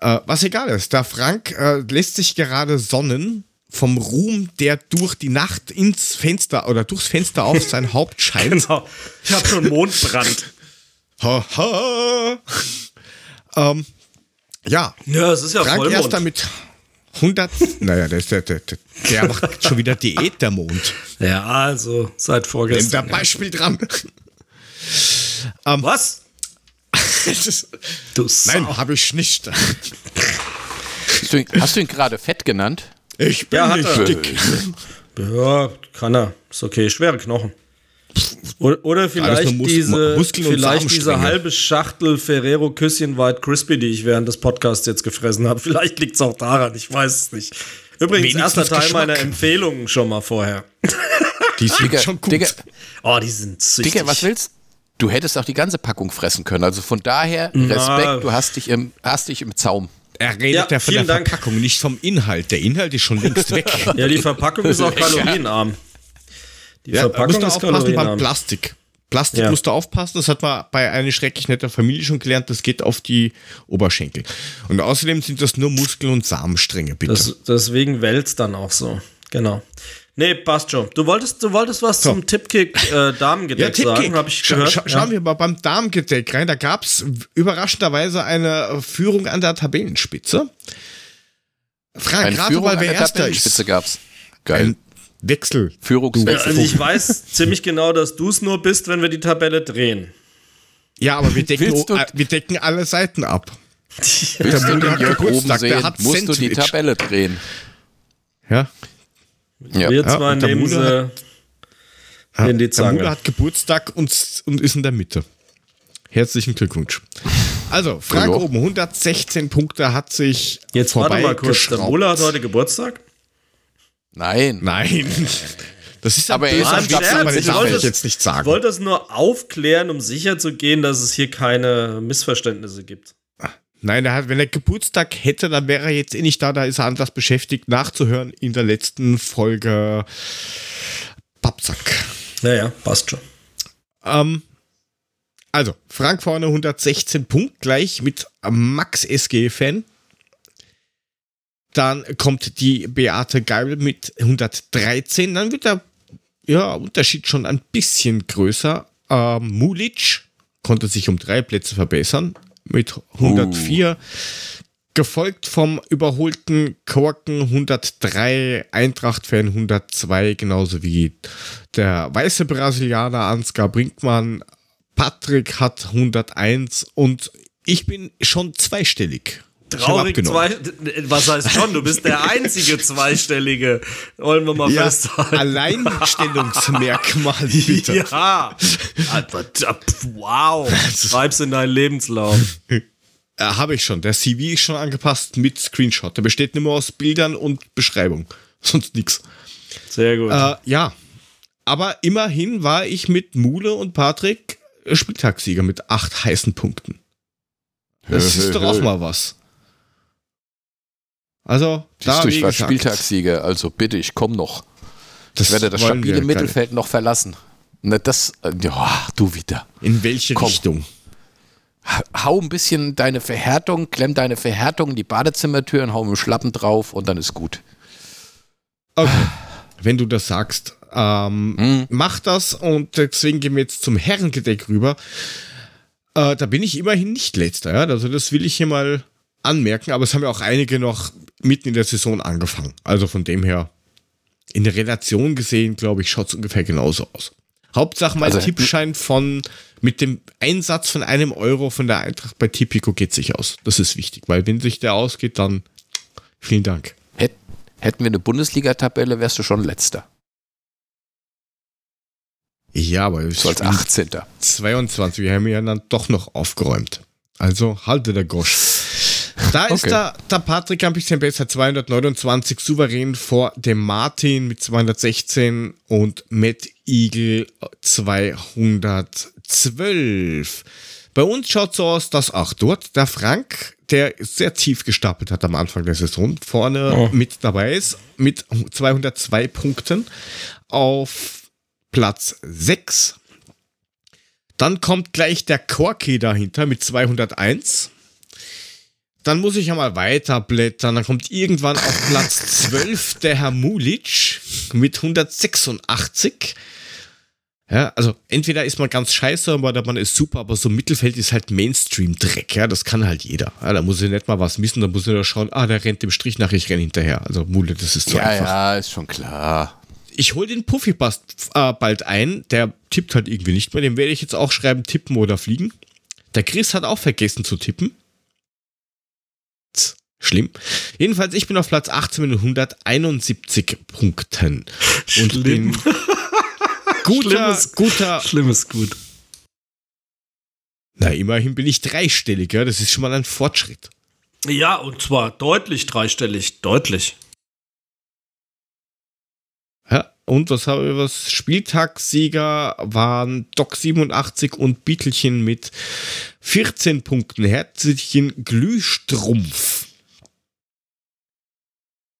Äh, was egal ist, der Frank äh, lässt sich gerade sonnen vom Ruhm, der durch die Nacht ins Fenster oder durchs Fenster auf sein [LAUGHS] Haupt scheint. Genau. Ich habe schon Mondbrand. [LAUGHS] Ha, ha. ähm, ja, Ja, es ist ja Frank Vollmond. erster mit 100. naja, der, der, der, der, macht schon wieder Diät, der Mond. Ja, also seit Nimm da vorgestern. Beispiel dran. [LAUGHS] Was? Du Nein, habe ich nicht. Hast du ihn, hast du ihn gerade fett genannt? Ich bin Ja, nicht er. dick. Ja, kann er. Ist okay. Schwere Knochen. Oder, oder vielleicht Mus- diese, Muskeln vielleicht diese halbe Schachtel Ferrero Küsschen White Crispy, die ich während des Podcasts jetzt gefressen habe. Vielleicht liegt es auch daran, ich weiß es nicht. Übrigens, Wenigstens erster Teil Geschmack. meiner Empfehlungen schon mal vorher. Die sind Digga, schon gut. Digga, Oh, die sind süchtig. Digga, was willst du? hättest auch die ganze Packung fressen können. Also von daher, Respekt, du hast dich im, hast dich im Zaum. er redet Ja, ja, von der Dank. Verpackung, nicht vom Inhalt. Der Inhalt ist schon längst [LAUGHS] weg. Ja, die Verpackung ist auch [LAUGHS] kalorienarm. Die Ja, Verpackung musst du ist aufpassen beim. Plastik. Plastik Ja. musst du aufpassen, das hat man bei einer schrecklich netter Familie schon gelernt, das geht auf die Oberschenkel. Und außerdem sind das nur Muskeln und Samenstränge, bitte. Das, deswegen wälzt dann auch so. Genau. Nee, passt schon. Du wolltest, du wolltest was zum Tippkick äh, Damengedeck sagen, habe ich gehört. scha schauen wir mal beim Damengedeck rein. Da gab es überraschenderweise eine Führung an der Tabellenspitze. Frank, Eine gerade Führung mal, an wer der erster Tabellenspitze ist. gab's. Geil. Ein Wechsel. Führungswechsel. Also ich weiß ziemlich genau, dass du es nur bist, wenn wir die Tabelle drehen. Ja, aber wir decken, du- äh, wir decken alle Seiten ab. Willst du Der den hat Jörg oben der sehen, musst du die Sandwich. Tabelle drehen. Ja. Ja. Wir Ja, zwei und der nehmen sie in die Der Muller Zange. hat Geburtstag und, und ist in der Mitte. Herzlichen Glückwunsch. Also, Frank Hallo. oben, 116 Punkte hat sich Jetzt warte vorbei mal kurz. Der. Muller hat heute Geburtstag? Nein. Nein. Das ist Aber aber er ist am Scherz. aber Ich das wollte ich es- jetzt nicht Ich sagen. wollte es nur aufklären, um sicher zu gehen, dass es hier keine Missverständnisse gibt. Nein, er hat, wenn er Geburtstag hätte, dann wäre er jetzt eh nicht da. Da ist er anders beschäftigt, nachzuhören in der letzten Folge Pappsack. Naja, passt schon. Ähm, also, Frank vorne 116 Punkt gleich mit Max SG-Fan. Dann kommt die Beate Geibel mit 113. Dann wird der ja, Unterschied schon ein bisschen größer. Ähm, Mulic konnte sich um drei Plätze verbessern mit 104. Gefolgt vom überholten Korken 103, Eintracht-Fan 102, genauso wie der weiße Brasilianer Ansgar Brinkmann. Patrick hat 101 und ich bin schon zweistellig. Traurig zwei. Was heißt schon? Du bist der [LAUGHS] einzige Zweistellige. Wollen wir mal Ja, festhalten. Alleinstellungsmerkmal, [LAUGHS] bitte. Ja. Wow. Schreib's in deinen Lebenslauf. Äh, Habe ich schon. Der CV ist schon angepasst mit Screenshot. Der besteht nur aus Bildern und Beschreibung. [LAUGHS] Sonst nichts. Sehr gut. Äh, ja. Aber immerhin war ich mit Mule und Patrick Spieltagssieger mit acht heißen Punkten. Das ist doch auch mal was. Also, Siehst da du, ich war gesagt, Spieltagssieger, also bitte, ich komm noch. Ich werde das wir stabile Mittelfeld noch verlassen. Na, das, äh, ja, du wieder. In welche Komm. Richtung? Hau ein bisschen deine Verhärtung, klemm deine Verhärtung in die Badezimmertür und hau mit dem Schlappen drauf und dann ist gut. Okay. Wenn du das sagst, ähm, Hm. mach das und deswegen gehen wir jetzt zum Herrengedeck rüber. Äh, da bin ich immerhin nicht letzter, ja. Also das will ich hier mal anmerken, aber es haben ja auch einige noch mitten in der Saison angefangen. Also von dem her, in der Relation gesehen, glaube ich, schaut es ungefähr genauso aus. Hauptsache mein Also- Tippschein von mit dem Einsatz von einem Euro von der Eintracht bei Tipico geht sich aus. Das ist wichtig, weil wenn sich der ausgeht, dann vielen Dank. Hätt, hätten wir eine Bundesliga-Tabelle, wärst du schon letzter. Ja, aber ich So als bin 18. 22. Wir haben ja dann doch noch aufgeräumt. Also halte der Gosch. Da ist Okay. der, der Patrick ein bisschen besser, 229 souverän vor dem Martin mit 216 und Matt Eagle 212. Bei uns schaut so aus, dass auch dort der Frank, der sehr tief gestapelt hat am Anfang der Saison, vorne mit dabei ist mit 202 Punkten auf Platz 6. Dann kommt gleich der Corky dahinter mit 201. Dann muss ich ja mal weiterblättern. Dann kommt irgendwann auf Platz [LAUGHS] 12 der Herr Mulic mit 186. Ja, also entweder ist man ganz scheiße oder man ist super, aber so Mittelfeld ist halt Mainstream-Dreck, ja, das kann halt jeder. Ja, da muss ich nicht mal was missen, da muss ich nur schauen, ah, der rennt dem Strich nach, ich renne hinterher. Also Mule, das ist so ja, einfach. ja, ist schon klar. Ich hole den Puffy äh, bald ein, der tippt halt irgendwie nicht mehr, dem werde ich jetzt auch schreiben, tippen oder fliegen. Der Chris hat auch vergessen zu tippen. Schlimm. Jedenfalls, ich bin auf Platz 18 mit 171 Punkten. Und Schlimm. bin guter, Schlimmes- guter. Schlimmes gut. Na, immerhin bin ich dreistellig, ja. Das ist schon mal ein Fortschritt. Ja, und zwar deutlich dreistellig. Deutlich. Und was habe ich was? Spieltagssieger waren Doc 87 und Beetelchen mit 14 Punkten. Herzlichen Glühstrumpf.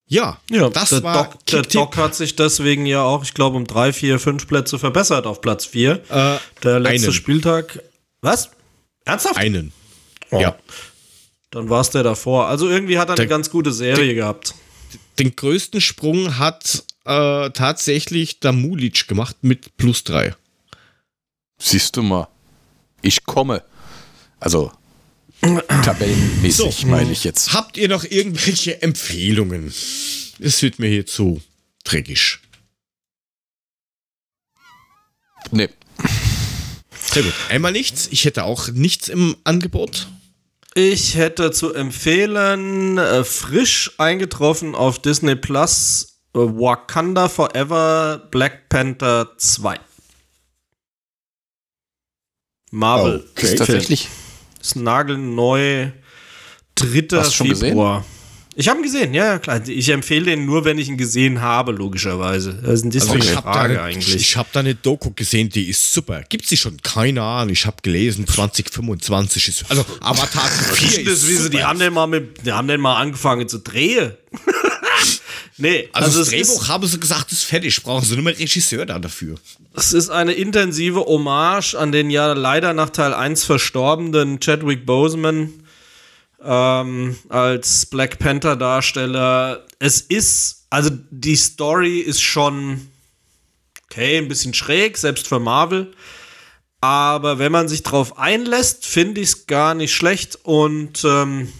Ja, Ja, das der, war Doc, der. Doc hat sich deswegen ja auch, ich glaube, um drei, vier, fünf Plätze verbessert auf Platz vier. Äh, Der letzte einen. Spieltag. Was? Ernsthaft? einen. Oh. Ja. Dann war es der davor. Also irgendwie hat er eine Der- ganz gute Serie gehabt. Den größten Sprung hat äh, tatsächlich der Mulic gemacht mit plus drei. Siehst du mal. Ich komme. Also, tabellenmäßig meine ich jetzt. Habt ihr noch irgendwelche Empfehlungen? Es wird mir hier zu dreckig. Nee. Sehr gut. Einmal nichts. Ich hätte auch nichts im Angebot. Ich hätte zu empfehlen, äh, frisch eingetroffen auf Disney Plus äh, Wakanda Forever Black Panther 2. Marvel. Okay. Ist tatsächlich. Ist nagelneu. 3. Hast du schon Februar. Ich habe ihn gesehen, ja, klar. Ich empfehle den nur, wenn ich ihn gesehen habe, logischerweise. Das ist ein Also ich habe da, Frage eine- eigentlich. ich hab da eine Doku gesehen, die ist super. Gibt sie schon? Keine Ahnung. Ich habe gelesen, 2025 ist. Also Avatar 4 [LAUGHS] das, ist wie sie, super. die haben den mal mit, die haben den mal angefangen zu drehen. [LAUGHS] nee, also, also, das Drehbuch ist, haben sie gesagt, ist fertig. Brauchen sie nur mehr Regisseur da dafür. es ist eine intensive Hommage an den ja leider nach Teil 1 verstorbenen Chadwick Boseman ähm, als Black Panther Darsteller. Es ist, also die Story ist schon okay, ein bisschen schräg, selbst für Marvel. Aber wenn man sich drauf einlässt, finde ich es gar nicht schlecht. Und ähm,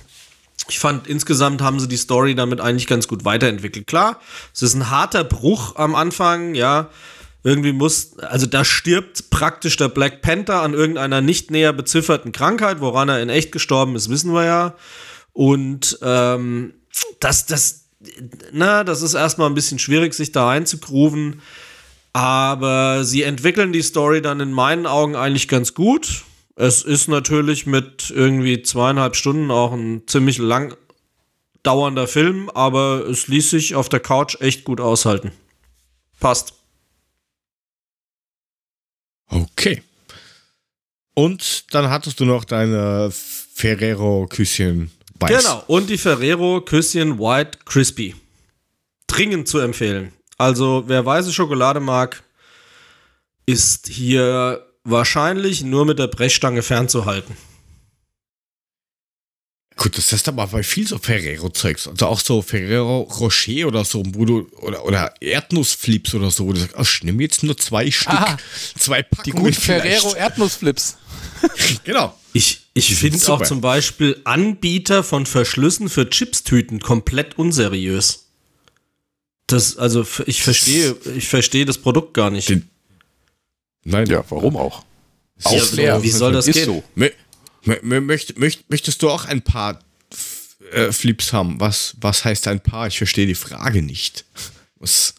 ich fand, insgesamt haben sie die Story damit eigentlich ganz gut weiterentwickelt. Klar, es ist ein harter Bruch am Anfang, ja. Irgendwie muss, also da stirbt praktisch der Black Panther an irgendeiner nicht näher bezifferten Krankheit, woran er in echt gestorben ist, wissen wir ja. Und ähm, das, das, na, das ist erstmal ein bisschen schwierig, sich da einzugrooven. Aber sie entwickeln die Story dann in meinen Augen eigentlich ganz gut. Es ist natürlich mit irgendwie zweieinhalb Stunden auch ein ziemlich lang dauernder Film, aber es ließ sich auf der Couch echt gut aushalten. Passt. Okay. Und dann hattest du noch deine Ferrero-Küsschen weiß. Genau. Und die Ferrero Küsschen White Crispy. Dringend zu empfehlen. Also, wer weiße Schokolade mag, ist hier wahrscheinlich nur mit der Brechstange fernzuhalten. Gut, das ist aber bei viel so Ferrero-Zeugs. Also auch so Ferrero Rocher oder so, wo du, oder, oder Erdnussflips oder so, wo du sagst, ach, ich nehme jetzt nur zwei Stück, Ah, zwei Die Packungen guten vielleicht. Ferrero Erdnussflips. [LAUGHS] Genau. Ich, ich Die finde auch zum Beispiel Anbieter von Verschlüssen für Chipstüten komplett unseriös. Das, also ich verstehe, ich verstehe das Produkt gar nicht. Den- Nein. Ja, warum auch? Ja, Auch leer. wie soll das ist gehen? so. Mö- mö- mö- möcht, möcht, möchtest du auch ein paar äh, Flips haben? Was, was heißt ein paar? Ich verstehe die Frage nicht. [LAUGHS] Was,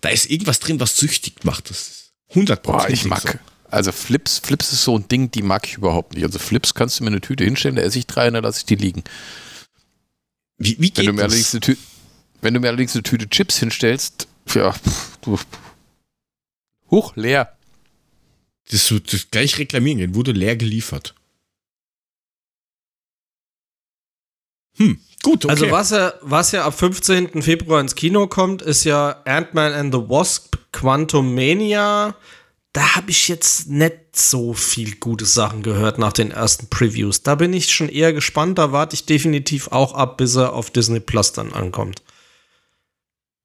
da ist irgendwas drin, was süchtig macht. Das ist 100 Boah, ich mag. Also Flips, Flips ist so ein Ding, die mag ich überhaupt nicht. Also Flips kannst du mir eine Tüte hinstellen, da esse ich drei und dann lasse ich die liegen. Wie, wie Wenn geht du, mir allerdings das? eine Tüte, wenn du mir allerdings eine Tüte Chips hinstellst, ja, du. Huch, leer. Das, so- das gleich reklamieren gehen, wurde leer geliefert. Hm, gut, okay. Also was ja, was ja ab 15. Februar ins Kino kommt, ist ja Ant-Man and the Wasp Quantum Mania. Da habe ich jetzt nicht so viel gute Sachen gehört nach den ersten Previews. Da bin ich schon eher gespannt. Da warte ich definitiv auch ab, bis er auf Disney Plus dann ankommt.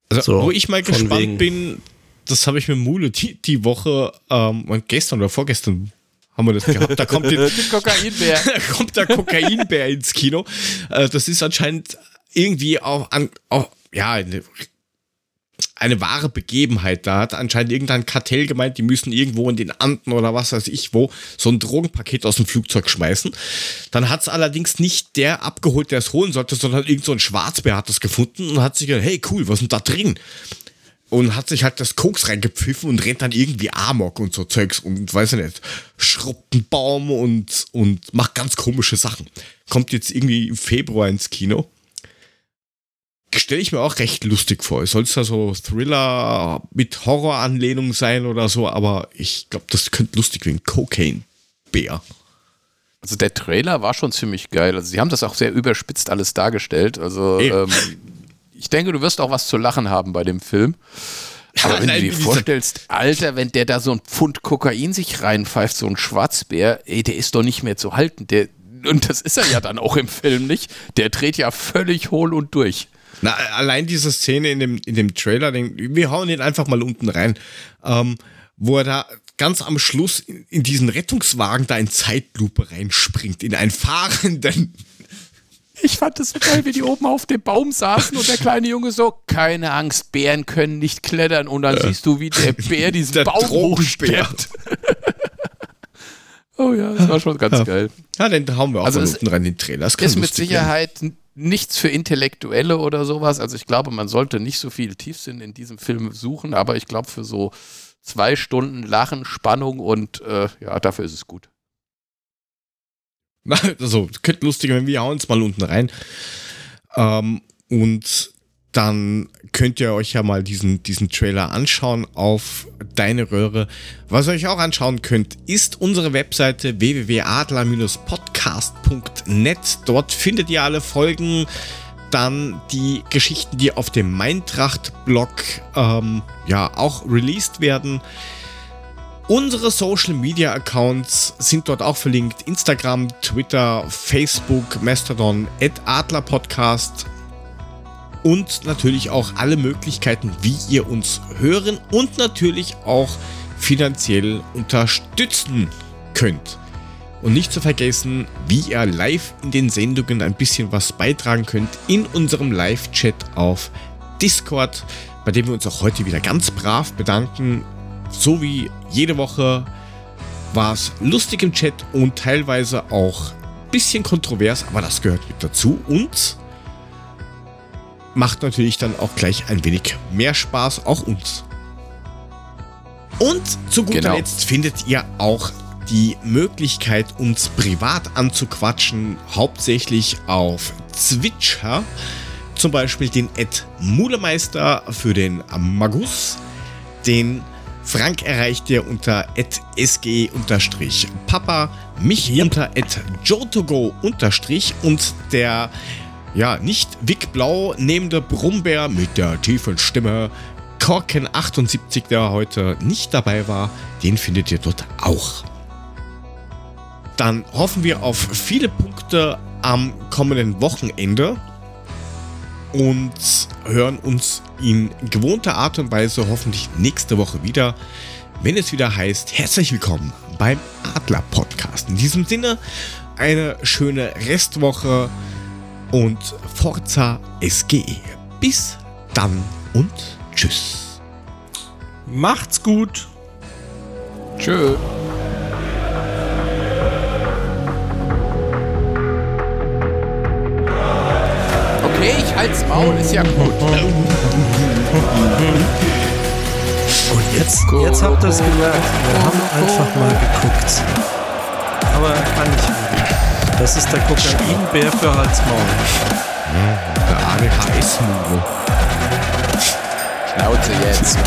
also, so, wo ich mal gespannt wegen. bin, das habe ich mit Mule die, die Woche, ähm, gestern oder vorgestern haben wir das gehabt. Da kommt der [LAUGHS] Kokainbär. [LAUGHS] da kommt der Kokainbär ins Kino. Äh, das ist anscheinend irgendwie auch an, auch, ja, eine, eine wahre Begebenheit. Da hat anscheinend irgendein Kartell gemeint, die müssen irgendwo in den Anden oder was weiß ich wo so ein Drogenpaket aus dem Flugzeug schmeißen. Dann hat es allerdings nicht der abgeholt, der es holen sollte, sondern irgend so ein Schwarzbär hat das gefunden und hat sich gedacht, hey cool, was ist denn da drin? Und hat sich halt das Koks reingepfiffen und rennt dann irgendwie Amok und so Zeugs und weiß ich nicht, schrubbt einen Baum und, und macht ganz komische Sachen. Kommt jetzt irgendwie im Februar ins Kino. Stelle ich mir auch recht lustig vor. Soll es da so Thriller mit Horroranlehnung sein oder so, aber ich glaube, das könnte lustig wie ein Cocaine-Bär. Also der Trailer war schon ziemlich geil. Also sie haben das auch sehr überspitzt alles dargestellt. Also ähm, ich denke, du wirst auch was zu lachen haben bei dem Film. Aber [LAUGHS] wenn Nein, du dir vorstellst, Alter, wenn der da so ein Pfund Kokain sich reinpfeift, so ein Schwarzbär, ey, der ist doch nicht mehr zu halten. Der, und das ist er ja dann auch im Film nicht. Der dreht ja völlig hohl und durch. Na, allein diese Szene in dem, in dem Trailer, den, wir hauen den einfach mal unten rein, ähm, wo er da ganz am Schluss in, in diesen Rettungswagen da in Zeitlupe reinspringt, in einen fahrenden ich fand es so geil, wie die oben auf dem Baum saßen und der kleine Junge so, keine Angst, Bären können nicht klettern. Und dann ja. siehst du, wie der Bär diesen [LAUGHS] der Baum hochsperrt. [LAUGHS] oh ja, das war schon ganz ja. geil. Ja, den hauen wir auch also unten rein, den Trailer. Das ist mit Sicherheit werden. nichts für Intellektuelle oder sowas. Also ich glaube, man sollte nicht so viel Tiefsinn in diesem Film suchen, aber ich glaube, für so zwei Stunden Lachen, Spannung und äh, ja, dafür ist es gut. [LAUGHS] Also, könnte lustiger, wenn wir hauen es mal unten rein. Ähm, und dann könnt ihr euch ja mal diesen, diesen Trailer anschauen auf Deine Röhre. Was ihr euch auch anschauen könnt, ist unsere Webseite www.adler-podcast.net. Dort findet ihr alle Folgen, dann die Geschichten, die auf dem Meintracht-Blog ähm, ja auch released werden. Unsere Social Media Accounts sind dort auch verlinkt. Instagram, Twitter, Facebook, Mastodon, Adler Podcast und natürlich auch alle Möglichkeiten, wie ihr uns hören und natürlich auch finanziell unterstützen könnt. Und nicht zu vergessen, wie ihr live in den Sendungen ein bisschen was beitragen könnt in unserem Live-Chat auf Discord, bei dem wir uns auch heute wieder ganz brav bedanken so wie jede Woche war es lustig im Chat und teilweise auch ein bisschen kontrovers, aber das gehört mit dazu und macht natürlich dann auch gleich ein wenig mehr Spaß, auch uns. Und zu guter genau. Letzt findet ihr auch die Möglichkeit, uns privat anzuquatschen, hauptsächlich auf Zwitscher. Zum Beispiel den Ed Mulemeister für den Magus, den Frank erreicht ihr unter sg-papa, mich yep. unter jotogo- und der ja nicht Vic Blau nehmende Brummbär mit der tiefen Stimme Korken 78, der heute nicht dabei war, den findet ihr dort auch. Dann hoffen wir auf viele Punkte am kommenden Wochenende und hören uns in gewohnter Art und Weise hoffentlich nächste Woche wieder, wenn es wieder heißt, herzlich willkommen beim Adler Podcast. In diesem Sinne eine schöne Restwoche und Forza SGE. Bis dann und tschüss. Macht's gut. Tschüss. Halt's Maul, ist ja gut. Und jetzt, jetzt habt ihr es gemerkt. Wir haben einfach mal geguckt. Aber kann nicht mehr. Das ist der Kokainbär für Halsmaul. Der ADHS-Muro. Schnauze jetzt.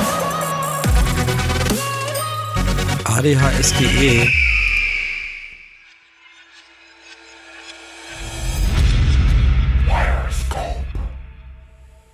ADHSGE